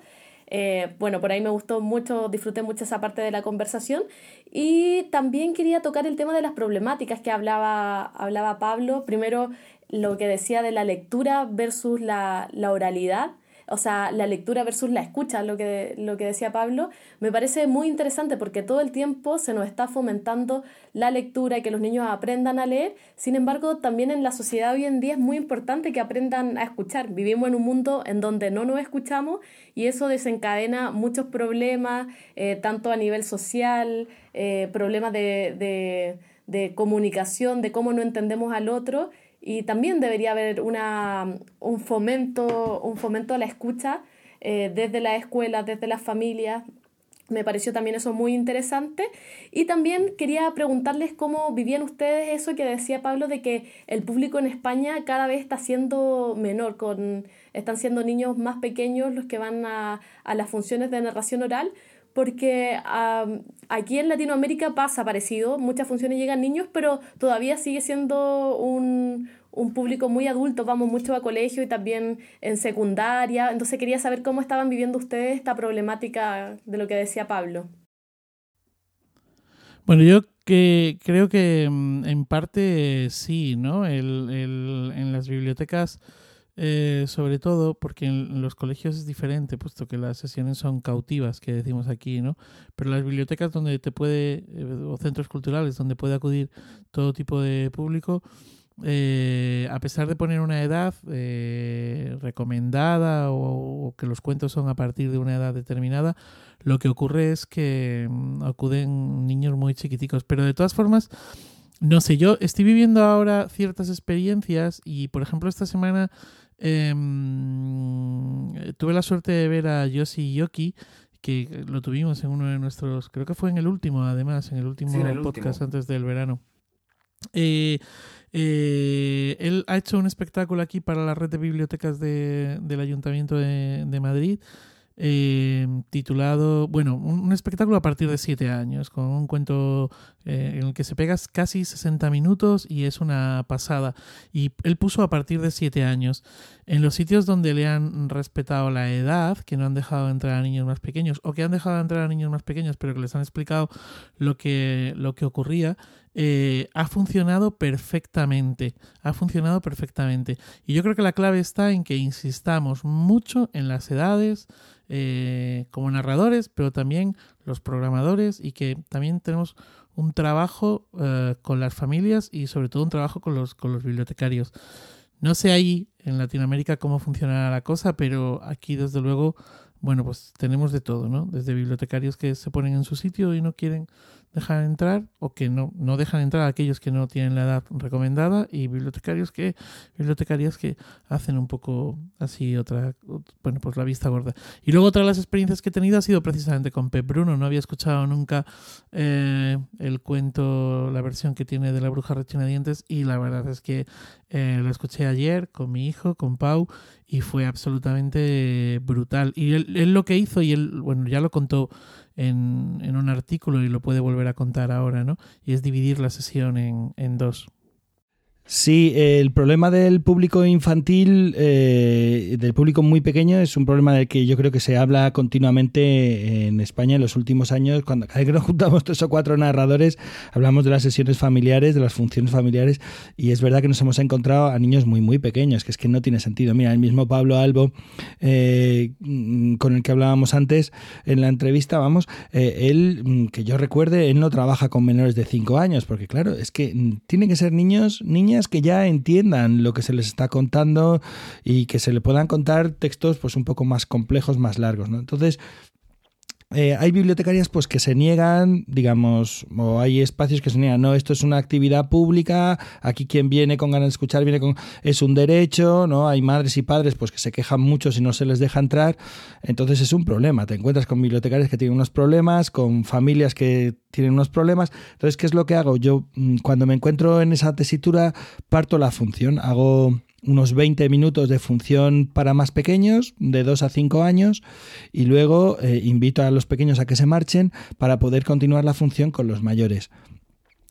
bueno, por ahí me gustó mucho, disfruté mucho esa parte de la conversación y también quería tocar el tema de las problemáticas que hablaba, hablaba Pablo. Primero, lo que decía de la lectura versus la, la oralidad, o sea, la lectura versus la escucha, lo que, lo que decía Pablo, me parece muy interesante porque todo el tiempo se nos está fomentando la lectura y que los niños aprendan a leer. Sin embargo, también en la sociedad hoy en día es muy importante que aprendan a escuchar. Vivimos en un mundo en donde no nos escuchamos y eso desencadena muchos problemas, eh, tanto a nivel social, eh, problemas de, de, de comunicación, de cómo no entendemos al otro y también debería haber una, un, fomento, un fomento a la escucha eh, desde la escuela, desde las familias. Me pareció también eso muy interesante. Y también quería preguntarles cómo vivían ustedes eso que decía Pablo de que el público en España cada vez está siendo menor, con, están siendo niños más pequeños los que van a, a las funciones de narración oral, porque aquí en Latinoamérica pasa parecido, muchas funciones llegan niños, pero todavía sigue siendo un, un público muy adulto, vamos mucho a colegio y también en secundaria, entonces quería saber cómo estaban viviendo ustedes esta problemática de lo que decía Pablo. Bueno, yo que creo que mm, en parte sí, ¿no? El, el, en las bibliotecas eh, sobre todo porque en los colegios es diferente, puesto que las sesiones son cautivas, que decimos aquí, ¿no? Pero las bibliotecas donde te puede, eh, o centros culturales donde puede acudir todo tipo de público, eh, a pesar de poner una edad recomendada o, que los cuentos son a partir de una edad determinada, lo que ocurre es que mm, acuden niños muy chiquiticos. Pero de todas formas, no sé, yo estoy viviendo ahora ciertas experiencias y, por ejemplo, esta semana Em, tuve la suerte de ver a Yoshi Yoki, que lo tuvimos en uno de nuestros, creo que fue en el último, además, en el último podcast antes del verano. Eh, eh, él ha hecho un espectáculo aquí para la red de bibliotecas del Ayuntamiento de, de Madrid eh, titulado, bueno, un, espectáculo a partir de siete años, con un cuento eh, en el que se pegas casi 60 minutos y es una pasada. Y él puso a partir de siete años. En los sitios donde le han respetado la edad, que no han dejado entrar a niños más pequeños, o que han dejado entrar a niños más pequeños, pero que les han explicado lo que, lo que ocurría, eh, ha funcionado perfectamente. Ha funcionado perfectamente. Y yo creo que la clave está en que insistamos mucho en las edades, eh, como narradores, pero también los programadores y que también tenemos un trabajo eh, con las familias y sobre todo un trabajo con los, con los bibliotecarios. No sé ahí en Latinoamérica cómo funcionará la cosa, pero aquí desde luego, bueno, pues tenemos de todo, ¿no? Desde bibliotecarios que se ponen en su sitio y no quieren dejan entrar o que no, no dejan entrar a aquellos que no tienen la edad recomendada y bibliotecarios que bibliotecarias que hacen un poco así otra bueno pues la vista gorda. Y luego otra de las experiencias que he tenido ha sido precisamente con Pep Bruno. No había escuchado nunca eh, el cuento la versión que tiene de la bruja rechina dientes y la verdad es que eh, lo escuché ayer con mi hijo con Pau y fue absolutamente brutal. Y él, él lo que hizo y él bueno ya lo contó en, en, un artículo y lo puede volver a contar ahora, ¿no? Y es dividir la sesión en, en dos. Sí, el problema del público infantil, eh, del público muy pequeño, es un problema del que yo creo que se habla continuamente en España en los últimos años. Cuando cada vez que nos juntamos tres o cuatro narradores, hablamos de las sesiones familiares, de las funciones familiares, y es verdad que nos hemos encontrado a niños muy, muy pequeños, que es que no tiene sentido. Mira, el mismo Pablo Albo, eh, con el que hablábamos antes en la entrevista, vamos, eh, él, mm, que yo recuerde, él no trabaja con menores de cinco años, porque claro, es que mm, tienen que ser niños, niñas, que ya entiendan lo que se les está contando y que se le puedan contar textos pues un poco más complejos, más largos. ¿no? Entonces, eh, hay bibliotecarias pues que se niegan, digamos, o hay espacios que se niegan, no, esto es una actividad pública, aquí quien viene con ganas de escuchar viene con es un derecho, ¿no? Hay madres y padres pues que se quejan mucho si no se les deja entrar, entonces es un problema, te encuentras con bibliotecarias que tienen unos problemas, con familias que tienen unos problemas, entonces ¿qué es lo que hago? Yo mm, cuando me encuentro en esa tesitura parto la función, hago unos 20 minutos de función para más pequeños, de 2 a 5 años, y luego eh, invito a los pequeños a que se marchen para poder continuar la función con los mayores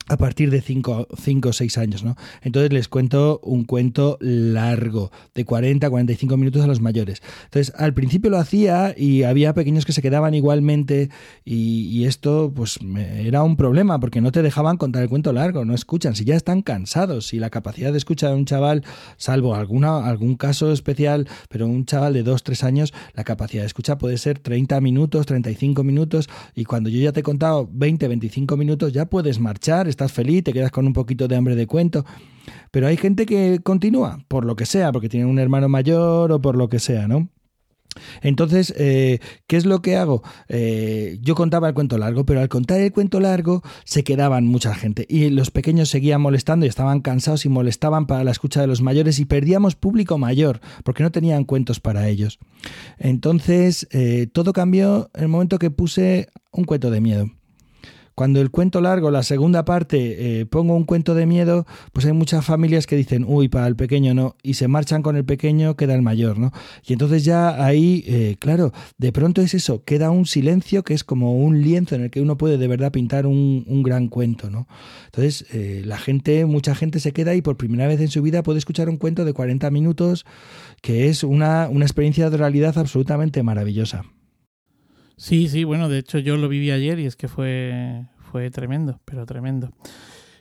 a partir de 5 o 6 años, ¿no? Entonces les cuento un cuento largo, de 40 a 45 minutos a los mayores. Entonces, al principio lo hacía y había pequeños que se quedaban igualmente y, esto pues era un problema porque no te dejaban contar el cuento largo, no escuchan, si ya están cansados, si la capacidad de escucha de un chaval, salvo alguna, algún caso especial, pero un chaval de 2, 3 años, la capacidad de escucha puede ser 30 minutos, 35 minutos y cuando yo ya te he contado 20, 25 minutos ya puedes marchar, estás feliz, te quedas con un poquito de hambre de cuento. Pero hay gente que continúa, por lo que sea, porque tiene un hermano mayor o por lo que sea, ¿no? Entonces, eh, ¿qué es lo que hago? Eh, yo contaba el cuento largo, pero al contar el cuento largo se quedaban mucha gente y los pequeños seguían molestando y estaban cansados y molestaban para la escucha de los mayores y perdíamos público mayor porque no tenían cuentos para ellos. Entonces, eh, todo cambió en el momento que puse un cuento de miedo. Cuando el cuento largo, la segunda parte, eh, pongo un cuento de miedo, pues hay muchas familias que dicen, uy, para el pequeño no, y se marchan con el pequeño, queda el mayor, ¿no? Y entonces ya ahí, eh, claro, de pronto es eso, queda un silencio que es como un lienzo en el que uno puede de verdad pintar un, gran cuento, ¿no? Entonces, eh, la gente, mucha gente se queda y por primera vez en su vida puede escuchar un cuento de 40 minutos, que es una, una experiencia de realidad absolutamente maravillosa. Sí, sí, bueno, de hecho yo lo viví ayer y es que fue, fue tremendo, pero tremendo.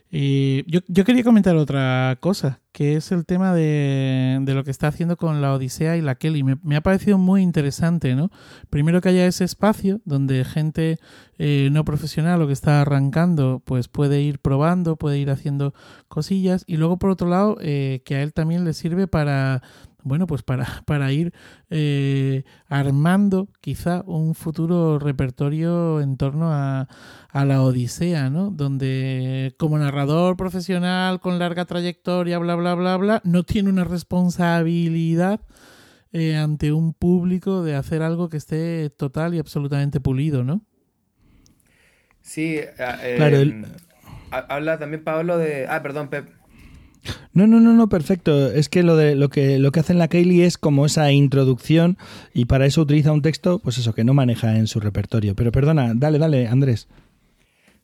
Y yo, yo quería comentar otra cosa, que es el tema de, de, lo que está haciendo con la Odisea y la Kelly. Me, me, ha parecido muy interesante, ¿no? Primero que haya ese espacio donde gente eh, no profesional o que está arrancando, pues puede ir probando, puede ir haciendo cosillas. Y luego, por otro lado, eh, que a él también le sirve para bueno, pues para, para ir eh, armando quizá un futuro repertorio en torno a, a, la Odisea, ¿no? Donde como narrador profesional con larga trayectoria, bla, bla, bla, bla, no tiene una responsabilidad eh, ante un público de hacer algo que esté total y absolutamente pulido, ¿no? Sí, eh, claro, habla también Pablo de... Ah, perdón, Pep. No, no, no, no, perfecto. Es que lo de lo que lo que hace la Kaylee es como esa introducción y para eso utiliza un texto, pues eso que no maneja en su repertorio. Pero perdona, dale, dale, Andrés.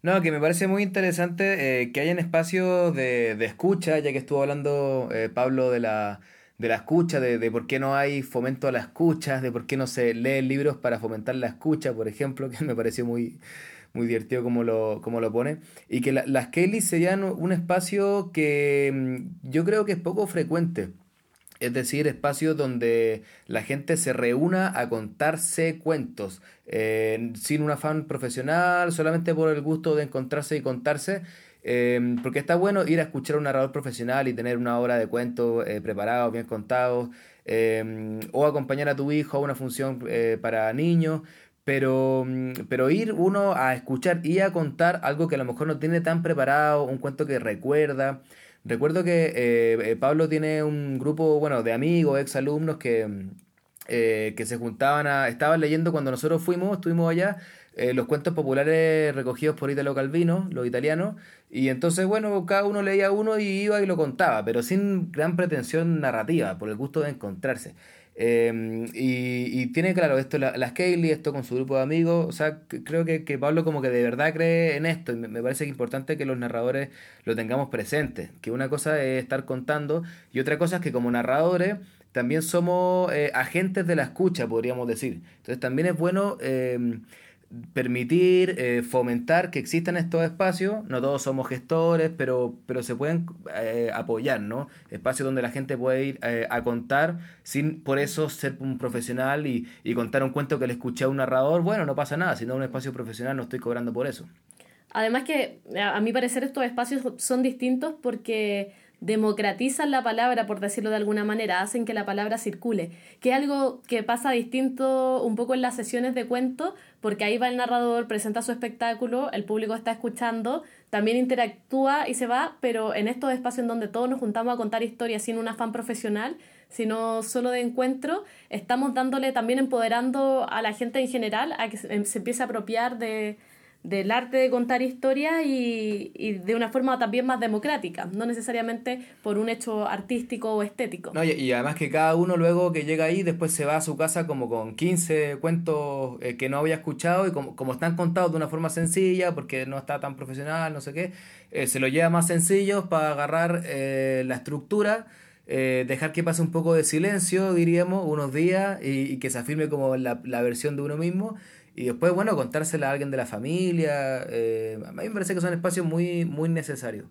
No, que me parece muy interesante eh, que haya un espacio de, de, escucha, ya que estuvo hablando eh, Pablo de la, de la escucha, de, de, por qué no hay fomento a la escucha, de por qué no se leen libros para fomentar la escucha, por ejemplo, que me pareció muy, muy divertido como lo, como lo pone, y que las Kelly serían un espacio que mm, yo creo que es poco frecuente. Es decir, espacios donde la gente se reúna a contarse cuentos, eh, sin un afán profesional, solamente por el gusto de encontrarse y contarse, eh, porque está bueno ir a escuchar a un narrador profesional y tener una hora de cuentos eh, preparados, bien contados, o acompañar a tu hijo a una función para niños, pero, mm, pero ir uno a escuchar y a contar algo que a lo mejor no tiene tan preparado, un cuento que recuerda. Recuerdo que eh, eh, Pablo tiene un grupo, bueno, de amigos, ex alumnos que, mm, eh, que se juntaban a... Estaban leyendo cuando nosotros fuimos, estuvimos allá, los cuentos populares recogidos por Italo Calvino, los italianos, y entonces, bueno, cada uno leía uno y iba y lo contaba, pero sin gran pretensión narrativa, por el gusto de encontrarse. Em, y, tiene claro esto, la, las Kaylee, esto con su grupo de amigos. O sea, creo que, Pablo como que de verdad cree en esto. Y me, parece que es importante que los narradores lo tengamos presente. Que una cosa es estar contando y otra cosa es que como narradores también somos eh, agentes de la escucha, podríamos decir. Entonces también es bueno... Eh, permitir, eh, fomentar que existan estos espacios. No todos somos gestores, pero, pero se pueden eh, apoyar, ¿no? Espacios donde la gente puede ir eh, a contar sin por eso ser un profesional y, y, contar un cuento que le escuché a un narrador. Bueno, no pasa nada, si no es un espacio profesional no estoy cobrando por eso. Además que a mi parecer estos espacios son distintos porque democratizan la palabra, por decirlo de alguna manera, hacen que la palabra circule, que es algo que pasa distinto un poco en las sesiones de cuento, porque ahí va el narrador, presenta su espectáculo, el público está escuchando, también interactúa y se va, pero en estos espacios en donde todos nos juntamos a contar historias sin un afán profesional, sino solo de encuentro, estamos dándole también empoderando a la gente en general a que se empiece a apropiar de, del arte de contar historias y, y, de una forma también más democrática, no necesariamente por un hecho artístico o estético. No, y, además que cada uno luego que llega ahí después se va a su casa como con 15 cuentos eh, que no había escuchado y como, como están contados de una forma sencilla porque no está tan profesional, no sé qué, eh, se lo lleva más sencillo para agarrar eh, la estructura. dejar que pase un poco de silencio, diríamos, unos días y, y que se afirme como la, la versión de uno mismo y después, bueno, contársela a alguien de la familia. Eh, a mí me parece que son espacios muy, muy necesarios.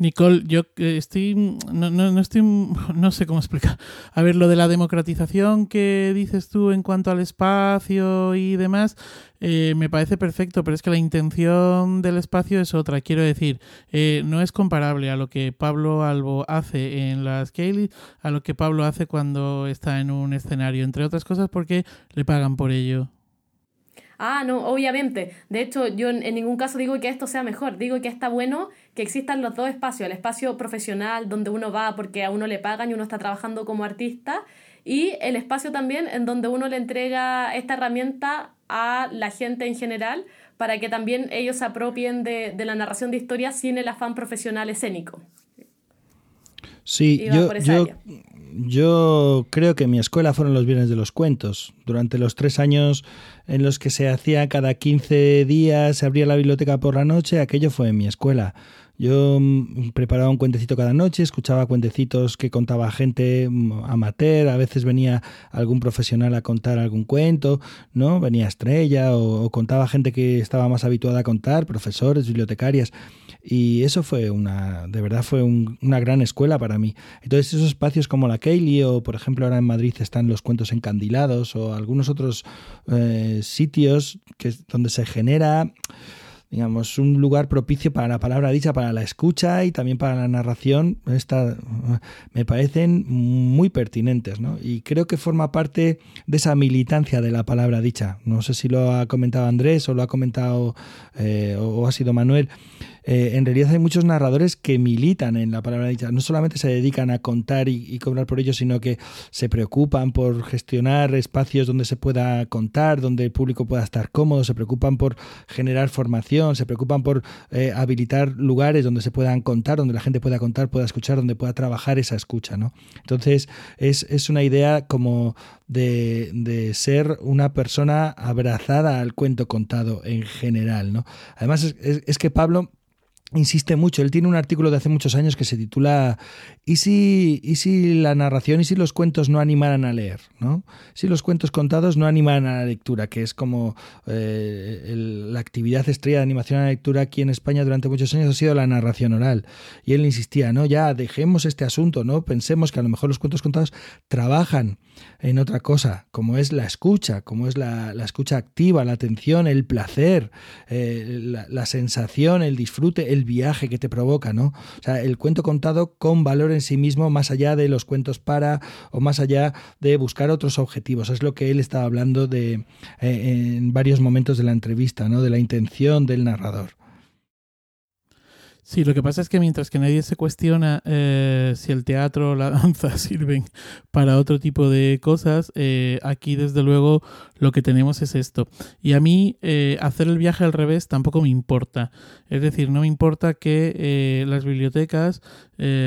Nicole, yo eh, estoy no, no, no, estoy no sé cómo explicar. A ver, lo de la democratización que dices tú en cuanto al espacio y demás, eh, me parece perfecto, pero es que la intención del espacio es otra. Quiero decir, eh, no es comparable a lo que Pablo Albo hace en las Kaylee a lo que Pablo hace cuando está en un escenario, entre otras cosas porque le pagan por ello. Ah, no, obviamente. De hecho, yo en, ningún caso digo que esto sea mejor. Digo que está bueno que existan los dos espacios. El espacio profesional donde uno va porque a uno le pagan y uno está trabajando como artista. Y el espacio también en donde uno le entrega esta herramienta a la gente en general para que también ellos se apropien de, de la narración de historias sin el afán profesional escénico. Sí, yo, yo, yo creo que mi escuela fueron los viernes de los cuentos. Durante los tres años en los que se hacía cada 15 días, se abría la biblioteca por la noche, aquello fue en mi escuela. Yo mm, preparaba un cuentecito cada noche, escuchaba cuentecitos que contaba gente mm, amateur, a veces venía algún profesional a contar algún cuento, ¿no? Venía Estrella o, o contaba gente que estaba más habituada a contar, profesores, bibliotecarias. Y eso fue una, de verdad fue una gran escuela para mí. Entonces esos espacios como la Kaylee o por ejemplo ahora en Madrid están los cuentos encandilados o algunos otros eh, sitios que, donde se genera digamos, un lugar propicio para la palabra dicha, para la escucha y también para la narración, esta, me parecen muy pertinentes, ¿no? Y creo que forma parte de esa militancia de la palabra dicha. No sé si lo ha comentado Andrés o lo ha comentado eh, o ha sido Manuel. Eh, en realidad hay muchos narradores que militan en la palabra dicha. No solamente se dedican a contar y, cobrar por ello, sino que se preocupan por gestionar espacios donde se pueda contar, donde el público pueda estar cómodo, se preocupan por generar formación, se preocupan por eh, habilitar lugares donde se puedan contar, donde la gente pueda contar, pueda escuchar, donde pueda trabajar esa escucha. ¿no? Entonces es, es una idea como de, de, ser una persona abrazada al cuento contado en general. ¿no? Además es, es que Pablo insiste mucho. Él tiene un artículo de hace muchos años que se titula ¿Y si, ¿Y si la narración y si los cuentos no animaran a leer? ¿no? Si los cuentos contados no animaran a la lectura, que es como eh, la actividad estrella de animación a la lectura aquí en España durante muchos años ha sido la narración oral. Y él insistía, no, ya dejemos este asunto, ¿no? Pensemos que a lo mejor los cuentos contados trabajan en otra cosa, como es la escucha, como es la, escucha activa, la atención, el placer, eh, la sensación, el disfrute, el el viaje que te provoca, ¿no? O sea, el cuento contado con valor en sí mismo, más allá de los cuentos para o más allá de buscar otros objetivos. Es lo que él estaba hablando de eh, en varios momentos de la entrevista, ¿no? De la intención del narrador. Sí, lo que pasa es que mientras que nadie se cuestiona eh, si el teatro o la danza sirven para otro tipo de cosas, eh, aquí desde luego lo que tenemos es esto. Y a mí eh, hacer el viaje al revés tampoco me importa. Es decir, no me importa que las bibliotecas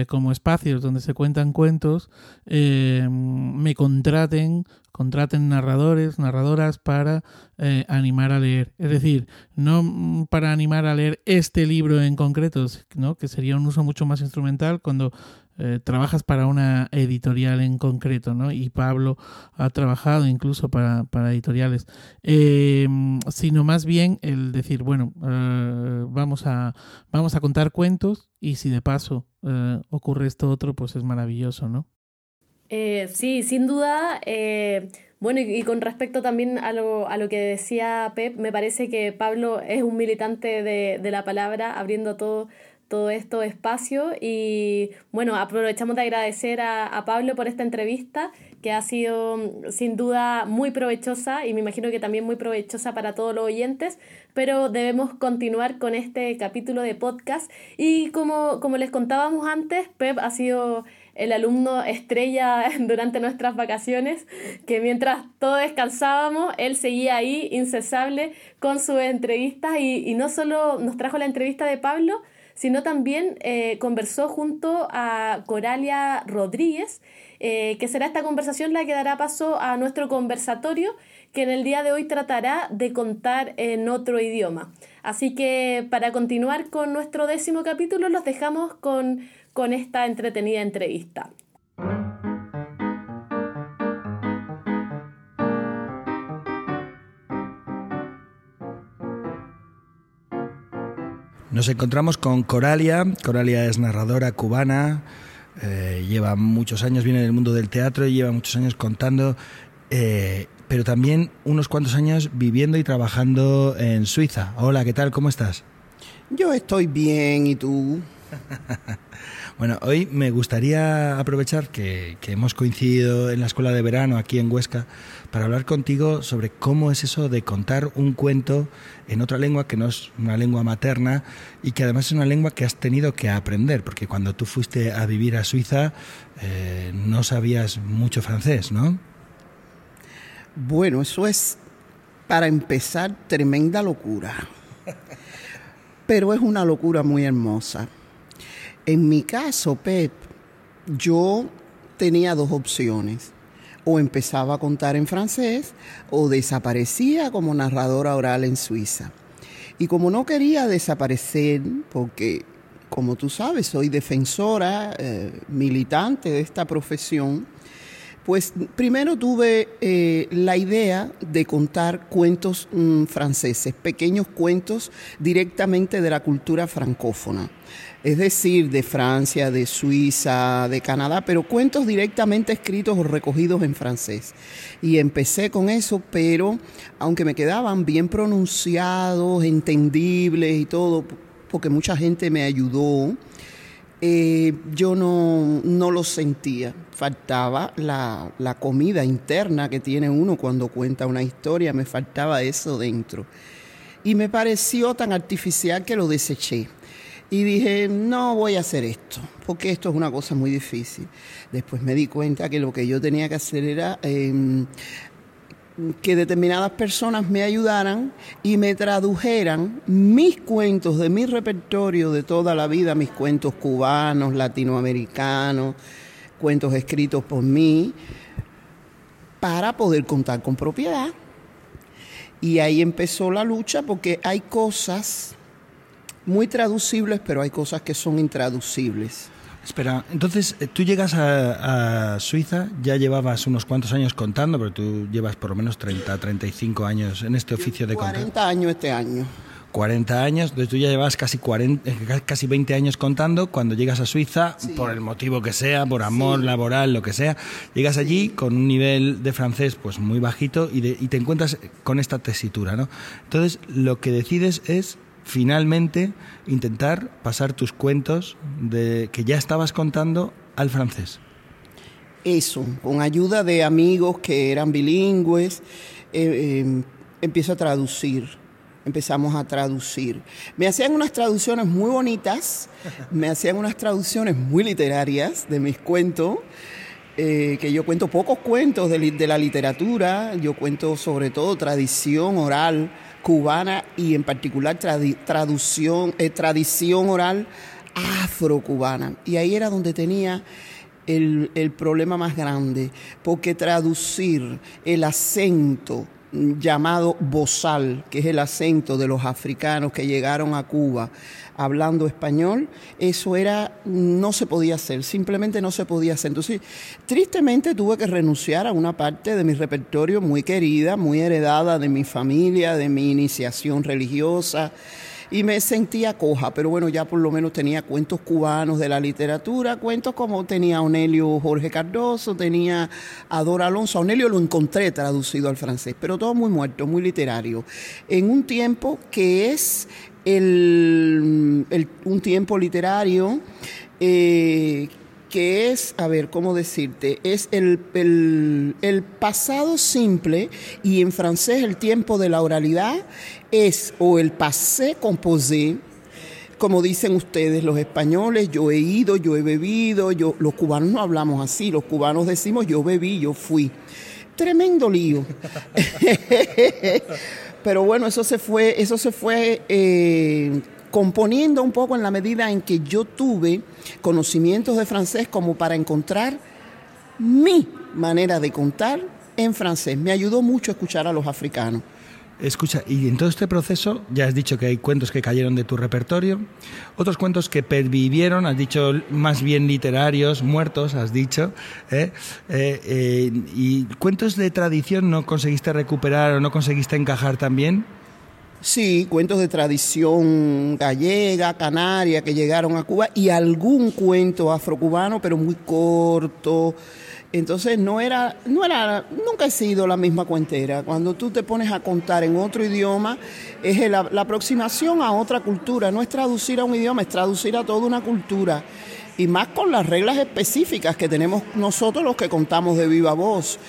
como espacios donde se cuentan cuentos me contraten contraten narradores, narradoras para eh, animar a leer. Es decir, no para animar a leer este libro en concreto, ¿no? que sería un uso mucho más instrumental cuando eh, trabajas para una editorial en concreto, ¿no? Y Pablo ha trabajado incluso para, editoriales, eh, sino más bien el decir, bueno, vamos, a, vamos a contar cuentos y si de paso ocurre esto otro, pues es maravilloso, ¿no? Eh, sí, sin duda. Eh, bueno, y, con respecto también a lo, a lo que decía Pep, me parece que Pablo es un militante de, de la palabra, abriendo todo, todo esto espacio. Y bueno, aprovechamos de agradecer a, a, Pablo por esta entrevista, que ha sido sin duda muy provechosa y me imagino que también muy provechosa para todos los oyentes. Pero debemos continuar con este capítulo de podcast. Y como, como les contábamos antes, Pep ha sido el alumno estrella durante nuestras vacaciones, que mientras todos descansábamos, él seguía ahí incesable con sus entrevistas y, no solo nos trajo la entrevista de Pablo, sino también eh, conversó junto a Coralia Rodríguez, eh, que será esta conversación la que dará paso a nuestro conversatorio, que en el día de hoy tratará de contar en otro idioma. Así que para continuar con nuestro décimo capítulo, los dejamos con con esta entretenida entrevista. Nos encontramos con Coralia. Coralia es narradora cubana, eh, lleva muchos años, viene del mundo del teatro y lleva muchos años contando, eh, pero también unos cuantos años viviendo y trabajando en Suiza. Hola, ¿qué tal? ¿Cómo estás? Yo estoy bien, ¿y tú? Bueno, hoy me gustaría aprovechar que, hemos coincidido en la escuela de verano aquí en Huesca para hablar contigo sobre cómo es eso de contar un cuento en otra lengua que no es una lengua materna y que además es una lengua que has tenido que aprender, porque cuando tú fuiste a vivir a Suiza eh, no sabías mucho francés, ¿no? Bueno, eso es, para empezar, tremenda locura. Pero es una locura muy hermosa en mi caso, Pep, yo tenía dos opciones. O empezaba a contar en francés o desaparecía como narradora oral en Suiza. Y como no quería desaparecer, porque como tú sabes, soy defensora, eh, militante de esta profesión, pues primero tuve eh, la idea de contar cuentos mm, franceses, pequeños cuentos directamente de la cultura francófona es decir, de Francia, de Suiza, de Canadá, pero cuentos directamente escritos o recogidos en francés. Y empecé con eso, pero aunque me quedaban bien pronunciados, entendibles y todo, porque mucha gente me ayudó, eh, yo no, no lo sentía. Faltaba la, la comida interna que tiene uno cuando cuenta una historia, me faltaba eso dentro. Y me pareció tan artificial que lo deseché y dije, no voy a hacer esto, porque esto es una cosa muy difícil. Después me di cuenta que lo que yo tenía que hacer era em, que determinadas personas me ayudaran y me tradujeran mis cuentos de mi repertorio de toda la vida, mis cuentos cubanos, latinoamericanos, cuentos escritos por mí, para poder contar con propiedad. Y ahí empezó la lucha porque hay cosas muy traducibles, pero hay cosas que son intraducibles. Espera, entonces eh, tú llegas a, Suiza, ya llevabas unos cuantos años contando, pero tú llevas por lo menos 30, 35 años en este oficio de contar. 40 años este año. 40 años, entonces tú ya llevas casi, 40, eh, casi 20 años contando, cuando llegas a Suiza, por el motivo que sea, por amor laboral, lo que sea, llegas allí con un nivel de francés pues muy bajito y, y te encuentras con esta tesitura, ¿no? Entonces lo que decides es finalmente intentar pasar tus cuentos de, que ya estabas contando al francés? Eso, con ayuda de amigos que eran bilingües, eh, eh, empiezo a traducir. Empezamos a traducir. Me hacían unas traducciones muy bonitas, me hacían unas traducciones muy literarias de mis cuentos. Eh, que yo cuento pocos cuentos de, la literatura, yo cuento sobre todo tradición oral cubana y en particular traducción, eh, tradición oral afrocubana. Y ahí era donde tenía el, el problema más grande, porque traducir el acento llamado bozal, que es el acento de los africanos que llegaron a Cuba hablando español, eso era, no se podía hacer, simplemente no se podía hacer. Entonces, tristemente tuve que renunciar a una parte de mi repertorio muy querida, muy heredada de mi familia, de mi iniciación religiosa y me sentía coja, pero bueno, ya por lo menos tenía cuentos cubanos de la literatura, cuentos como tenía Onelio Jorge Cardoso, tenía a Dora Alonso. Onelio lo encontré traducido al francés, pero todo muy muerto, muy literario. En un tiempo que es el, un tiempo literario eh, que es, a ver, ¿cómo decirte? Es el, el, pasado simple y en francés el tiempo de la oralidad es o el passé composé, como dicen ustedes los españoles, yo he ido, yo he bebido, yo, los cubanos no hablamos así, los cubanos decimos yo bebí, yo fui. Tremendo lío. Pero bueno, eso se fue, eso se fue eh, componiendo un poco en la medida en que yo tuve conocimientos de francés como para encontrar mi manera de contar en francés. Me ayudó mucho escuchar a los africanos. Escucha, y en todo este proceso ya has dicho que hay cuentos que cayeron de tu repertorio, otros cuentos que pervivieron, has dicho más bien literarios, muertos, has dicho, ¿eh? Eh, eh, y cuentos de tradición no conseguiste recuperar o no conseguiste encajar también. Sí, cuentos de tradición gallega, canaria, que llegaron a Cuba y algún cuento afrocubano, pero muy corto. Entonces no era, no era, nunca he sido la misma cuentera. Cuando tú te pones a contar en otro idioma, es la, la aproximación a otra cultura. No es traducir a un idioma, es traducir a toda una cultura y más con las reglas específicas que tenemos nosotros los que contamos de viva voz.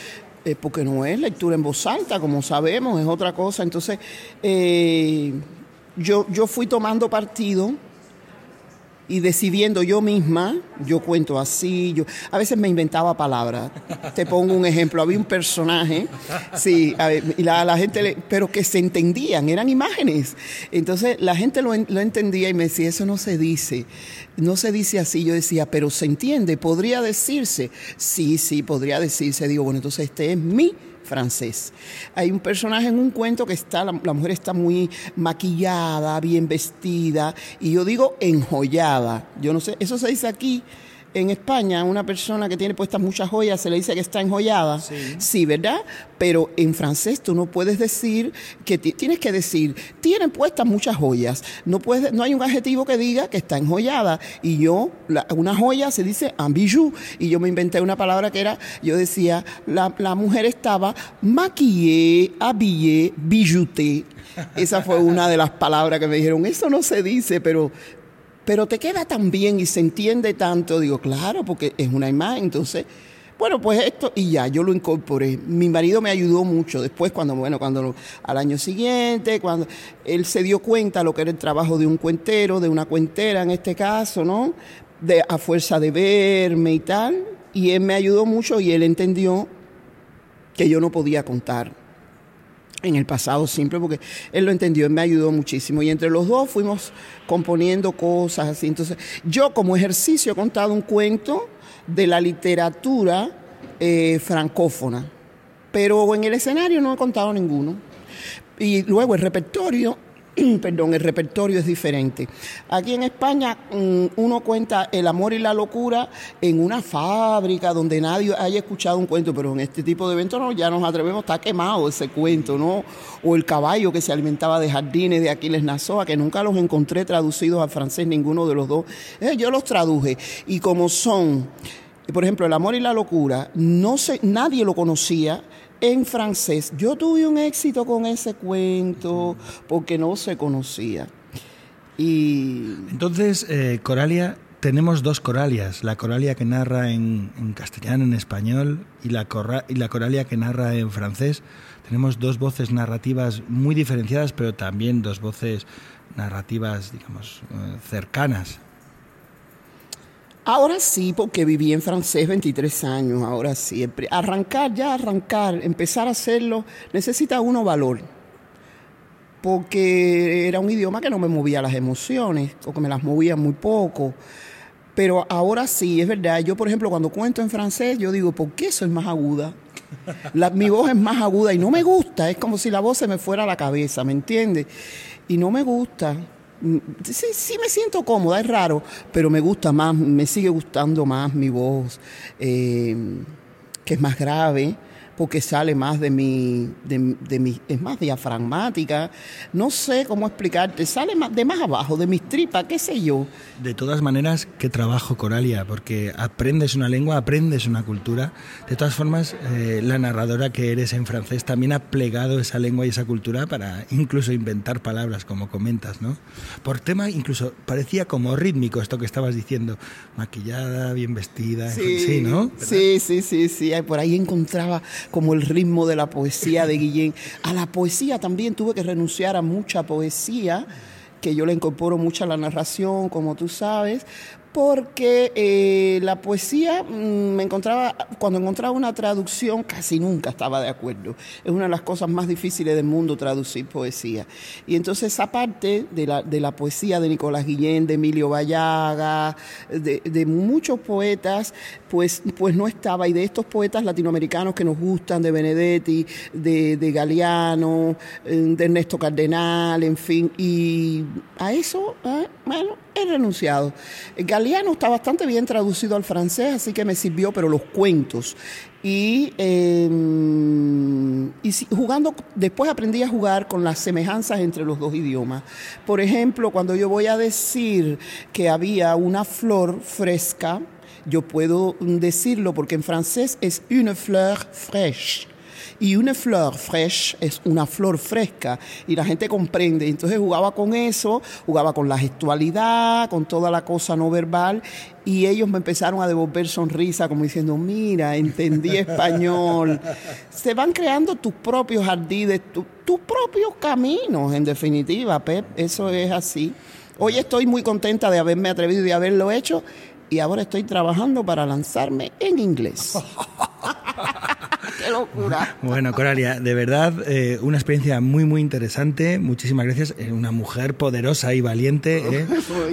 Eh, porque no es lectura en voz alta, como sabemos, es otra cosa. Entonces, eh, yo, yo fui tomando partido y decidiendo yo misma, yo cuento así, yo a veces me inventaba palabras. Te pongo un ejemplo, había un personaje, sí, y la, la gente, pero que se entendían, eran imágenes. Entonces la gente lo, lo, entendía y me decía, eso no se dice, no se dice así. Yo decía, pero se entiende, podría decirse. Sí, sí, podría decirse. Digo, bueno, entonces este es mi francés. Hay un personaje en un cuento que está, la, mujer está muy maquillada, bien vestida, y yo digo enjollada. Yo no sé, eso se dice aquí en España una persona que tiene puestas muchas joyas se le dice que está enjollada. Sí. ¿verdad? Pero en francés tú no puedes decir que tienes que decir, tienen puestas muchas joyas. No puedes, no hay un adjetivo que diga que está enjollada. Y yo, una joya se dice un bijou. Y yo me inventé una palabra que era, yo decía, la, la mujer estaba maquillée, habillée, bijoutée. Esa fue una de las palabras que me dijeron, eso no se dice, pero pero te queda tan bien y se entiende tanto. Digo, claro, porque es una imagen. Entonces, bueno, pues esto, y ya, yo lo incorporé. Mi marido me ayudó mucho después, cuando, bueno, cuando al año siguiente, cuando él se dio cuenta lo que era el trabajo de un cuentero, de una cuentera en este caso, ¿no? De, a fuerza de verme y tal. Y él me ayudó mucho y él entendió que yo no podía contar en el pasado simple, porque él lo entendió, él me ayudó muchísimo. Y entre los dos fuimos componiendo cosas así. Entonces, yo como ejercicio he contado un cuento de la literatura eh, francófona, pero en el escenario no he contado ninguno. Y luego el repertorio perdón, el repertorio es diferente. Aquí en España mm, uno cuenta el amor y la locura en una fábrica donde nadie haya escuchado un cuento, pero en este tipo de eventos no, ya nos atrevemos, está quemado ese cuento, ¿no? O el caballo que se alimentaba de jardines de Aquiles Nazoa, que nunca los encontré traducidos al francés, ninguno de los dos. Eh, yo los traduje y como son, por ejemplo, el amor y la locura, no sé, nadie lo conocía en francés. Yo tuve un éxito con ese cuento porque no se conocía. Y Entonces, eh, Coralia, tenemos dos Coralias, la Coralia que narra en, castellano, en español, y la, y la Coralia que narra en francés. Tenemos dos voces narrativas muy diferenciadas, pero también dos voces narrativas, digamos, eh, cercanas. Ahora sí, porque viví en francés 23 años, ahora sí. Arrancar, ya arrancar, empezar a hacerlo, necesita uno valor. Porque era un idioma que no me movía las emociones, o que me las movía muy poco. Pero ahora sí, es verdad. Yo, por ejemplo, cuando cuento en francés, yo digo, ¿por qué soy más aguda? Mi voz es más aguda y no me gusta. Es como si la voz se me fuera a la cabeza, ¿me entiendes? Y no me gusta. Mm, Sí, me siento cómoda, es raro, pero me gusta más, me sigue gustando más mi voz, eh, que es más grave, porque sale más de mi, de, de mi, es más diafragmática. No sé cómo explicarte, sale más, de más abajo, de mis tripas, qué sé yo. De todas maneras, qué trabajo, Coralia, porque aprendes una lengua, aprendes una cultura. De todas formas, eh, la narradora que eres en francés también ha plegado esa lengua y esa cultura para incluso inventar palabras, como comentas, ¿no? Por tema, incluso parecía como rítmico esto que estabas diciendo. Maquillada, bien vestida, en fin, sí, ¿no? Sí, sí, sí, sí. Ay, Por ahí encontraba como el ritmo de la poesía de Guillén. A la poesía también tuve que renunciar a mucha poesía, que yo le incorporo mucho a la narración, como tú sabes, porque eh, la poesía mm, me encontraba, cuando encontraba una traducción, casi nunca estaba de acuerdo. Es una de las cosas más difíciles del mundo traducir poesía. Y entonces esa parte de la, de la poesía de Nicolás Guillén, de Emilio Vallaga, de, de muchos poetas, pues, pues no estaba. Y de estos poetas latinoamericanos que nos gustan, de Benedetti, de, de Galeano, eh, de Ernesto Cardenal, en fin. Y a eso, eh, bueno, he renunciado. Galeano está bastante bien traducido al francés, así que me sirvió, pero los cuentos. Y, eh, y jugando, después aprendí a jugar con las semejanzas entre los dos idiomas. Por ejemplo, cuando yo voy a decir que había una flor fresca, yo puedo decirlo porque en francés es une fleur fraîche. Y una flor fresh es una flor fresca y la gente comprende. Entonces jugaba con eso, jugaba con la gestualidad, con toda la cosa no verbal y ellos me empezaron a devolver sonrisa como diciendo, mira, entendí español. Se van creando tus propios jardines, tu- tus propios caminos, en definitiva, Pep, eso es así. Hoy estoy muy contenta de haberme atrevido y de haberlo hecho y ahora estoy trabajando para lanzarme en inglés. ¡Qué locura! Bueno, Coralia, de verdad, eh, una experiencia muy, muy interesante. Muchísimas gracias. Eh, una mujer poderosa y valiente. ¿eh?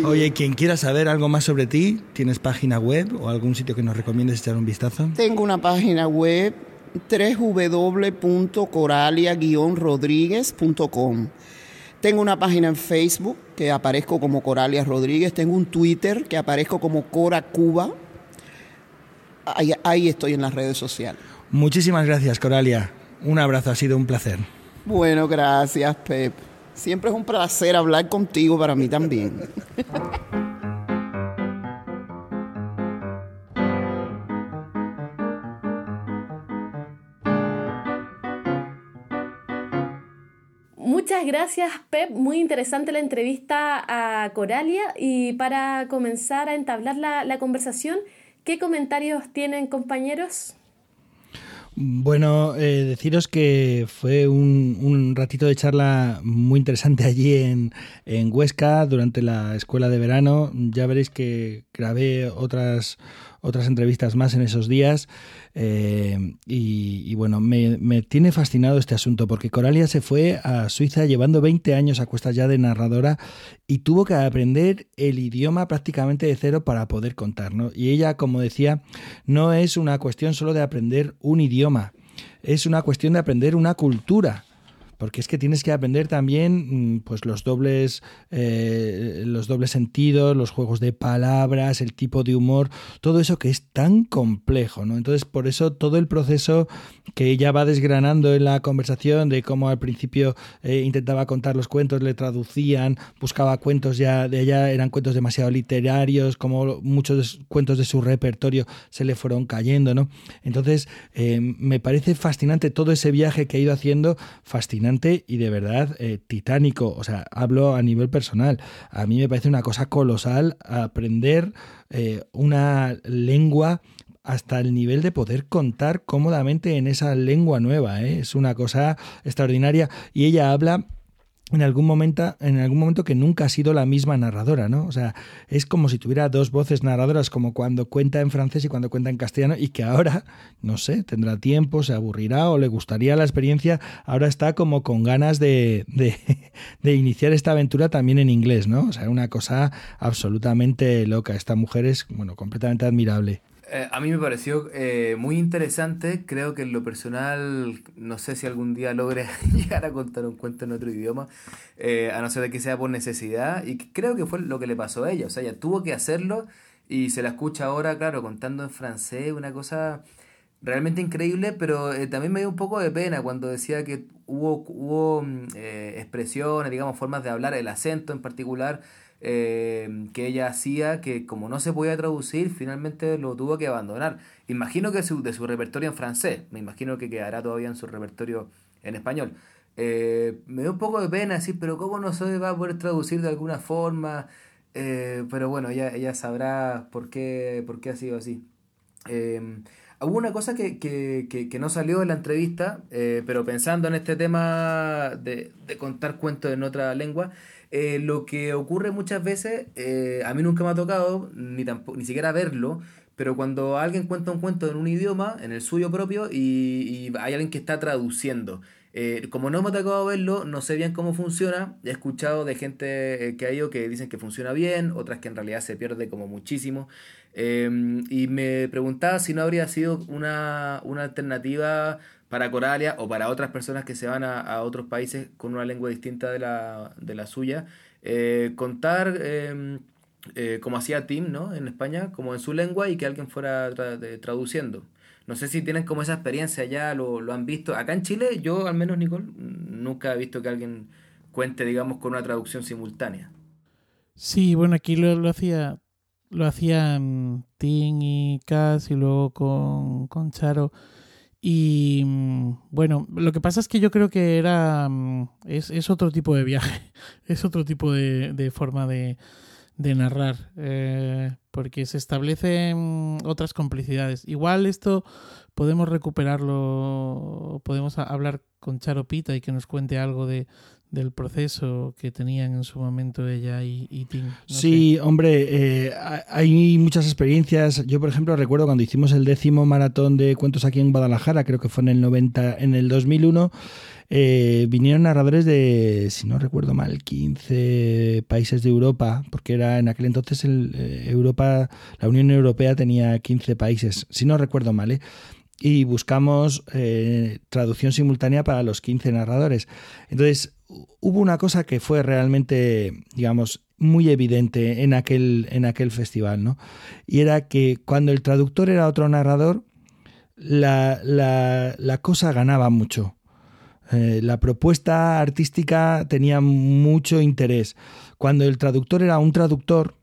Oye, quien quiera saber algo más sobre ti, ¿tienes página web o algún sitio que nos recomiendes echar un vistazo? Tengo una página web www.coralia-rodríguez.com. Tengo una página en Facebook que aparezco como Coralia Rodríguez. Tengo un Twitter que aparezco como Cora Cuba. Ahí, ahí estoy en las redes sociales. Muchísimas gracias, Coralia. Un abrazo, ha sido un placer. Bueno, gracias, Pep. Siempre es un placer hablar contigo para mí también. Muchas gracias, Pep. Muy interesante la entrevista a Coralia. Y para comenzar a entablar la, conversación, ¿qué comentarios tienen, compañeros? Bueno, eh, deciros que fue un, ratito de charla muy interesante allí en Huesca durante la escuela de verano. Ya veréis que grabé otras, otras entrevistas más en esos días. Eh, y, bueno, me, me tiene fascinado este asunto porque Coralia se fue a Suiza llevando 20 años a cuestas ya de narradora y tuvo que aprender el idioma prácticamente de cero para poder contar. ¿no? Y ella, como decía, no es una cuestión solo de aprender un idioma, es una cuestión de aprender una cultura porque es que tienes que aprender también mm, pues los dobles eh, los dobles sentidos los juegos de palabras el tipo de humor todo eso que es tan complejo no entonces por eso todo el proceso que ella va desgranando en la conversación de cómo al principio eh, intentaba contar los cuentos le traducían buscaba cuentos ya de ella eran cuentos demasiado literarios como muchos cuentos de su repertorio se le fueron cayendo no entonces eh, me parece fascinante todo ese viaje que ha ido haciendo fascinante y de verdad eh, titánico. O sea, hablo a nivel personal. A mí me parece una cosa colosal aprender eh, una lengua hasta el nivel de poder contar cómodamente en esa lengua nueva. ¿eh? Es una cosa extraordinaria. Y ella habla en algún momento en algún momento que nunca ha sido la misma narradora, ¿no? O sea, es como si tuviera dos voces narradoras, como cuando cuenta en francés y cuando cuenta en castellano, y que ahora, no sé, tendrá tiempo, se aburrirá o le gustaría la experiencia, ahora está como con ganas de, de, de iniciar esta aventura también en inglés, ¿no? O sea, una cosa absolutamente loca. Esta mujer es, bueno, completamente admirable. Eh, a mí me pareció eh, muy interesante. Creo que en lo personal, no sé si algún día logre llegar a contar un cuento en otro idioma, eh, a no ser de que sea por necesidad. Y creo que fue lo que le pasó a ella. O sea, ella tuvo que hacerlo y se la escucha ahora, claro, contando en francés, una cosa realmente increíble, pero también me dio un poco de pena cuando decía que hubo, hubo mm, expresiones, digamos, formas de hablar, el acento en particular eh, que ella hacía que como no se podía traducir, finalmente lo tuvo que abandonar. Imagino que de su repertorio en francés, me imagino que quedará todavía en su repertorio en español. Eh, me dio un poco de pena decir, pero ¿cómo no se va a poder traducir de alguna forma? Eh, pero bueno, ella, ella sabrá por qué, por qué ha sido así. hubo una cosa que, que, que, que, no salió en la entrevista, pero pensando en este tema de, de contar cuentos en otra lengua, eh, lo que ocurre muchas veces, eh, a mí nunca me ha tocado, ni, tampoco, ni siquiera verlo, pero cuando alguien cuenta un cuento en un idioma, en el suyo propio, y, hay alguien que está traduciendo. Eh, como no me ha tocado verlo, no sé bien cómo funciona. He escuchado de gente que ha ido que dicen que funciona bien, otras que en realidad se pierde como muchísimo. Em, y me preguntaba si no habría sido una, una alternativa para Coralia o para otras personas que se van a, otros países con una lengua distinta de la, de la suya, eh, contar em, eh, como hacía Tim ¿no? en España, como en su lengua y que alguien fuera traduciendo. No sé si tienen como esa experiencia ya, lo, lo han visto. Acá en Chile, yo al menos, Nicole, nunca he visto que alguien cuente, digamos, con una traducción simultánea. Sí, bueno, aquí lo, hacía lo hacían Tim y Cass y luego con, con Charo y mm, bueno, lo que pasa es que yo creo que era. Mm, es, es otro tipo de viaje, es otro tipo de, de forma de, de narrar, eh, porque se establecen otras complicidades. Igual esto podemos recuperarlo, podemos hablar con Charo Pita y que nos cuente algo de, del proceso que tenían en su momento ella y, y Tim. sí, hombre, eh, hay muchas experiencias. Yo, por ejemplo, recuerdo cuando hicimos el décimo maratón de cuentos aquí en Guadalajara, creo que fue en el 90, en el 2001. Eh, vinieron narradores de, si no recuerdo mal, 15 países de Europa, porque era en aquel entonces el, eh, Europa, la Unión Europea tenía 15 países, si no recuerdo mal, ¿eh? y buscamos eh, traducción simultánea para los 15 narradores. Entonces, hubo una cosa que fue realmente, digamos, muy evidente en aquel, en aquel festival, ¿no? Y era que cuando el traductor era otro narrador, la, la, cosa ganaba mucho. Eh, la propuesta artística tenía mucho interés. Cuando el traductor era un traductor,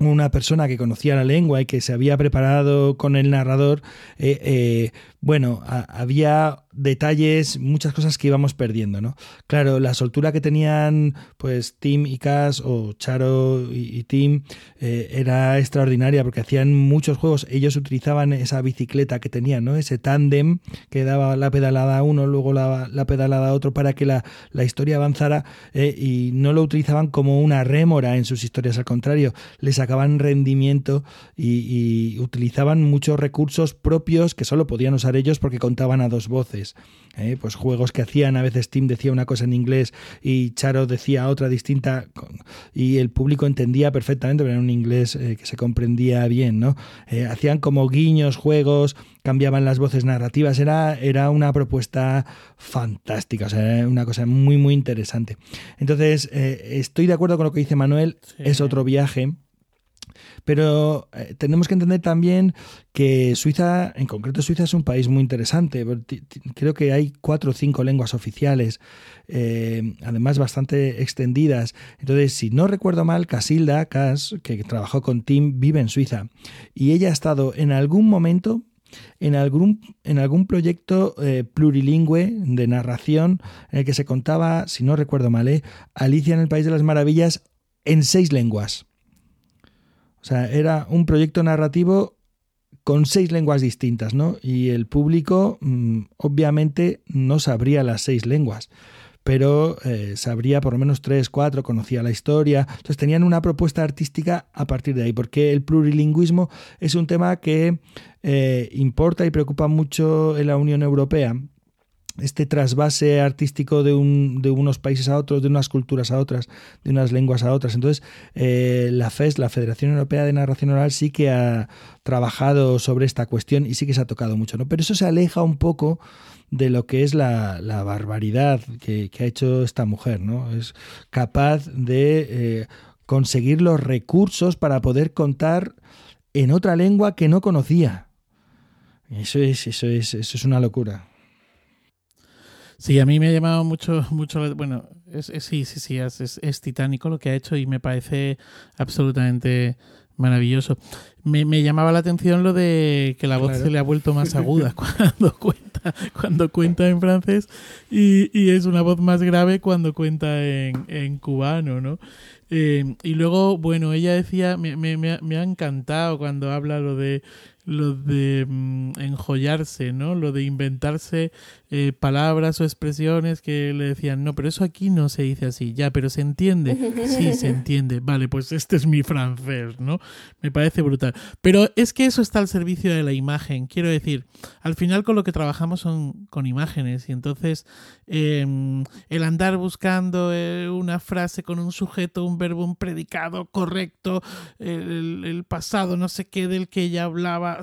una persona que conocía la lengua y que se había preparado con el narrador, eh, eh, bueno, había detalles, muchas cosas que íbamos perdiendo, ¿no? Claro, la soltura que tenían pues Tim y Cass o Charo y, Tim eh, era extraordinaria porque hacían muchos juegos. Ellos utilizaban esa bicicleta que tenían, ¿no? Ese tándem que daba la pedalada a uno, luego la, pedalada a otro para que la, historia avanzara eh, y no lo utilizaban como una rémora en sus historias, al contrario, le sacaban rendimiento y utilizaban muchos recursos propios que solo podían usar ellos porque contaban a dos voces. ¿eh? Pues juegos que hacían, a veces Tim decía una cosa en inglés y Charo decía otra distinta y el público entendía perfectamente, pero era un inglés eh, que se comprendía bien, ¿no? Eh, hacían como guiños, juegos, cambiaban las voces narrativas, era, era una propuesta fantástica, o sea, una cosa muy, muy interesante. Entonces, estoy de acuerdo con lo que dice Manuel, es otro viaje pero eh, tenemos que entender también que Suiza, en concreto Suiza, es un país muy interesante. Creo que hay cuatro o cinco lenguas oficiales, eh, además bastante extendidas. Entonces, si no recuerdo mal, Casilda, Cas, que trabajó con Tim, vive en Suiza. Y ella ha estado en algún momento en algún, en algún proyecto eh, plurilingüe de narración en el que se contaba, si no recuerdo mal, eh, Alicia en el País de las Maravillas en seis lenguas. O sea, era un proyecto narrativo con seis lenguas distintas, ¿no? Y el público mm, obviamente no sabría las seis lenguas pero eh, sabría por lo menos tres, cuatro, conocía la historia. Entonces tenían una propuesta artística a partir de ahí, porque el plurilingüismo es un tema que eh, importa y preocupa mucho en la Unión Europea este trasvase artístico de, un, de, unos países a otros, de unas culturas a otras, de unas lenguas a otras. Entonces, eh, la FES, la Federación Europea de Narración Oral, sí que ha trabajado sobre esta cuestión y sí que se ha tocado mucho, ¿no? Pero eso se aleja un poco de lo que es la, barbaridad que, ha hecho esta mujer, ¿no? Es capaz de eh, conseguir los recursos para poder contar en otra lengua que no conocía. Eso es, eso es, eso es una locura. Sí, a mí me ha llamado mucho, mucho, bueno, es, sí, sí, sí, es, es, titánico lo que ha hecho y me parece absolutamente maravilloso. Me, me, llamaba la atención lo de que la voz se le ha vuelto más aguda cuando cuenta, cuando cuenta en francés y, y es una voz más grave cuando cuenta en, en cubano, ¿no? Eh, y luego, bueno, ella decía, me, me, me, ha encantado cuando habla lo de lo de mm, enjollarse, ¿no? Lo de inventarse eh, palabras o expresiones que le decían, no, pero eso aquí no se dice así, ya, pero se entiende. Sí, se entiende. Vale, pues este es mi francés, ¿no? Me parece brutal. Pero es que eso está al servicio de la imagen. Quiero decir, al final con lo que trabajamos son con imágenes y entonces em, el andar buscando eh, una frase con un sujeto, un verbo, un predicado correcto, el, el pasado, no sé qué, del que ella hablaba,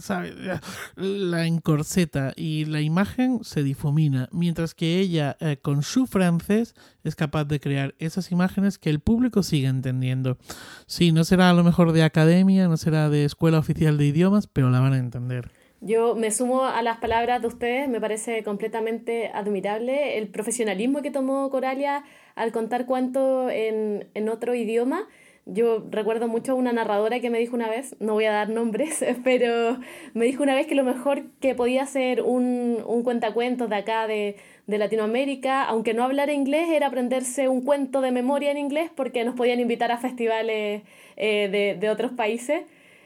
la encorseta y la imagen se difumina, mientras que ella eh, con su francés es capaz de crear esas imágenes que el público sigue entendiendo. Sí, no será a lo mejor de academia, no será de escuela oficial de idiomas, pero la van a entender. Yo me sumo a las palabras de ustedes, me parece completamente admirable el profesionalismo que tomó Coralia al contar cuento en, en otro idioma yo recuerdo mucho una narradora que me dijo una vez, no voy a dar nombres, pero me dijo una vez que lo mejor que podía hacer un, un cuentacuentos de acá de, de Latinoamérica, aunque no hablara inglés, era aprenderse un cuento de memoria en inglés porque nos podían invitar a festivales eh, de, de, otros países.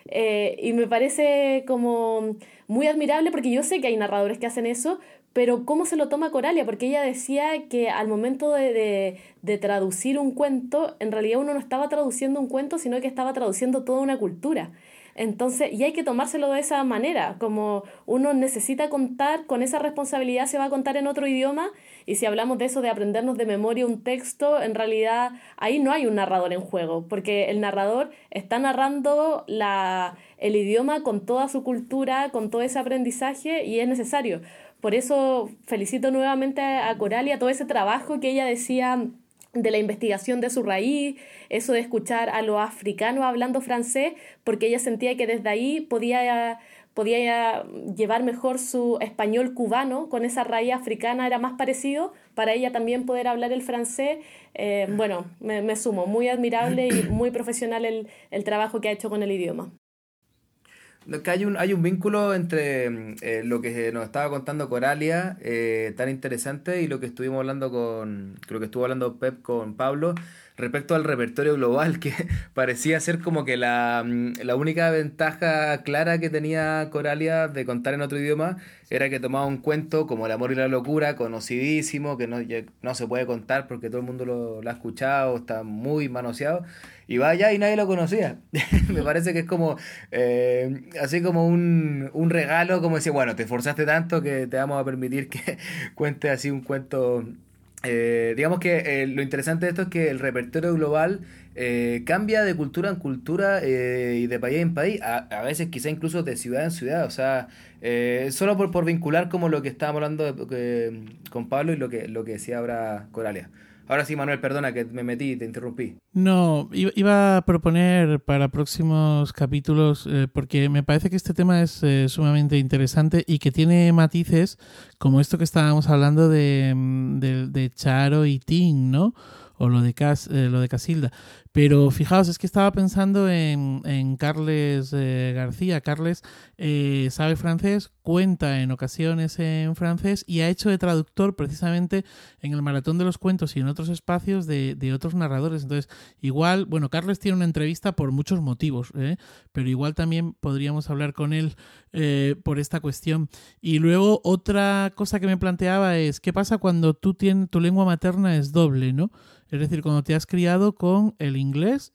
Eh, y me parece como muy admirable porque yo sé que hay narradores que hacen eso, pero ¿cómo se lo toma Coralia? Porque ella decía que al momento de, de, traducir un cuento, en realidad uno no estaba traduciendo un cuento, sino que estaba traduciendo toda una cultura. Entonces, y hay que tomárselo de esa manera, como uno necesita contar con esa responsabilidad, se va a contar en otro idioma, y si hablamos de eso, de aprendernos de memoria un texto, en realidad ahí no hay un narrador en juego, porque el narrador está narrando la, el idioma con toda su cultura, con todo ese aprendizaje, y es necesario. Por eso felicito nuevamente a Coralia todo ese trabajo que ella decía de la investigación de su raíz, eso de escuchar a los africanos hablando francés, porque ella sentía que desde ahí podía, podía llevar mejor su español cubano, con esa raíz africana era más parecido, para ella también poder hablar el francés. Eh, bueno, me, sumo, muy admirable y muy profesional el, el trabajo que ha hecho con el idioma que hay un, hay un vínculo entre mm, eh, lo que nos estaba contando Coralia, eh, tan interesante, y lo que estuvimos hablando con, lo que estuvo hablando Pep con Pablo, respecto al repertorio global, que parecía ser como que la, mm, la, única ventaja clara que tenía Coralia de contar en otro idioma era que tomaba un cuento como El amor y la locura, conocidísimo, que no, no se puede contar porque todo el mundo lo, lo ha escuchado, está muy manoseado y vaya y nadie lo conocía. Me parece que es como, eh, así como un, un, regalo, como decir, bueno, te esforzaste tanto que te vamos a permitir que cuentes así un cuento. Eh, digamos que eh, lo interesante de esto es que el repertorio global cambia de cultura en cultura y de país en país, a, a, veces quizá incluso de ciudad en ciudad, o sea, solo por, por vincular como lo que estábamos hablando con Pablo y lo que, lo que decía ahora Coralia. Ahora sí, Manuel, perdona que me metí y te interrumpí. No, iba a proponer para próximos capítulos, eh, porque me parece que este tema es eh, sumamente interesante y que tiene matices como esto que estábamos hablando de, mm, de, Charo y Tim, ¿no? O lo de, Cas, eh, lo de Casilda. Pero fijaos, es que estaba pensando en, en Carles eh, García. Carles eh, sabe francés, cuenta en ocasiones en francés y ha hecho de traductor precisamente en el Maratón de los Cuentos y en otros espacios de, de otros narradores. Entonces, igual, bueno, Carles tiene una entrevista por muchos motivos, ¿eh? pero igual también podríamos hablar con él eh, por esta cuestión. Y luego otra cosa que me planteaba es, ¿qué pasa cuando tú tienes, tu lengua materna es doble, ¿no? Es decir, cuando te has criado con el inglés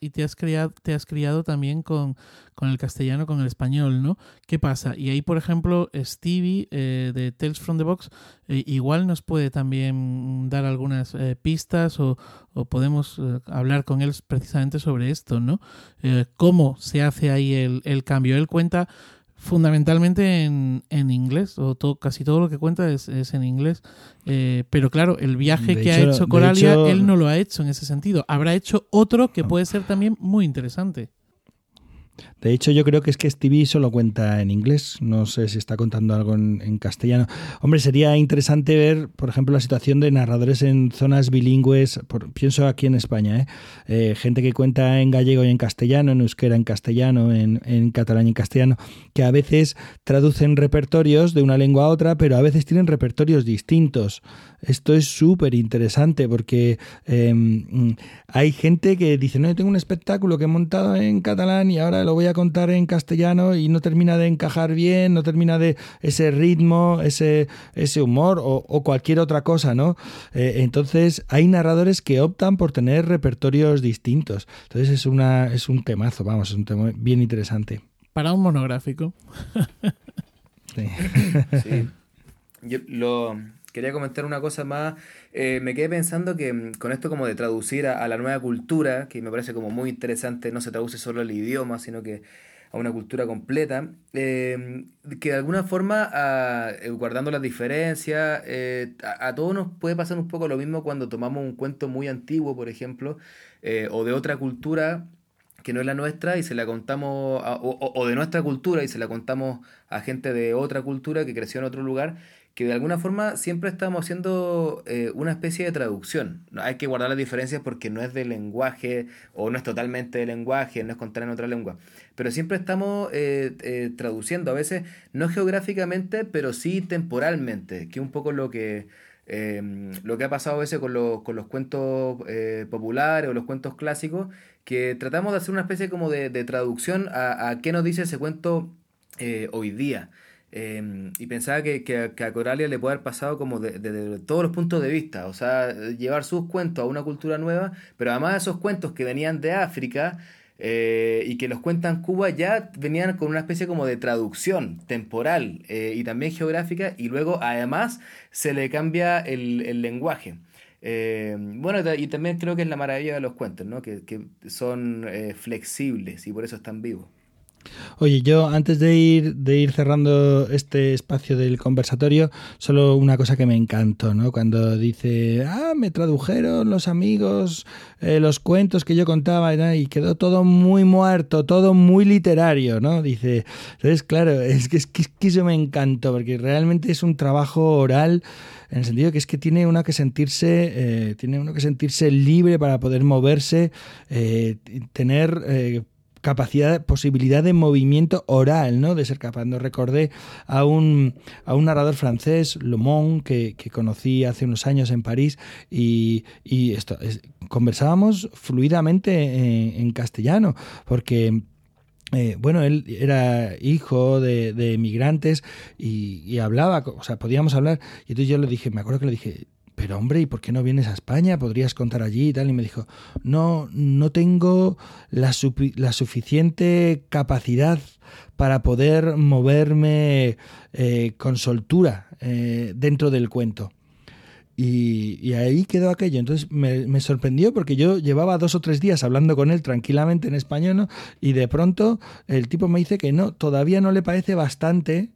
y te has criado, te has criado también con, con el castellano, con el español, ¿no? ¿Qué pasa? Y ahí, por ejemplo, Stevie eh, de Tales from the Box eh, igual nos puede también dar algunas eh, pistas o, o podemos hablar con él precisamente sobre esto, ¿no? ¿Cómo se hace ahí el, el cambio? Él cuenta fundamentalmente en, en inglés, o todo, casi todo lo que cuenta es, es en inglés. Eh, pero claro, el viaje De que hecho- ha hecho Coralia, hecho- él no lo ha hecho en ese sentido. Habrá hecho otro que puede ser también muy interesante. De hecho, yo creo que es que Stevie solo cuenta en inglés. No sé si está contando algo en, castellano. Hombre, sería interesante ver, por ejemplo, la situación de narradores en zonas bilingües. por- pienso aquí en España, ¿eh? Eh, gente que cuenta en gallego y en castellano, en euskera en castellano, en, catalán y en castellano, que a veces traducen repertorios de una lengua a otra, pero a veces tienen repertorios distintos. Esto es súper interesante porque mm, hay gente que dice, no, yo tengo un espectáculo que he montado en catalán y ahora lo voy a contar en castellano y no termina de encajar bien, no termina de ese ritmo, ese, ese humor o, o cualquier otra cosa, ¿no? Eh, entonces hay narradores que optan por tener repertorios distintos. Entonces es, una, es un temazo, vamos, es un tema bien interesante. Para un monográfico. Sí. Sí. Yo lo quería comentar una cosa más. Eh, me quedé pensando que mm, con esto como de traducir a, la nueva cultura, que me parece como muy interesante, no se traduce solo al idioma, sino que a una cultura completa, eh, que de alguna forma, eh, guardando las diferencias, eh, a, a todos nos puede pasar un poco lo mismo cuando tomamos un cuento muy antiguo, por ejemplo, o de otra cultura que no es la nuestra y se la contamos, a- o- o de nuestra cultura y se la contamos a gente de otra cultura que creció en otro lugar, que de alguna forma siempre estamos haciendo eh, una especie de traducción. Hay que guardar las diferencias porque no es de lenguaje o no es totalmente de lenguaje, no es contar en otra lengua. Pero siempre estamos eh, eh, traduciendo, a veces no geográficamente, pero sí temporalmente, que es un poco lo que, eh, lo que ha pasado a veces con los, con los cuentos populares o los cuentos clásicos, que tratamos de hacer una especie como de, traducción a, qué nos dice ese cuento hoy día. Eh, y pensaba que, que, a- Coralia le puede haber pasado como de, de- de todos los puntos de vista, o sea, llevar sus cuentos a una cultura nueva, pero además esos cuentos que venían de África eh, y que los cuentan Cuba ya venían con una especie como de traducción temporal eh, y también geográfica, y luego además se le cambia el, el lenguaje. Eh, bueno, y también creo que es la maravilla de los cuentos, ¿no? Que, que son eh, flexibles y por eso están vivos. Oye, yo antes de ir, de ir cerrando este espacio del conversatorio, solo una cosa que me encantó, ¿no? Cuando dice, ah, me tradujeron los amigos eh, los cuentos que yo contaba tal, y quedó todo muy muerto, todo muy literario, ¿no? Dice, entonces, claro, es que, es que, es que eso me encantó, porque realmente es un trabajo oral en el sentido que es que tiene uno que sentirse eh, tiene uno que sentirse libre para poder moverse eh, tener eh, capacidad, posibilidad de movimiento oral, ¿no? De ser capaz. Nos recordé a un, a un narrador francés, Lomont, que, que conocí hace unos años en París y, y esto, es- conversábamos fluidamente en, castellano, porque eh, bueno, él era hijo de, de emigrantes y, y hablaba, o sea, podíamos hablar. Y entonces yo le dije, me acuerdo que le dije, pero hombre, ¿y por qué no vienes a España? ¿Podrías contar allí y tal? Y me dijo, no, no tengo la, suficiente capacidad para poder moverme eh, con soltura eh, dentro del cuento. Y, ahí quedó aquello. Entonces me, sorprendió porque yo llevaba dos o tres días hablando con él tranquilamente en español ¿no? y de pronto el tipo me dice que no, todavía no le parece bastante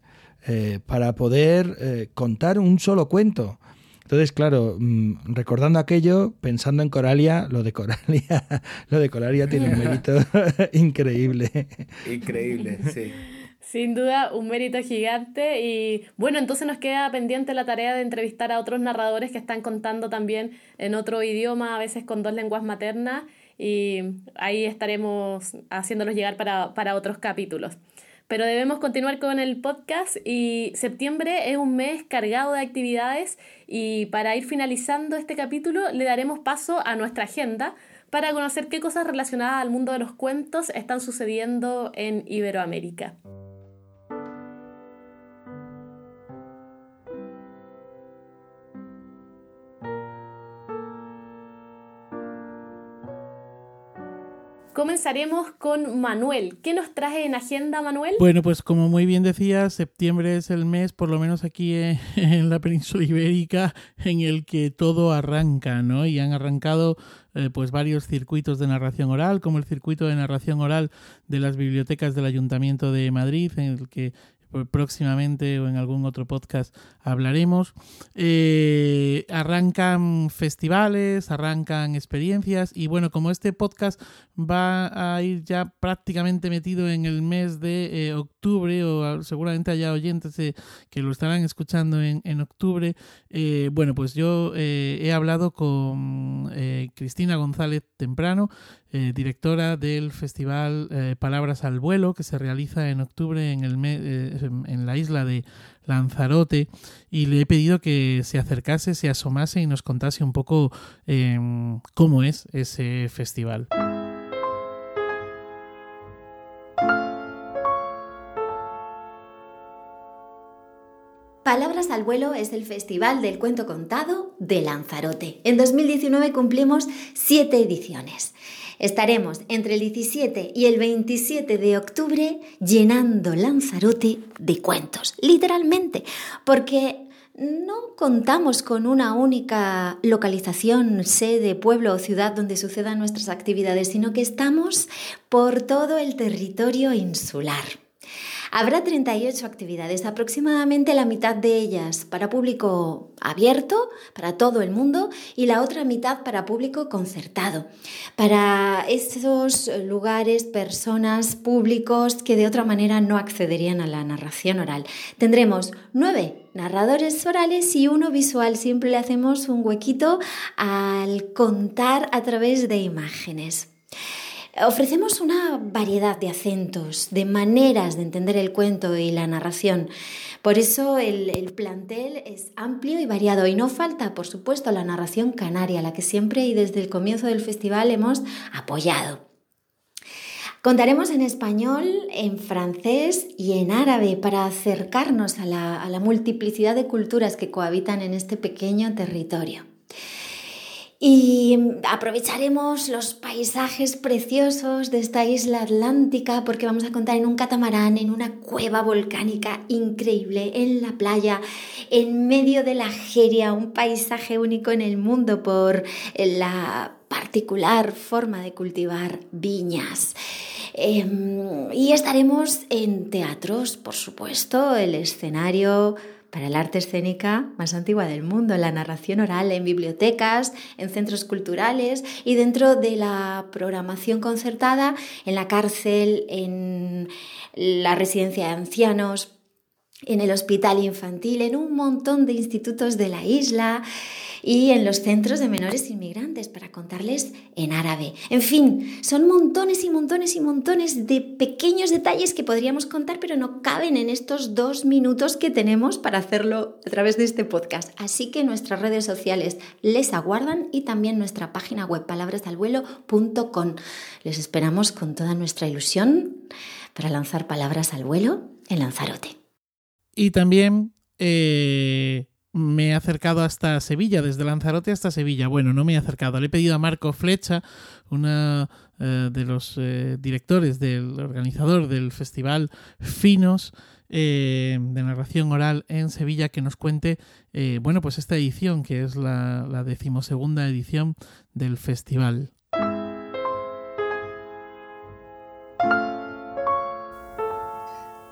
eh, para poder contar un solo cuento. Entonces, claro, mm, recordando aquello, pensando en Coralia, lo de Coralia, lo de Coralia tiene un mérito increíble. Increíble, sí. Sin duda, un mérito gigante. Y bueno, entonces nos queda pendiente la tarea de entrevistar a otros narradores que están contando también en otro idioma, a veces con dos lenguas maternas. y ahí estaremos haciéndolos llegar para, para otros capítulos. Pero debemos continuar con el podcast y septiembre es un mes cargado de actividades y para ir finalizando este capítulo le daremos paso a nuestra agenda para conocer qué cosas relacionadas al mundo de los cuentos están sucediendo en Iberoamérica. Comenzaremos con Manuel. ¿Qué nos trae en agenda, Manuel? Bueno, pues como muy bien decía, septiembre es el mes, por lo menos aquí en la península ibérica, en el que todo arranca, ¿no? Y han arrancado eh, pues varios circuitos de narración oral, como el circuito de narración oral de las bibliotecas del Ayuntamiento de Madrid, en el que próximamente o en algún otro podcast hablaremos. Eh, arrancan festivales, arrancan experiencias y bueno, como este podcast va a ir ya prácticamente metido en el mes de eh, octubre o seguramente haya oyentes que lo estarán escuchando en, octubre, eh, bueno, pues yo he hablado con Cristina González Temprano, eh, directora del festival eh, Palabras al Vuelo, que se realiza en octubre en, el eh, en la isla de Lanzarote, y le he pedido que se acercase, se asomase y nos contase un poco em, cómo es ese festival. Palabras al vuelo es el Festival del Cuento Contado de Lanzarote. En 2019 cumplimos siete ediciones. Estaremos entre el 17 y el 27 de octubre llenando Lanzarote de cuentos, literalmente, porque no contamos con una única localización, sede, pueblo o ciudad donde sucedan nuestras actividades, sino que estamos por todo el territorio insular. Habrá 38 actividades, aproximadamente la mitad de ellas para público abierto, para todo el mundo, y la otra mitad para público concertado, para esos lugares, personas, públicos que de otra manera no accederían a la narración oral. Tendremos nueve narradores orales y uno visual. Siempre le hacemos un huequito al contar a través de imágenes. Ofrecemos una variedad de acentos, de maneras de entender el cuento y la narración. Por eso el, plantel es amplio y variado y no falta, por supuesto, la narración canaria, la que siempre y desde el comienzo del festival hemos apoyado. Contaremos en español, en francés y en árabe para acercarnos a la multiplicidad de culturas que cohabitan en este pequeño territorio. Y aprovecharemos los paisajes preciosos de esta isla atlántica porque vamos a contar en un catamarán, en una cueva volcánica increíble, en la playa, en medio de la Jeria, un paisaje único en el mundo por la particular forma de cultivar viñas. Em, y estaremos en teatros, por supuesto, el escenario para el arte escénica más antigua del mundo, la narración oral en bibliotecas, en centros culturales y dentro de la programación concertada en la cárcel, en la residencia de ancianos, en el hospital infantil, en un montón de institutos de la isla y en los centros de menores inmigrantes para contarles en árabe. En fin, son montones y montones y montones de pequeños detalles que podríamos contar, pero no caben en estos dos minutos que tenemos para hacerlo a través de este podcast. Así que nuestras redes sociales les aguardan y también nuestra página web palabrasalvuelo.com. Les esperamos con toda nuestra ilusión para lanzar palabras al vuelo en Lanzarote. Y también eh, me he acercado hasta Sevilla, desde Lanzarote hasta Sevilla. Bueno, no me he acercado, le he pedido a Marco Flecha, uno eh, de los eh, directores del organizador del festival Finos de narración oral en Sevilla, que nos cuente, bueno, pues esta edición, que es la, la decimosegunda edición del festival.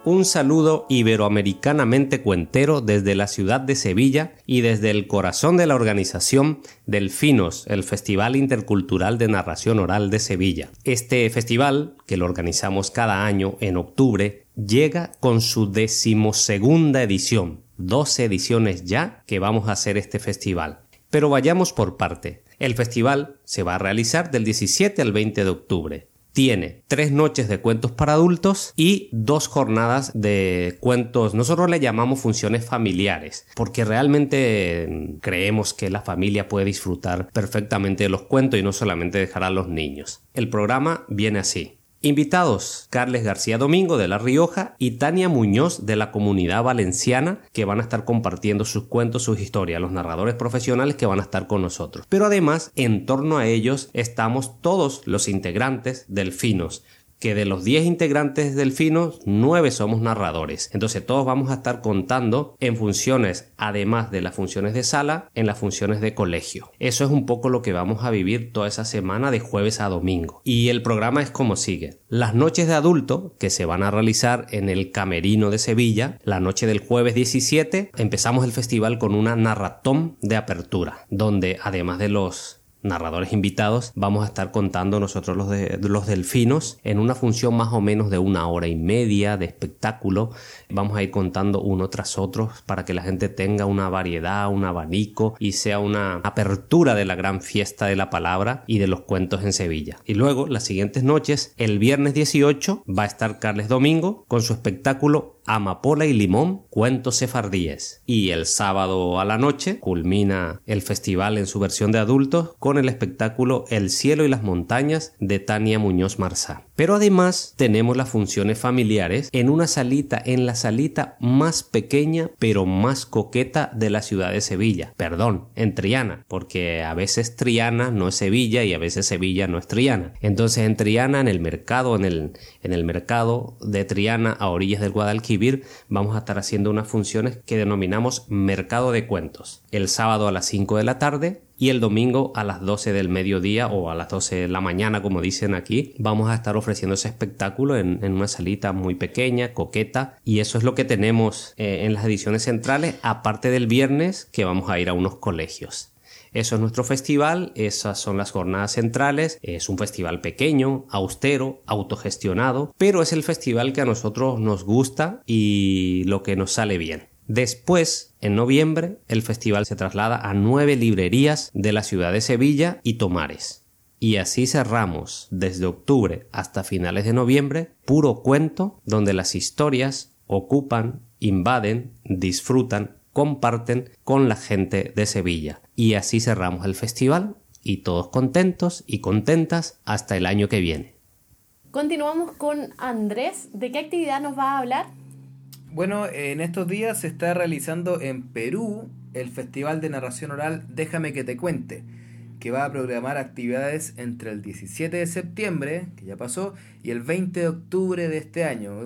Un saludo iberoamericanamente cuentero desde la ciudad de Sevilla y desde el corazón de la organización Delfinos, el Festival Intercultural de Narración Oral de Sevilla. Este festival, que lo organizamos cada año en octubre, llega con su decimosegunda edición. 12 ediciones ya que vamos a hacer este festival. Pero vayamos por parte. El festival se va a realizar del 17 al 20 de octubre tiene tres noches de cuentos para adultos y dos jornadas de cuentos, nosotros le llamamos funciones familiares, porque realmente creemos que la familia puede disfrutar perfectamente de los cuentos y no solamente dejar a los niños. El programa viene así. Invitados, Carles García Domingo de La Rioja y Tania Muñoz de la Comunidad Valenciana, que van a estar compartiendo sus cuentos, sus historias, los narradores profesionales que van a estar con nosotros. Pero además, en torno a ellos estamos todos los integrantes del Finos, que de los 10 integrantes del Fino, 9 somos narradores. Entonces todos vamos a estar contando en funciones, además de las funciones de sala, en las funciones de colegio. Eso es un poco lo que vamos a vivir toda esa semana de jueves a domingo. Y el programa es como sigue. Las noches de adulto, que se van a realizar en el Camerino de Sevilla, la noche del jueves 17, empezamos el festival con una narratón de apertura, donde además de los narradores invitados, vamos a estar contando nosotros los, de, los delfinos en una función más o menos de una hora y media de espectáculo. Vamos a ir contando uno tras otro para que la gente tenga una variedad, un abanico y sea una apertura de la gran fiesta de la palabra y de los cuentos en Sevilla. Y luego, las siguientes noches, el viernes 18, va a estar Carles Domingo con su espectáculo Amapola y Limón, cuentos sefardíes. Y el sábado a la noche culmina el festival en su versión de adultos con el espectáculo El cielo y las montañas de Tania Muñoz Marzá. Pero además tenemos las funciones familiares en una salita, en la salita más pequeña pero más coqueta de la ciudad de Sevilla. Perdón, en Triana, porque a veces Triana no es Sevilla y a veces Sevilla no es Triana. Entonces en Triana, en el mercado, en el, en el mercado de Triana a orillas del Guadalquivir, vamos a estar haciendo unas funciones que denominamos Mercado de Cuentos. El sábado a las 5 de la tarde y el domingo a las 12 del mediodía o a las 12 de la mañana, como dicen aquí, vamos a estar ofreciendo ese espectáculo en, una salita muy pequeña, coqueta, y eso es lo que tenemos eh, en las ediciones centrales, aparte del viernes que vamos a ir a unos colegios. Eso es nuestro festival, esas son las jornadas centrales, es un festival pequeño, austero, autogestionado, pero es el festival que a nosotros nos gusta y lo que nos sale bien. Después, en noviembre, el festival se traslada a nueve librerías de la ciudad de Sevilla y Tomares. Y así cerramos, desde octubre hasta finales de noviembre, puro cuento donde las historias ocupan, invaden, disfrutan, comparten con la gente de Sevilla. Y así cerramos el festival y todos contentos y contentas hasta el año que viene. Continuamos con Andrés. ¿De qué actividad nos va a hablar? Bueno, en estos días se está realizando en Perú el Festival de Narración Oral Déjame que te cuente, que va a programar actividades entre el 17 de septiembre, que ya pasó, y el 20 de octubre de este año.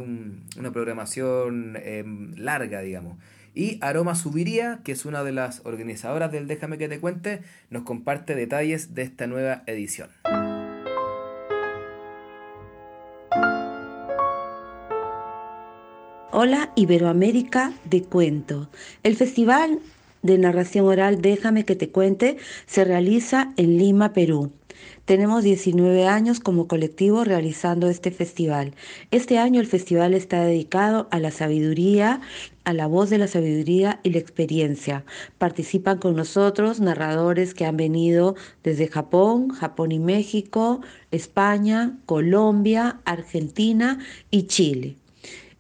una programación em, larga, digamos. Y Aroma Subiría, que es una de las organizadoras del Déjame que te cuente, nos comparte detalles de esta nueva edición. Hola Iberoamérica de Cuento. El Festival de Narración Oral Déjame que te cuente se realiza en Lima, Perú. Tenemos 19 años como colectivo realizando este festival. Este año el festival está dedicado a la sabiduría, a la voz de la sabiduría y la experiencia. Participan con nosotros narradores que han venido desde Japón, Japón y México, España, Colombia, Argentina y Chile.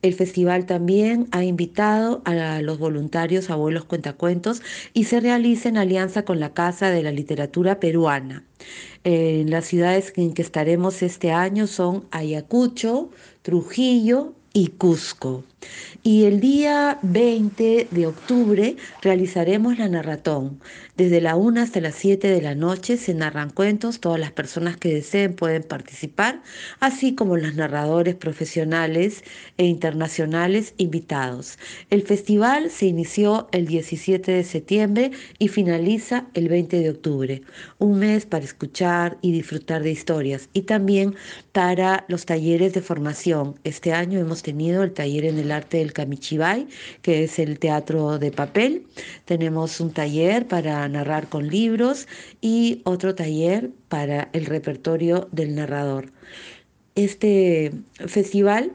El festival también ha invitado a los voluntarios Abuelos Cuentacuentos y se realiza en alianza con la Casa de la Literatura Peruana. Las ciudades en que estaremos este año son Ayacucho, Trujillo y Cusco. Y el día 20 de octubre realizaremos la narratón. Desde la 1 hasta las 7 de la noche se narran cuentos, todas las personas que deseen pueden participar, así como los narradores profesionales e internacionales invitados. El festival se inició el 17 de septiembre y finaliza el 20 de octubre, un mes para escuchar y disfrutar de historias y también para los talleres de formación. Este año hemos tenido el taller en el arte del Kamichibai, que es el teatro de papel. Tenemos un taller para narrar con libros y otro taller para el repertorio del narrador. Este festival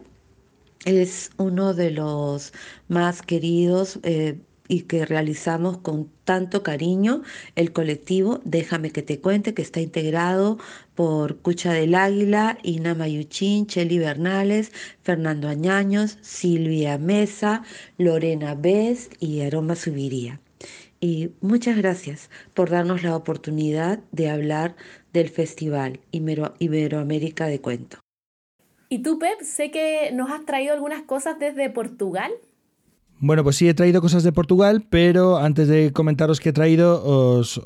es uno de los más queridos eh, y que realizamos con tanto cariño el colectivo Déjame que te cuente, que está integrado por Cucha del Águila, Ina Mayuchín, Cheli Bernales, Fernando Añaños, Silvia Mesa, Lorena Best y Aroma Subiría. Y muchas gracias por darnos la oportunidad de hablar del Festival Iberoamérica de Cuento. Y tú, Pep, sé que nos has traído algunas cosas desde Portugal. Bueno, pues sí, he traído cosas de Portugal, pero antes de comentaros qué he traído, os,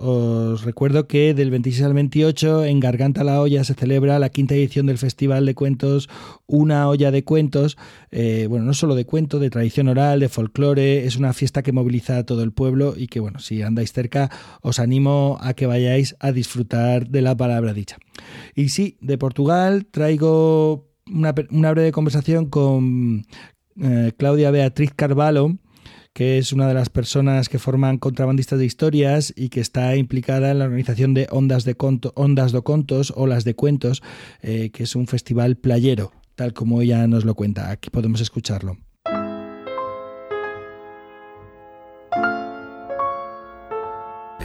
recuerdo que del 26 al 28 en Garganta la Olla se celebra la quinta edición del Festival de Cuentos Una Olla de Cuentos. Eh, bueno, no solo de cuento, de tradición oral, de folclore, es una fiesta que moviliza a todo el pueblo y que, bueno, si andáis cerca, os animo a que vayáis a disfrutar de la palabra dicha. Y sí, de Portugal traigo una, una, breve conversación con, eh, Claudia Beatriz Carvalho, que es una de las personas que forman contrabandistas de historias y que está implicada en la organización de Ondas de, Conto, Ondas do Contos, Olas de Cuentos, eh, que es un festival playero, tal como ella nos lo cuenta. Aquí podemos escucharlo.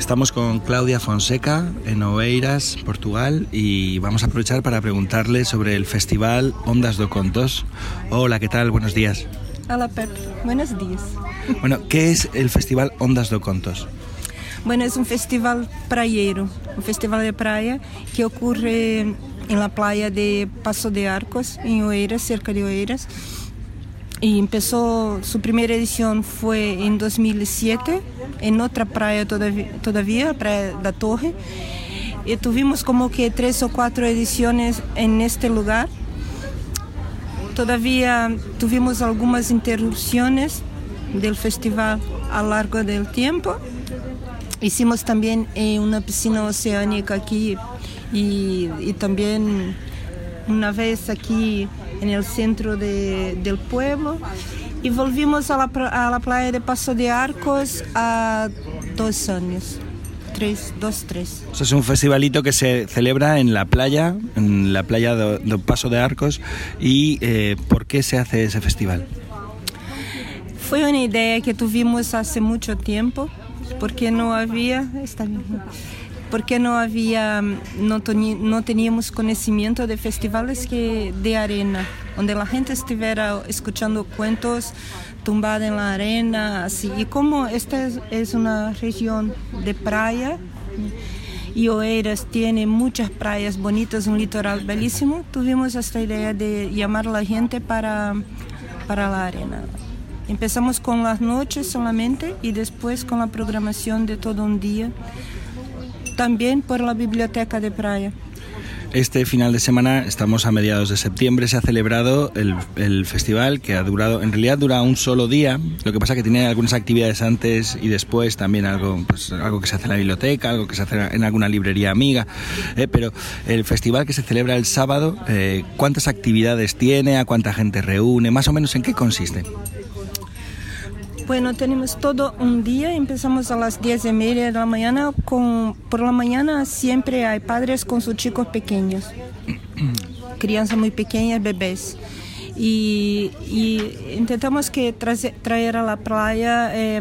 Estamos con Claudia Fonseca en Oeiras, Portugal, y vamos a aprovechar para preguntarle sobre el festival Ondas do Contos. Hola, ¿qué tal? Buenos días. Hola, Pep. Buenos días. Bueno, ¿qué es el festival Ondas do Contos? Bueno, es un festival praiero, un festival de playa que ocurre en la playa de Paso de Arcos, en Oeiras, cerca de Oeiras. Y empezó, su primera edición fue en 2007 en otra playa todavía, todavía Praia da Torre. Y tuvimos como que tres o cuatro ediciones en este lugar. Todavía tuvimos algunas interrupciones del festival a lo largo del tiempo. Hicimos también en una piscina oceánica aquí y también una vez aquí en el centro de, del pueblo y volvimos a la, a la playa de Paso de Arcos a dos años. Tres, dos, tres. Eso es un festivalito que se celebra en la playa, en la playa de, Paso de Arcos. ¿Y eh, por qué se hace ese festival? Fue una idea que tuvimos hace mucho tiempo, porque no había... Está bien, porque no había, no, no teníamos conocimiento de festivales que de arena, donde la gente estuviera escuchando cuentos tumbada en la arena, así. Y como esta es, es una región de playa y Oeiras tiene muchas playas bonitas, un litoral bellísimo, tuvimos esta idea de llamar a la gente para, para la arena. Empezamos con las noches solamente y después con la programación de todo un día también por la biblioteca de Praia. Este final de semana, estamos a mediados de septiembre, se ha celebrado el, festival que ha durado, en realidad dura un solo día, lo que pasa que tiene algunas actividades antes y después, también algo, pues, algo que se hace en la biblioteca, algo que se hace en alguna librería amiga, eh, pero el festival que se celebra el sábado, eh, ¿cuántas actividades tiene? ¿A cuánta gente reúne? ¿Más o menos en qué consiste? Bueno, tenemos todo un día, empezamos a las 10 y media de la mañana. Con, por la mañana siempre hay padres con sus chicos pequeños, crianzas muy pequeñas, bebés. Y, intentamos que traer a la playa eh,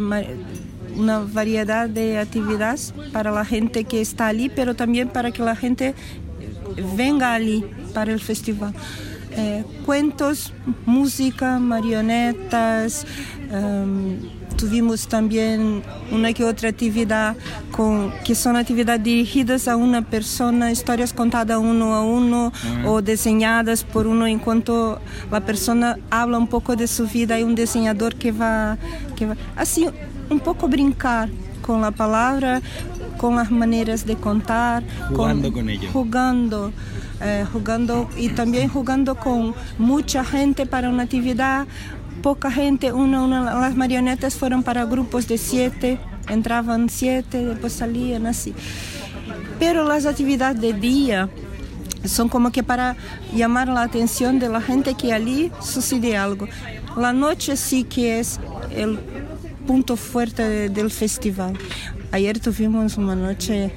una variedad de actividades para la gente que está allí, pero también para que la gente venga allí para el festival. Eh, cuentos, música, marionetas, Um, tuvimos también una que otra actividad con, que son actividades dirigidas a una persona, historias contadas uno a uno o diseñadas por uno enquanto la persona habla un poco de su vida. Hay un diseñador que va, que va así, un poco brincar con la palabra, con las maneras de contar. Jugando con, con ello. Eh, jugando y también jugando con mucha gente para una actividad poca gente, una, las marionetas fueron para grupos de siete, entraban siete, después salían así. Pero las actividades de día son como que para llamar la atención de la gente que allí sucede algo. La noche sí que es el punto fuerte del festival. Ayer tuvimos una noche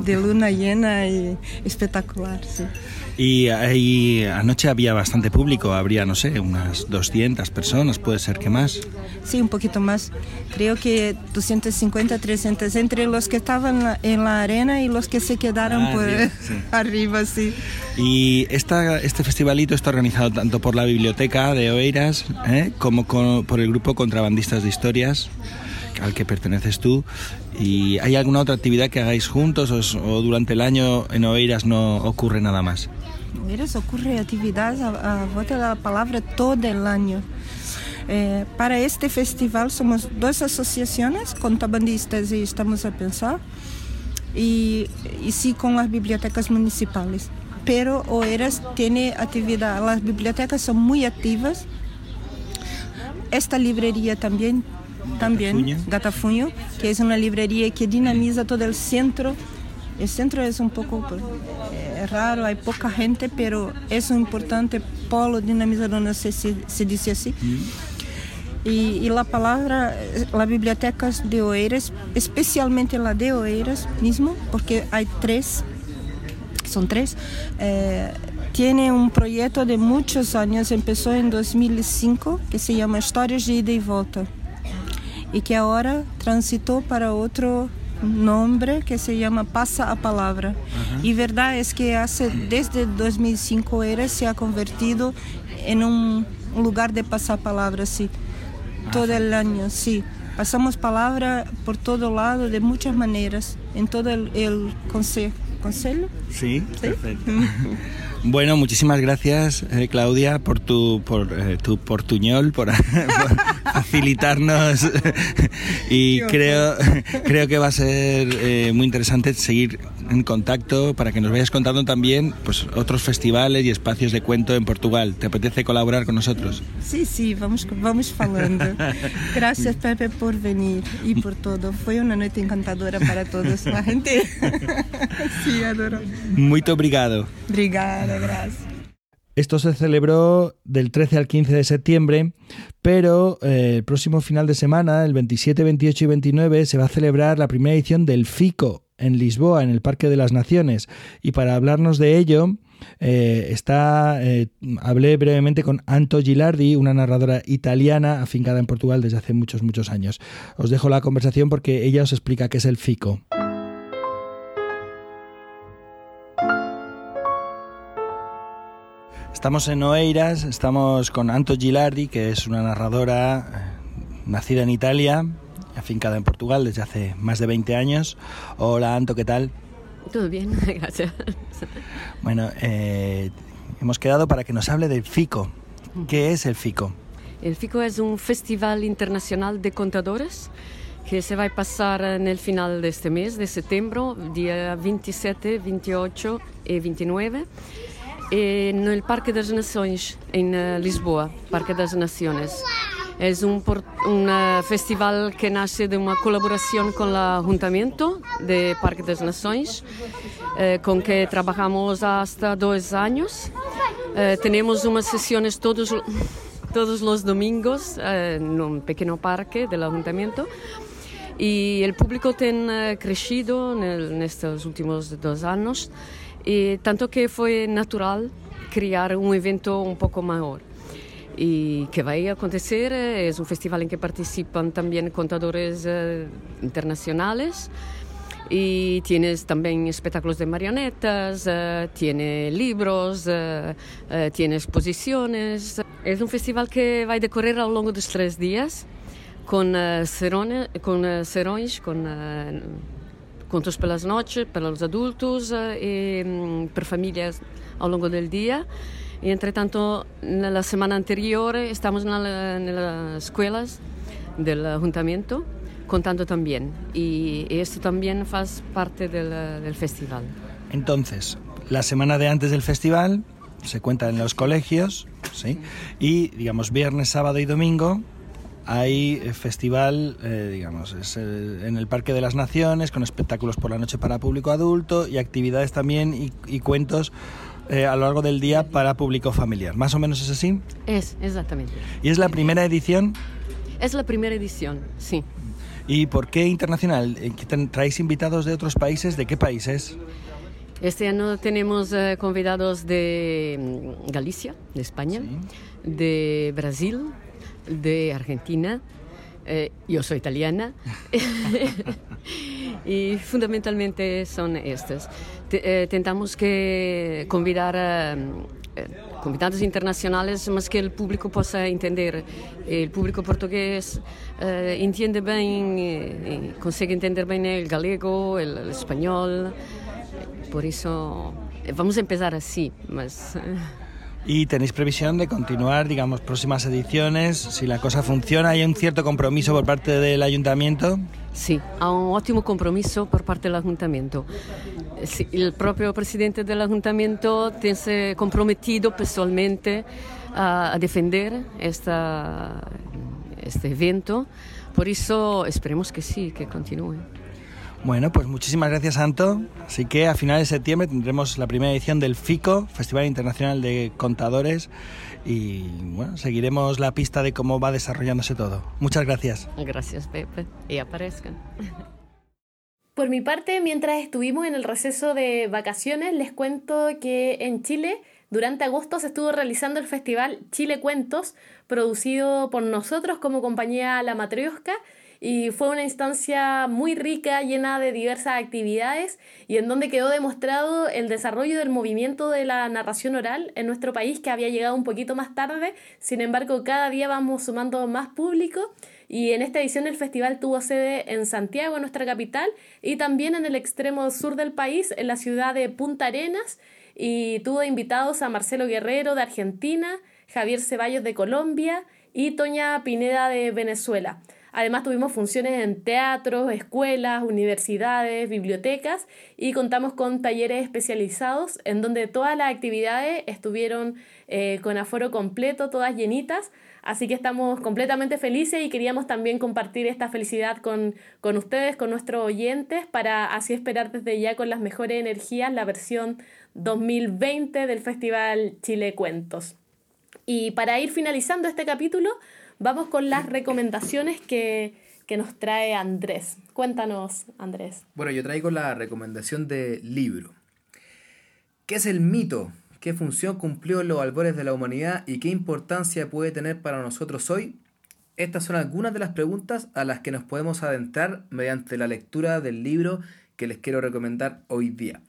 de luna llena y espectacular. Sí. Y ahí anoche había bastante público, habría, no sé, unas 200 personas, puede ser que más. Sí, un poquito más. Creo que 250, 300, entre los que estaban en la arena y los que se quedaron Ah, por sí, sí. arriba, sí. Y esta, este festivalito está organizado tanto por la biblioteca de Oeiras ¿eh? como con- por el grupo Contrabandistas de Historias al que perteneces tú. ¿Y hay alguna otra actividad que hagáis juntos o, o durante el año en Oeiras no ocurre nada más? Miras, ocurre actividades a, a volta da palavra todo el año. Eh, para este festival somos dos asociaciones contrabandistas y estamos a pensar y, y sí con las bibliotecas municipales. Pero Oeiras tiene actividad, las bibliotecas son muy activas. Esta librería también, también. Gatafuño, que es una librería que dinamiza todo el centro. El centro es un poco pues, eh, raro, hay poca gente, pero es un importante polo dinamizador, no sé si se dice así. Y, y la palabra, eh, la biblioteca de Oeiras, especialmente la de Oeiras mismo, porque hay tres, son tres, eh, tiene un proyecto de muchos años, empezó en 2005, que se llama Historias de Ida y Volta, y que ahora transitó para otro nombre que se llama Pasa a Palabra. Y verdad es que hace, desde 2005 Oeiras se ha convertido en un lugar de pasar palabra, sí todo el año, sí. Pasamos palabra por todo lado de muchas maneras, en todo el, el conse- consejo. Sí, perfecto. Bueno, muchísimas gracias, eh, Claudia, por tu, por, eh, tu portuñol, por, por facilitarnos. y creo, creo que va a ser eh, muy interesante seguir en contacto para que nos vayas contando también pues, otros festivales y espacios de cuento en Portugal. ¿Te apetece colaborar con nosotros? Sí, sí, vamos, vamos falando. Gracias, Pepe, por venir y por todo. Fue una noche encantadora para todos. La gente. sí, adoro. Muy obrigado. Obrigada, gracias. Esto se celebró del 13 al 15 de septiembre, pero eh, el próximo final de semana, el 27, 28 y 29, se va a celebrar la primera edición del FICO en Lisboa, en el Parque de las Naciones. Y para hablarnos de ello, eh, está, eh, hablé brevemente con Anto Gilardi, una narradora italiana afincada en Portugal desde hace muchos, muchos años. Os dejo la conversación porque ella os explica qué es el FICO. Estamos en Oeiras, estamos con Anto Gilardi, que es una narradora eh, nacida en Italia, afincada en Portugal desde hace más de 20 años. Hola Anto, ¿qué tal? Todo bien, gracias. Bueno, eh, hemos quedado para que nos hable del FICO. ¿Qué es el FICO? El FICO es un festival internacional de contadores que se va a pasar en el final de este mes, de septiembre, día 27, 28 y 29, en el Parque das Nações, en eh, Lisboa, Parque das Naciones. Es un, eh, festival que nace de una colaboración con el Ayuntamiento de Parque das Nações, eh, con que trabajamos hasta dos años. Eh, tenemos unas sesiones todos, todos los domingos eh, en un pequeño parque del Ayuntamiento. Y el público ha crecido en, el- en estos últimos dos años, y tanto que fue natural crear un evento un poco mayor. Y que va a acontecer, es un festival en que participan también contadores eh, internacionales. Y tienes también espectáculos de marionetas, eh, tiene libros, eh, eh, tiene exposiciones. Es un festival que va a decorrer a lo largo de los tres días con serone- con eh, serões, con eh, contos pelas noches para los adultos y mm, para familias a lo largo del día. Y entre tanto, en la semana anterior estamos en, la- en las escuelas del ayuntamiento contando también. Y, esto también faz parte del, festival. Entonces, la semana de antes del festival se cuenta en los colegios, ¿sí? Y, digamos, viernes, sábado y domingo hay eh, festival, eh, digamos, es, eh, en el Parque de las Naciones, con espectáculos por la noche para público adulto y actividades también y, y cuentos eh, a lo largo del día para público familiar. ¿Más o menos es así? Es, exactamente. ¿Y es la primera edición? Es la primera edición, sí. ¿Y por qué internacional? Eh, ¿Traéis invitados de otros países? ¿De qué países? Este año tenemos eh, convidados de mm, Galicia, de España, de Brasil, de Argentina. Eh, yo soy italiana y fundamentalmente son estos. Te- eh, tentamos que convidar a convidados internacionales, mas que el público possa entender. El público portugués eh, entiende bem, eh, e consegue entender bem el galego, el, el español. Por eso eh, vamos a empezar así, mas... ¿Y tenéis previsión de continuar, digamos, próximas ediciones? Si la cosa funciona, ¿hay un cierto compromiso por parte del ayuntamiento? Sì, ha un ottimo compromesso per parte dell'Ayuntamiento. Eh, sì, il proprio presidente dell'Ayuntamiento si è compromesso personalmente a, esta, este evento, por eso esperemos que sí, que continúe. Bueno, pues muchísimas gracias, Santo. Así que a finales de septiembre tendremos la primera edición del FICO, Festival Internacional de Contadores, y bueno, seguiremos la pista de cómo va desarrollándose todo. Muchas gracias. Gracias, Pepe, y aparezcan. Por mi parte, mientras estuvimos en el receso de vacaciones, les cuento que en Chile, durante agosto se estuvo realizando el festival Chile Cuentos, producido por nosotros como compañía La Matriosca, y fue una instancia muy rica, llena de diversas actividades y en donde quedó demostrado el desarrollo del movimiento de la narración oral en nuestro país que había llegado un poquito más tarde, sin embargo cada día vamos sumando más público y en esta edición el festival tuvo sede en Santiago, nuestra capital, y también en el extremo sur del país, en la ciudad de Punta Arenas, y tuvo invitados a Marcelo Guerrero de Argentina, Javier Ceballos de Colombia y Toña Pineda de Venezuela. Además tuvimos funciones en teatros, escuelas, universidades, bibliotecas y contamos con talleres especializados en donde todas las actividades estuvieron eh, con aforo completo, todas llenitas. Así que estamos completamente felices y queríamos también compartir esta felicidad con, con ustedes, con nuestros oyentes, para así esperar desde ya con las mejores energías la versión 2020 del Festival Chile Cuentos. Y para ir finalizando este capítulo, vamos con las recomendaciones que, que nos trae Andrés. Cuéntanos, Andrés. Bueno, yo traigo la recomendación de libro. ¿Qué es el mito? ¿Qué función cumplió en los albores de la humanidad y qué importancia puede tener para nosotros hoy? Estas son algunas de las preguntas a las que nos podemos adentrar mediante la lectura del libro que les quiero recomendar hoy día.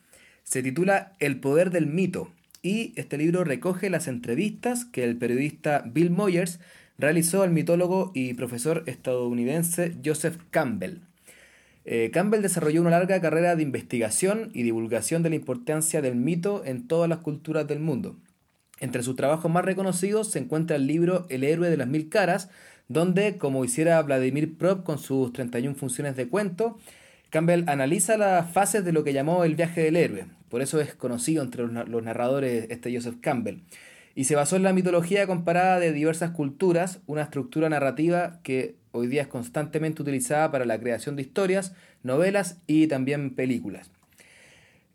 Se titula El poder del mito y este libro recoge las entrevistas que el periodista Bill Moyers realizó al mitólogo y profesor estadounidense Joseph Campbell. Eh, Campbell desarrolló una larga carrera de investigación y divulgación de la importancia del mito en todas las culturas del mundo. Entre sus trabajos más reconocidos se encuentra el libro El héroe de las mil caras, donde, como hiciera Vladimir Prop con sus 31 funciones de cuento, Campbell analiza las fases de lo que llamó el viaje del héroe. Por eso es conocido entre los narradores este Joseph Campbell. Y se basó en la mitología comparada de diversas culturas, una estructura narrativa que hoy día es constantemente utilizada para la creación de historias, novelas y también películas.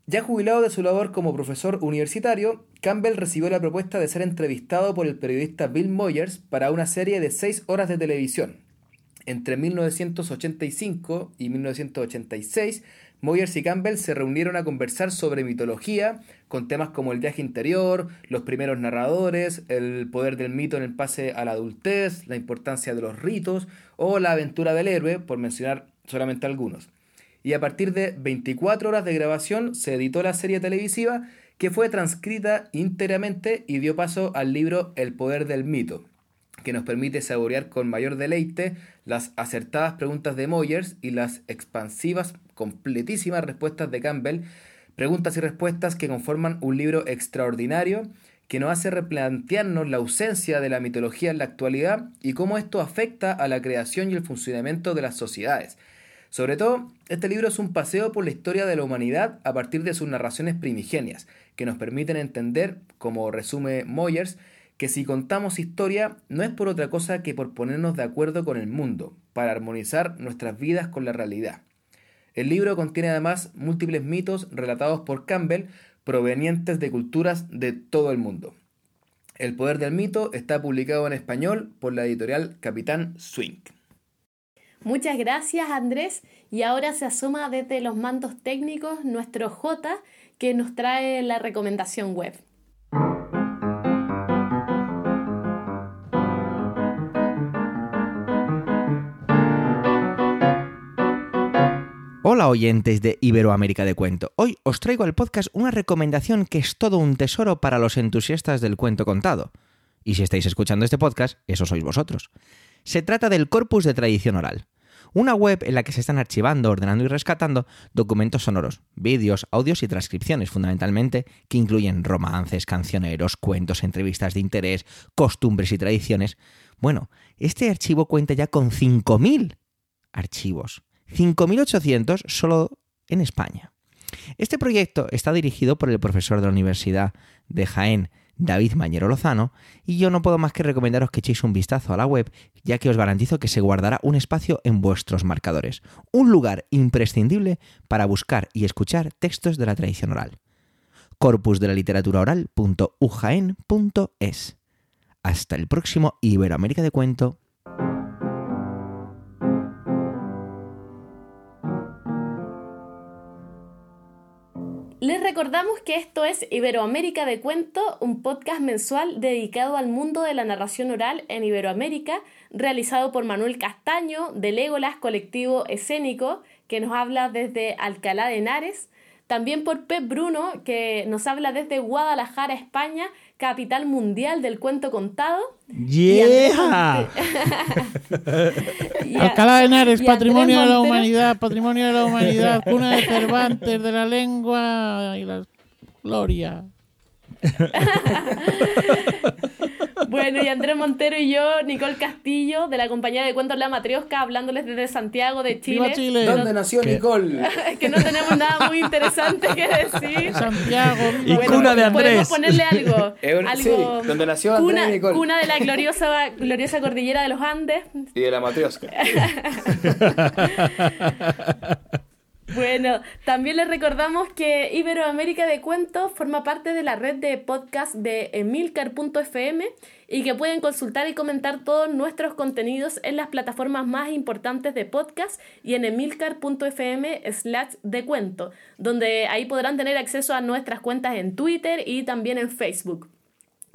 Ya jubilado de su labor como profesor universitario, Campbell recibió la propuesta de ser entrevistado por el periodista Bill Moyers para una serie de seis horas de televisión. Entre 1985 y 1986, Moyers y Campbell se reunieron a conversar sobre mitología, con temas como el viaje interior, los primeros narradores, el poder del mito en el pase a la adultez, la importancia de los ritos o la aventura del héroe, por mencionar solamente algunos. Y a partir de 24 horas de grabación se editó la serie televisiva que fue transcrita íntegramente y dio paso al libro El poder del mito, que nos permite saborear con mayor deleite las acertadas preguntas de Moyers y las expansivas, completísimas respuestas de Campbell, preguntas y respuestas que conforman un libro extraordinario que nos hace replantearnos la ausencia de la mitología en la actualidad y cómo esto afecta a la creación y el funcionamiento de las sociedades. Sobre todo, este libro es un paseo por la historia de la humanidad a partir de sus narraciones primigenias, que nos permiten entender, como resume Moyers, que si contamos historia no es por otra cosa que por ponernos de acuerdo con el mundo, para armonizar nuestras vidas con la realidad. El libro contiene además múltiples mitos relatados por Campbell provenientes de culturas de todo el mundo. El poder del mito está publicado en español por la editorial Capitán Swing. Muchas gracias Andrés y ahora se asoma desde los mandos técnicos nuestro J que nos trae la recomendación web. Hola oyentes de Iberoamérica de Cuento. Hoy os traigo al podcast una recomendación que es todo un tesoro para los entusiastas del cuento contado. Y si estáis escuchando este podcast, eso sois vosotros. Se trata del Corpus de Tradición Oral, una web en la que se están archivando, ordenando y rescatando documentos sonoros, vídeos, audios y transcripciones fundamentalmente, que incluyen romances, cancioneros, cuentos, entrevistas de interés, costumbres y tradiciones. Bueno, este archivo cuenta ya con 5.000 archivos 5.800 solo en España. Este proyecto está dirigido por el profesor de la Universidad de Jaén, David Mañero Lozano, y yo no puedo más que recomendaros que echéis un vistazo a la web, ya que os garantizo que se guardará un espacio en vuestros marcadores, un lugar imprescindible para buscar y escuchar textos de la tradición oral. Corpus de la literatura oral.ujaen.es. Hasta el próximo Iberoamérica de Cuento. Les recordamos que esto es Iberoamérica de Cuento, un podcast mensual dedicado al mundo de la narración oral en Iberoamérica, realizado por Manuel Castaño de Legolas Colectivo Escénico, que nos habla desde Alcalá de Henares, también por Pep Bruno, que nos habla desde Guadalajara, España, capital mundial del cuento contado. ¡Yeah! Alcalá de Henares, patrimonio de la humanidad, patrimonio de la humanidad, cuna de Cervantes, de la lengua y la gloria. Bueno, y Andrés Montero y yo, Nicole Castillo, de la compañía de cuentos La Matriosca, hablándoles desde Santiago de Chile. Chile! ¿Dónde nació Nicole? que no tenemos nada muy interesante que decir. Santiago. Y cuna de Andrés. Podemos ponerle algo. algo sí, donde nació Andrés cuna, Nicole. Cuna de la gloriosa, gloriosa cordillera de los Andes. Y de la Matriosca. Bueno, también les recordamos que Iberoamérica de Cuentos forma parte de la red de podcast de emilcar.fm y que pueden consultar y comentar todos nuestros contenidos en las plataformas más importantes de podcast y en emilcar.fm slash de cuento, donde ahí podrán tener acceso a nuestras cuentas en Twitter y también en Facebook.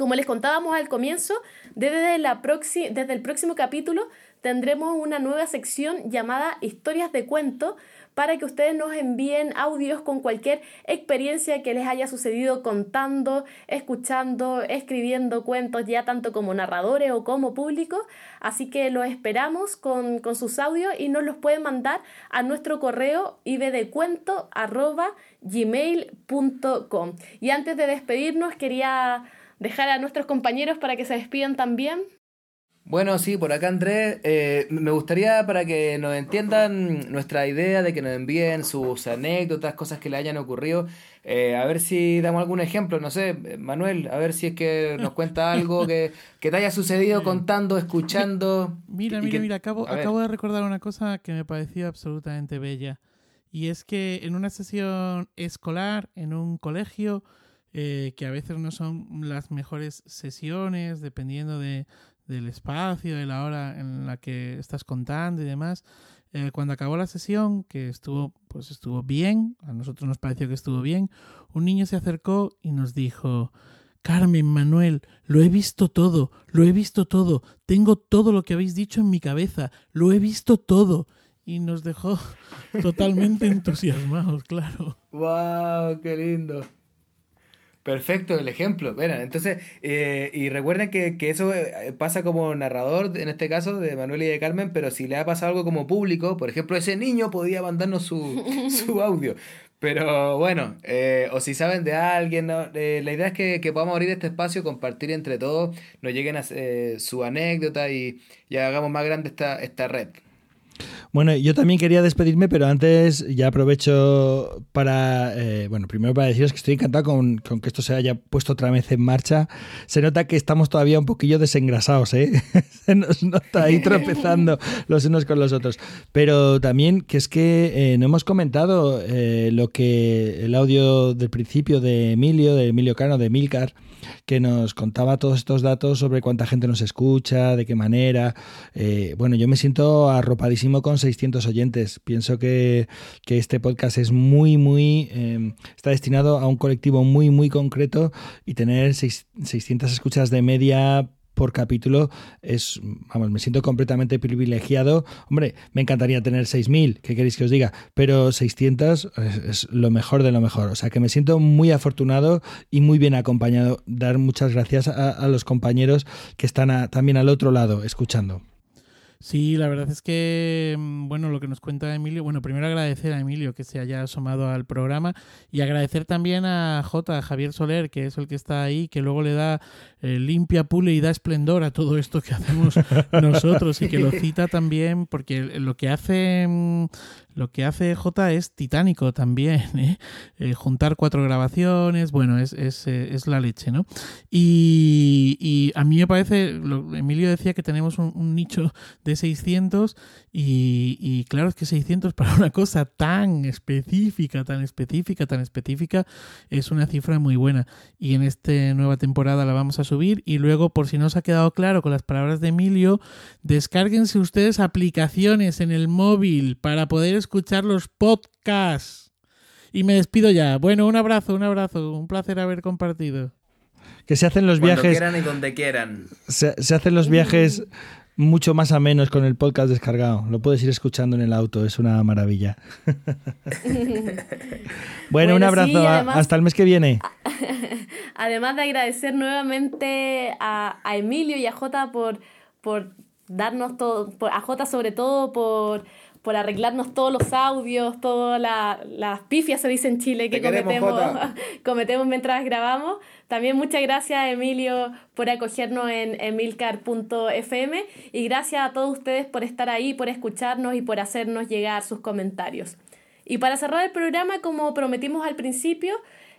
Como les contábamos al comienzo, desde, la desde el próximo capítulo tendremos una nueva sección llamada Historias de Cuento, para que ustedes nos envíen audios con cualquier experiencia que les haya sucedido contando, escuchando, escribiendo cuentos, ya tanto como narradores o como público. Así que los esperamos con, sus audios y nos los pueden mandar a nuestro correo ibdecuento.gmail.com. Y antes de despedirnos, quería dejar a nuestros compañeros para que se despidan también. Bueno, sí, por acá Andrés, eh, me gustaría para que nos entiendan nuestra idea de que nos envíen sus anécdotas, cosas que le hayan ocurrido, eh, a ver si damos algún ejemplo, no sé, Manuel, a ver si es que nos cuenta algo que, que te haya sucedido contando, escuchando. Mira, mira, mira, acabo, acabo de recordar una cosa que me pareció absolutamente bella, y es que en una sesión escolar, en un colegio, eh, que a veces no son las mejores sesiones, dependiendo de del espacio, de la hora en la que estás contando y demás. Eh, cuando acabó la sesión, que estuvo, pues estuvo bien, a nosotros nos pareció que estuvo bien, un niño se acercó y nos dijo, Carmen, Manuel, lo he visto todo, lo he visto todo, tengo todo lo que habéis dicho en mi cabeza, lo he visto todo. Y nos dejó totalmente entusiasmados, claro. ¡Wow! ¡Qué lindo! Perfecto, el ejemplo. Bueno, entonces, eh, y recuerden que, que, eso eh, pasa como narrador, en este caso, de Manuel y de Carmen, pero si le ha pasado algo como público, por ejemplo, ese niño podía mandarnos su, su audio. Pero bueno, eh, o si saben de alguien, ¿no? eh, la idea es que, que, podamos abrir este espacio, compartir entre todos, nos lleguen a, eh, su anécdota y, y, hagamos más grande esta, esta red. Bueno, yo también quería despedirme, pero antes ya aprovecho para, eh, bueno, primero para deciros que estoy encantado con, con, que esto se haya puesto otra vez en marcha. Se nota que estamos todavía un poquillo desengrasados, ¿eh? se nos nota ahí tropezando los unos con los otros. Pero también que es que eh, no hemos comentado eh, lo que el audio del principio de Emilio, de Emilio Cano, de Milcar, que nos contaba todos estos datos sobre cuánta gente nos escucha, de qué manera. Eh, bueno, yo me siento arropadísimo con 600 oyentes. Pienso que, que este podcast es muy, muy... eh, está destinado a un colectivo muy, muy concreto y tener seis- 600 escuchas de media por capítulo es, vamos, me siento completamente privilegiado. Hombre, me encantaría tener 6.000, ¿qué queréis que os diga? Pero 600 es, lo mejor de lo mejor. O sea que me siento muy afortunado y muy bien acompañado. Dar muchas gracias a, los compañeros que están también al otro lado escuchando. Sí, la verdad es que, mm, bueno, lo que nos cuenta Emilio, bueno, primero agradecer a Emilio que se haya asomado al programa y agradecer también a J, a Javier Soler, que es el que está ahí, que luego le da eh, limpia, pule y da esplendor a todo esto que hacemos nosotros y que lo cita también, porque lo que hace, mm, lo que hace J es titánico también, ¿eh? Eh, juntar cuatro grabaciones, bueno, es, es, eh, es la leche, ¿no? Y, a mí me parece, Emilio decía que tenemos un, un nicho de 600 y, y claro, es que 600 para una cosa tan específica, tan específica, tan específica, es una cifra muy buena. Y en esta nueva temporada la vamos a subir y luego, por si no os ha quedado claro con las palabras de Emilio, descárguense ustedes aplicaciones en el móvil para poder escuchar los podcasts. Y me despido ya. Bueno, un abrazo, un abrazo. Un placer haber compartido. Que se hacen los Cuando viajes. quieran y donde quieran. Se, se hacen los viajes mucho más amenos con el podcast descargado. Lo puedes ir escuchando en el auto, es una maravilla. bueno, un abrazo, sí, y a- además- hasta el mes que viene. Además de agradecer nuevamente a, a Emilio y a Jota por, por darnos todo, por- a Jota sobre todo por, por arreglarnos todos los audios, todas la- las pifias se dice en Chile que queremos, cometemos, cometemos mientras grabamos. También muchas gracias Emilio por acogernos en emilcar.fm y gracias a todos ustedes por estar ahí, por escucharnos y por hacernos llegar sus comentarios. Y para cerrar el programa, como prometimos al principio,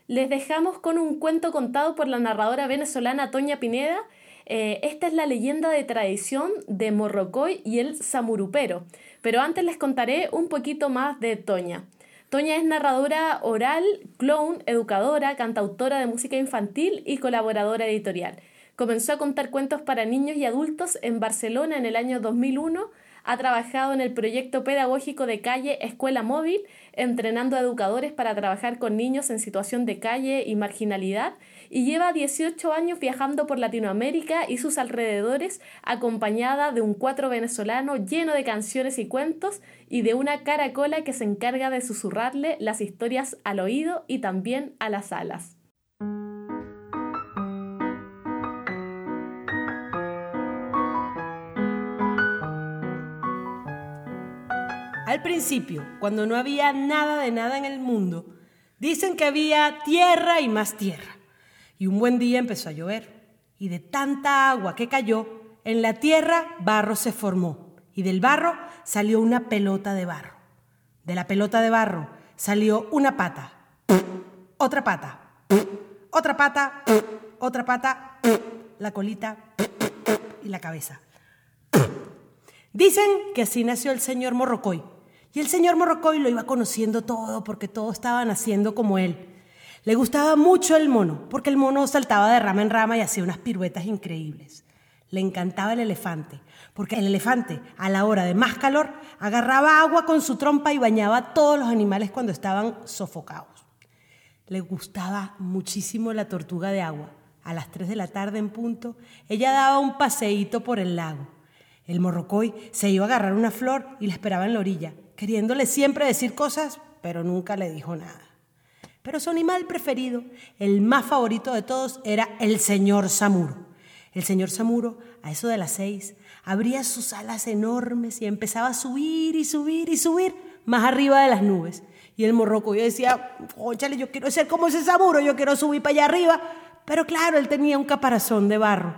les dejamos con un cuento contado por la narradora venezolana Toña Pineda. Eh, esta es la leyenda de tradición de Morrocoy y el Samurupero. Pero antes les contaré un poquito más de Toña. Toña es narradora oral, clown, educadora, cantautora de música infantil y colaboradora editorial. Comenzó a contar cuentos para niños y adultos en Barcelona en el año 2001. Ha trabajado en el proyecto pedagógico de calle Escuela Móvil, entrenando a educadores para trabajar con niños en situación de calle y marginalidad, y lleva 18 años viajando por Latinoamérica y sus alrededores, acompañada de un cuatro venezolano lleno de canciones y cuentos, y de una caracola que se encarga de susurrarle las historias al oído y también a las alas. Al principio, cuando no había nada de nada en el mundo, dicen que había tierra y más tierra. Y un buen día empezó a llover. Y de tanta agua que cayó, en la tierra barro se formó. Y del barro salió una pelota de barro. De la pelota de barro salió una pata, otra pata, otra pata, otra pata, la colita y la cabeza. Dicen que así nació el señor Morrocoy. Y el señor Morrocoy lo iba conociendo todo porque todos estaban haciendo como él. Le gustaba mucho el mono, porque el mono saltaba de rama en rama y hacía unas piruetas increíbles. Le encantaba el elefante, porque el elefante, a la hora de más calor, agarraba agua con su trompa y bañaba a todos los animales cuando estaban sofocados. Le gustaba muchísimo la tortuga de agua. A las 3 de la tarde en punto, ella daba un paseíto por el lago. El morrocoy se iba a agarrar una flor y la esperaba en la orilla, queriéndole siempre decir cosas, pero nunca le dijo nada. Pero su animal preferido, el más favorito de todos, era el señor Samuro. El señor Samuro, a eso de las seis, abría sus alas enormes y empezaba a subir y subir y subir más arriba de las nubes. Y el morroco yo decía, óchale, yo quiero ser como ese Samuro, yo quiero subir para allá arriba. Pero claro, él tenía un caparazón de barro.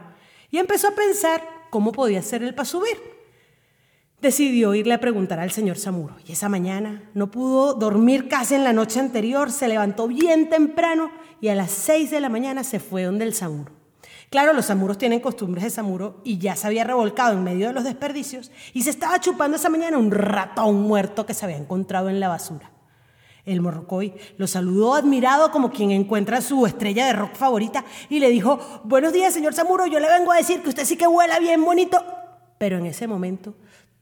Y empezó a pensar cómo podía hacer él para subir. Decidió irle a preguntar al señor Samuro. Y esa mañana no pudo dormir casi en la noche anterior, se levantó bien temprano y a las seis de la mañana se fue donde el Samuro. Claro, los samuros tienen costumbres de samuro y ya se había revolcado en medio de los desperdicios y se estaba chupando esa mañana un ratón muerto que se había encontrado en la basura. El morrocoy lo saludó admirado como quien encuentra su estrella de rock favorita y le dijo, buenos días señor Samuro, yo le vengo a decir que usted sí que huela bien bonito. Pero en ese momento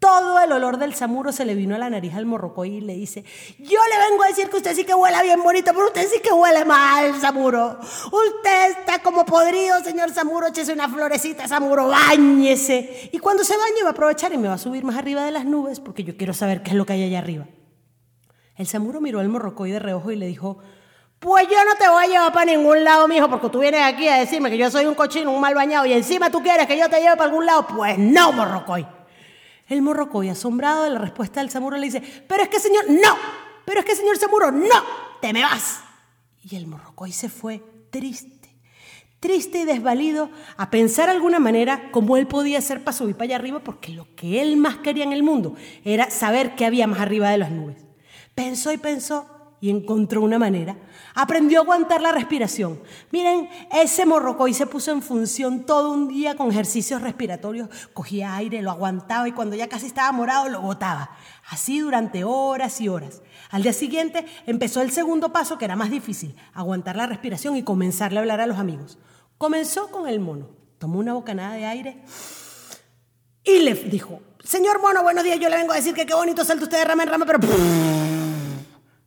Todo el olor del samuro se le vino a la nariz al morrocoy y le dice, yo le vengo a decir que usted sí que huele bien bonito, pero usted sí que huele mal, samuro. Usted está como podrido, señor samuro, échese una florecita, samuro, báñese. Y cuando se bañe va a aprovechar y me va a subir más arriba de las nubes porque yo quiero saber qué es lo que hay allá arriba. El samuro miró al morrocoy de reojo y le dijo, pues yo no te voy a llevar para ningún lado, mijo, porque tú vienes aquí a decirme que yo soy un cochino, un mal bañado, y encima tú quieres que yo te lleve para algún lado. Pues no, morrocoy. El morrocoy, asombrado de la respuesta del samuro, le dice, pero es que señor, no, pero es que señor samuro, no, te me vas. Y el morrocoy se fue triste, triste y desvalido a pensar alguna manera cómo él podía hacer para subir para allá arriba, porque lo que él más quería en el mundo era saber qué había más arriba de las nubes. Pensó y pensó y encontró una manera Aprendió a aguantar la respiración. Miren, ese morrocoy se puso en función todo un día con ejercicios respiratorios. Cogía aire, lo aguantaba y cuando ya casi estaba morado lo botaba. Así durante horas y horas. Al día siguiente empezó el segundo paso que era más difícil, aguantar la respiración y comenzarle a hablar a los amigos. Comenzó con el mono. Tomó una bocanada de aire y le dijo, señor mono, buenos días, yo le vengo a decir que qué bonito salta usted de rama en rama, pero...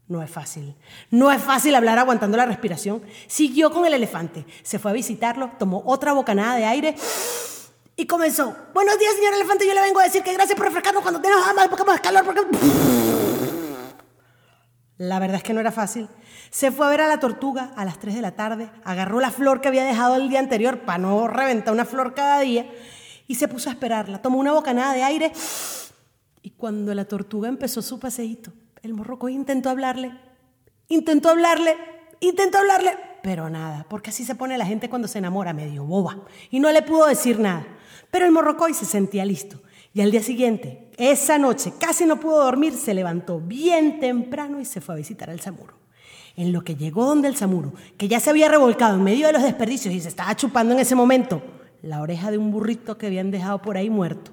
No es fácil. No es fácil hablar aguantando la respiración. Siguió con el elefante. Se fue a visitarlo, tomó otra bocanada de aire y comenzó. Buenos días, señor elefante. Yo le vengo a decir que gracias por refrescarnos cuando tenemos hambre, porque más calor. Porque... La verdad es que no era fácil. Se fue a ver a la tortuga a las 3 de la tarde, agarró la flor que había dejado el día anterior para no reventar una flor cada día y se puso a esperarla. Tomó una bocanada de aire y cuando la tortuga empezó su paseíto, el morrocoy intentó hablarle, intentó hablarle, intentó hablarle, pero nada, porque así se pone la gente cuando se enamora, medio boba, y no le pudo decir nada. Pero el morrocoy se sentía listo. Y al día siguiente, esa noche, casi no pudo dormir, se levantó bien temprano y se fue a visitar al Samuro. En lo que llegó donde el Samuro, que ya se había revolcado en medio de los desperdicios y se estaba chupando en ese momento la oreja de un burrito que habían dejado por ahí muerto,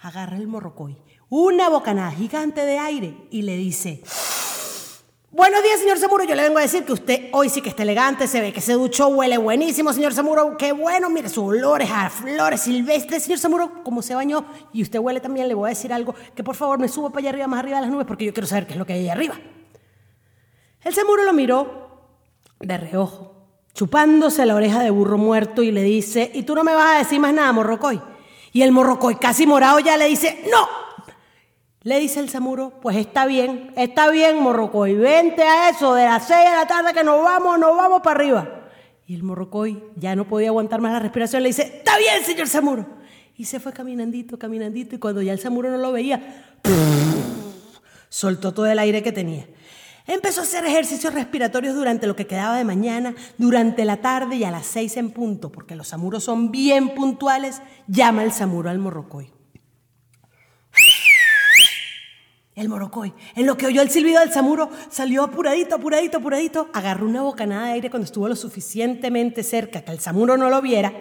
agarra el morrocoy una bocanada gigante de aire y le dice, Buenos días, señor Samuro. Yo le vengo a decir que usted hoy sí que está elegante, se ve que se duchó, huele buenísimo, señor Samuro. Qué bueno, mire, sus olores a flores silvestres, señor Samuro, como se bañó y usted huele también, le voy a decir algo, que por favor me suba para allá arriba, más arriba de las nubes, porque yo quiero saber qué es lo que hay allá arriba. El Samuro lo miró de reojo, chupándose la oreja de burro muerto y le dice, ¿y tú no me vas a decir más nada, morrocoy? Y el morrocoy, casi morado, ya le dice, ¡no! Le dice el Samuro, pues está bien, está bien, Morrocoy, vente a eso de las seis de la tarde que nos vamos, nos vamos para arriba. Y el Morrocoy ya no podía aguantar más la respiración, le dice, está bien, señor Samuro. Y se fue caminandito, caminandito, y cuando ya el Samuro no lo veía, soltó todo el aire que tenía. Empezó a hacer ejercicios respiratorios durante lo que quedaba de mañana, durante la tarde y a las seis en punto, porque los samuros son bien puntuales, llama el samuro al morrocoy. El morocoy, en lo que oyó el silbido del samuro, salió apuradito, apuradito, apuradito, agarró una bocanada de aire cuando estuvo lo suficientemente cerca que el samuro no lo viera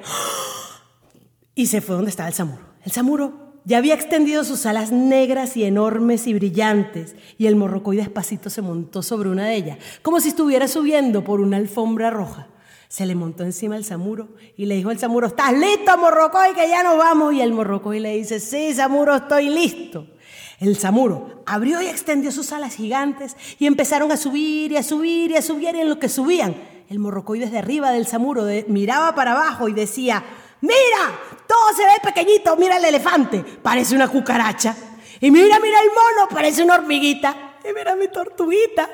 y se fue donde estaba el samuro. El samuro ya había extendido sus alas negras y enormes y brillantes y el morrocoy despacito se montó sobre una de ellas, como si estuviera subiendo por una alfombra roja. Se le montó encima el samuro y le dijo al samuro, ¿estás listo, morrocoy, que ya nos vamos? Y el morrocoy le dice, sí, samuro, estoy listo. El samuro abrió y extendió sus alas gigantes y empezaron a subir y a subir y a subir y en lo que subían, el morrocoy desde arriba del samuro miraba para abajo y decía, mira, todo se ve pequeñito, mira el elefante, parece una cucaracha. Y mira, mira el mono, parece una hormiguita. Y mira mi tortuguita,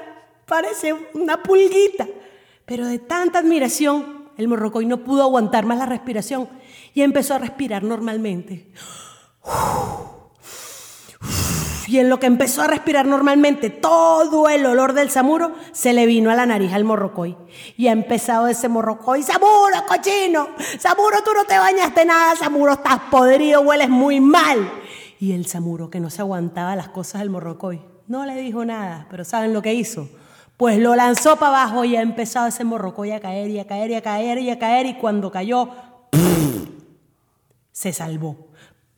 parece una pulguita. Pero de tanta admiración, el morrocoy no pudo aguantar más la respiración y empezó a respirar normalmente y en lo que empezó a respirar normalmente todo el olor del samuro se le vino a la nariz al morrocoy. Y ha empezado ese morrocoy, Samuro, cochino, Samuro, tú no te bañaste nada, Samuro, estás podrido, hueles muy mal. Y el samuro, que no se aguantaba las cosas del morrocoy, no le dijo nada, pero ¿saben lo que hizo? Pues lo lanzó para abajo y ha empezado ese morrocoy a caer y a caer y a caer y a caer y cuando cayó, se salvó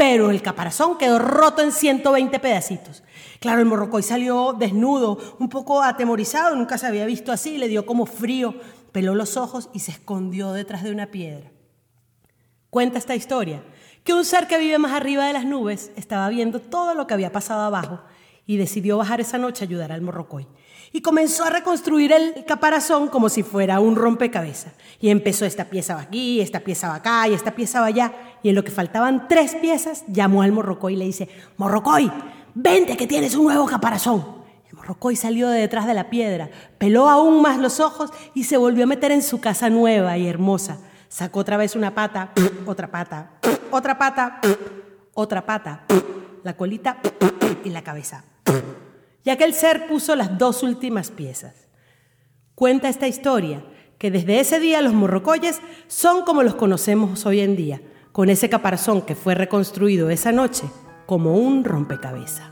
pero el caparazón quedó roto en 120 pedacitos. Claro, el morrocoy salió desnudo, un poco atemorizado, nunca se había visto así, le dio como frío, peló los ojos y se escondió detrás de una piedra. Cuenta esta historia que un ser que vive más arriba de las nubes estaba viendo todo lo que había pasado abajo y decidió bajar esa noche a ayudar al morrocoy. Y comenzó a reconstruir el caparazón como si fuera un rompecabezas. Y empezó esta pieza va aquí, esta pieza va acá y esta pieza va allá. Y en lo que faltaban tres piezas, llamó al morrocoy y le dice, morrocoy, vente que tienes un nuevo caparazón. El morrocoy salió de detrás de la piedra, peló aún más los ojos y se volvió a meter en su casa nueva y hermosa. Sacó otra vez una pata, otra pata, otra pata, otra pata, la colita y la cabeza. Y aquel ser puso las dos últimas piezas. Cuenta esta historia que desde ese día los morrocoyes son como los conocemos hoy en día, con ese caparazón que fue reconstruido esa noche como un rompecabezas.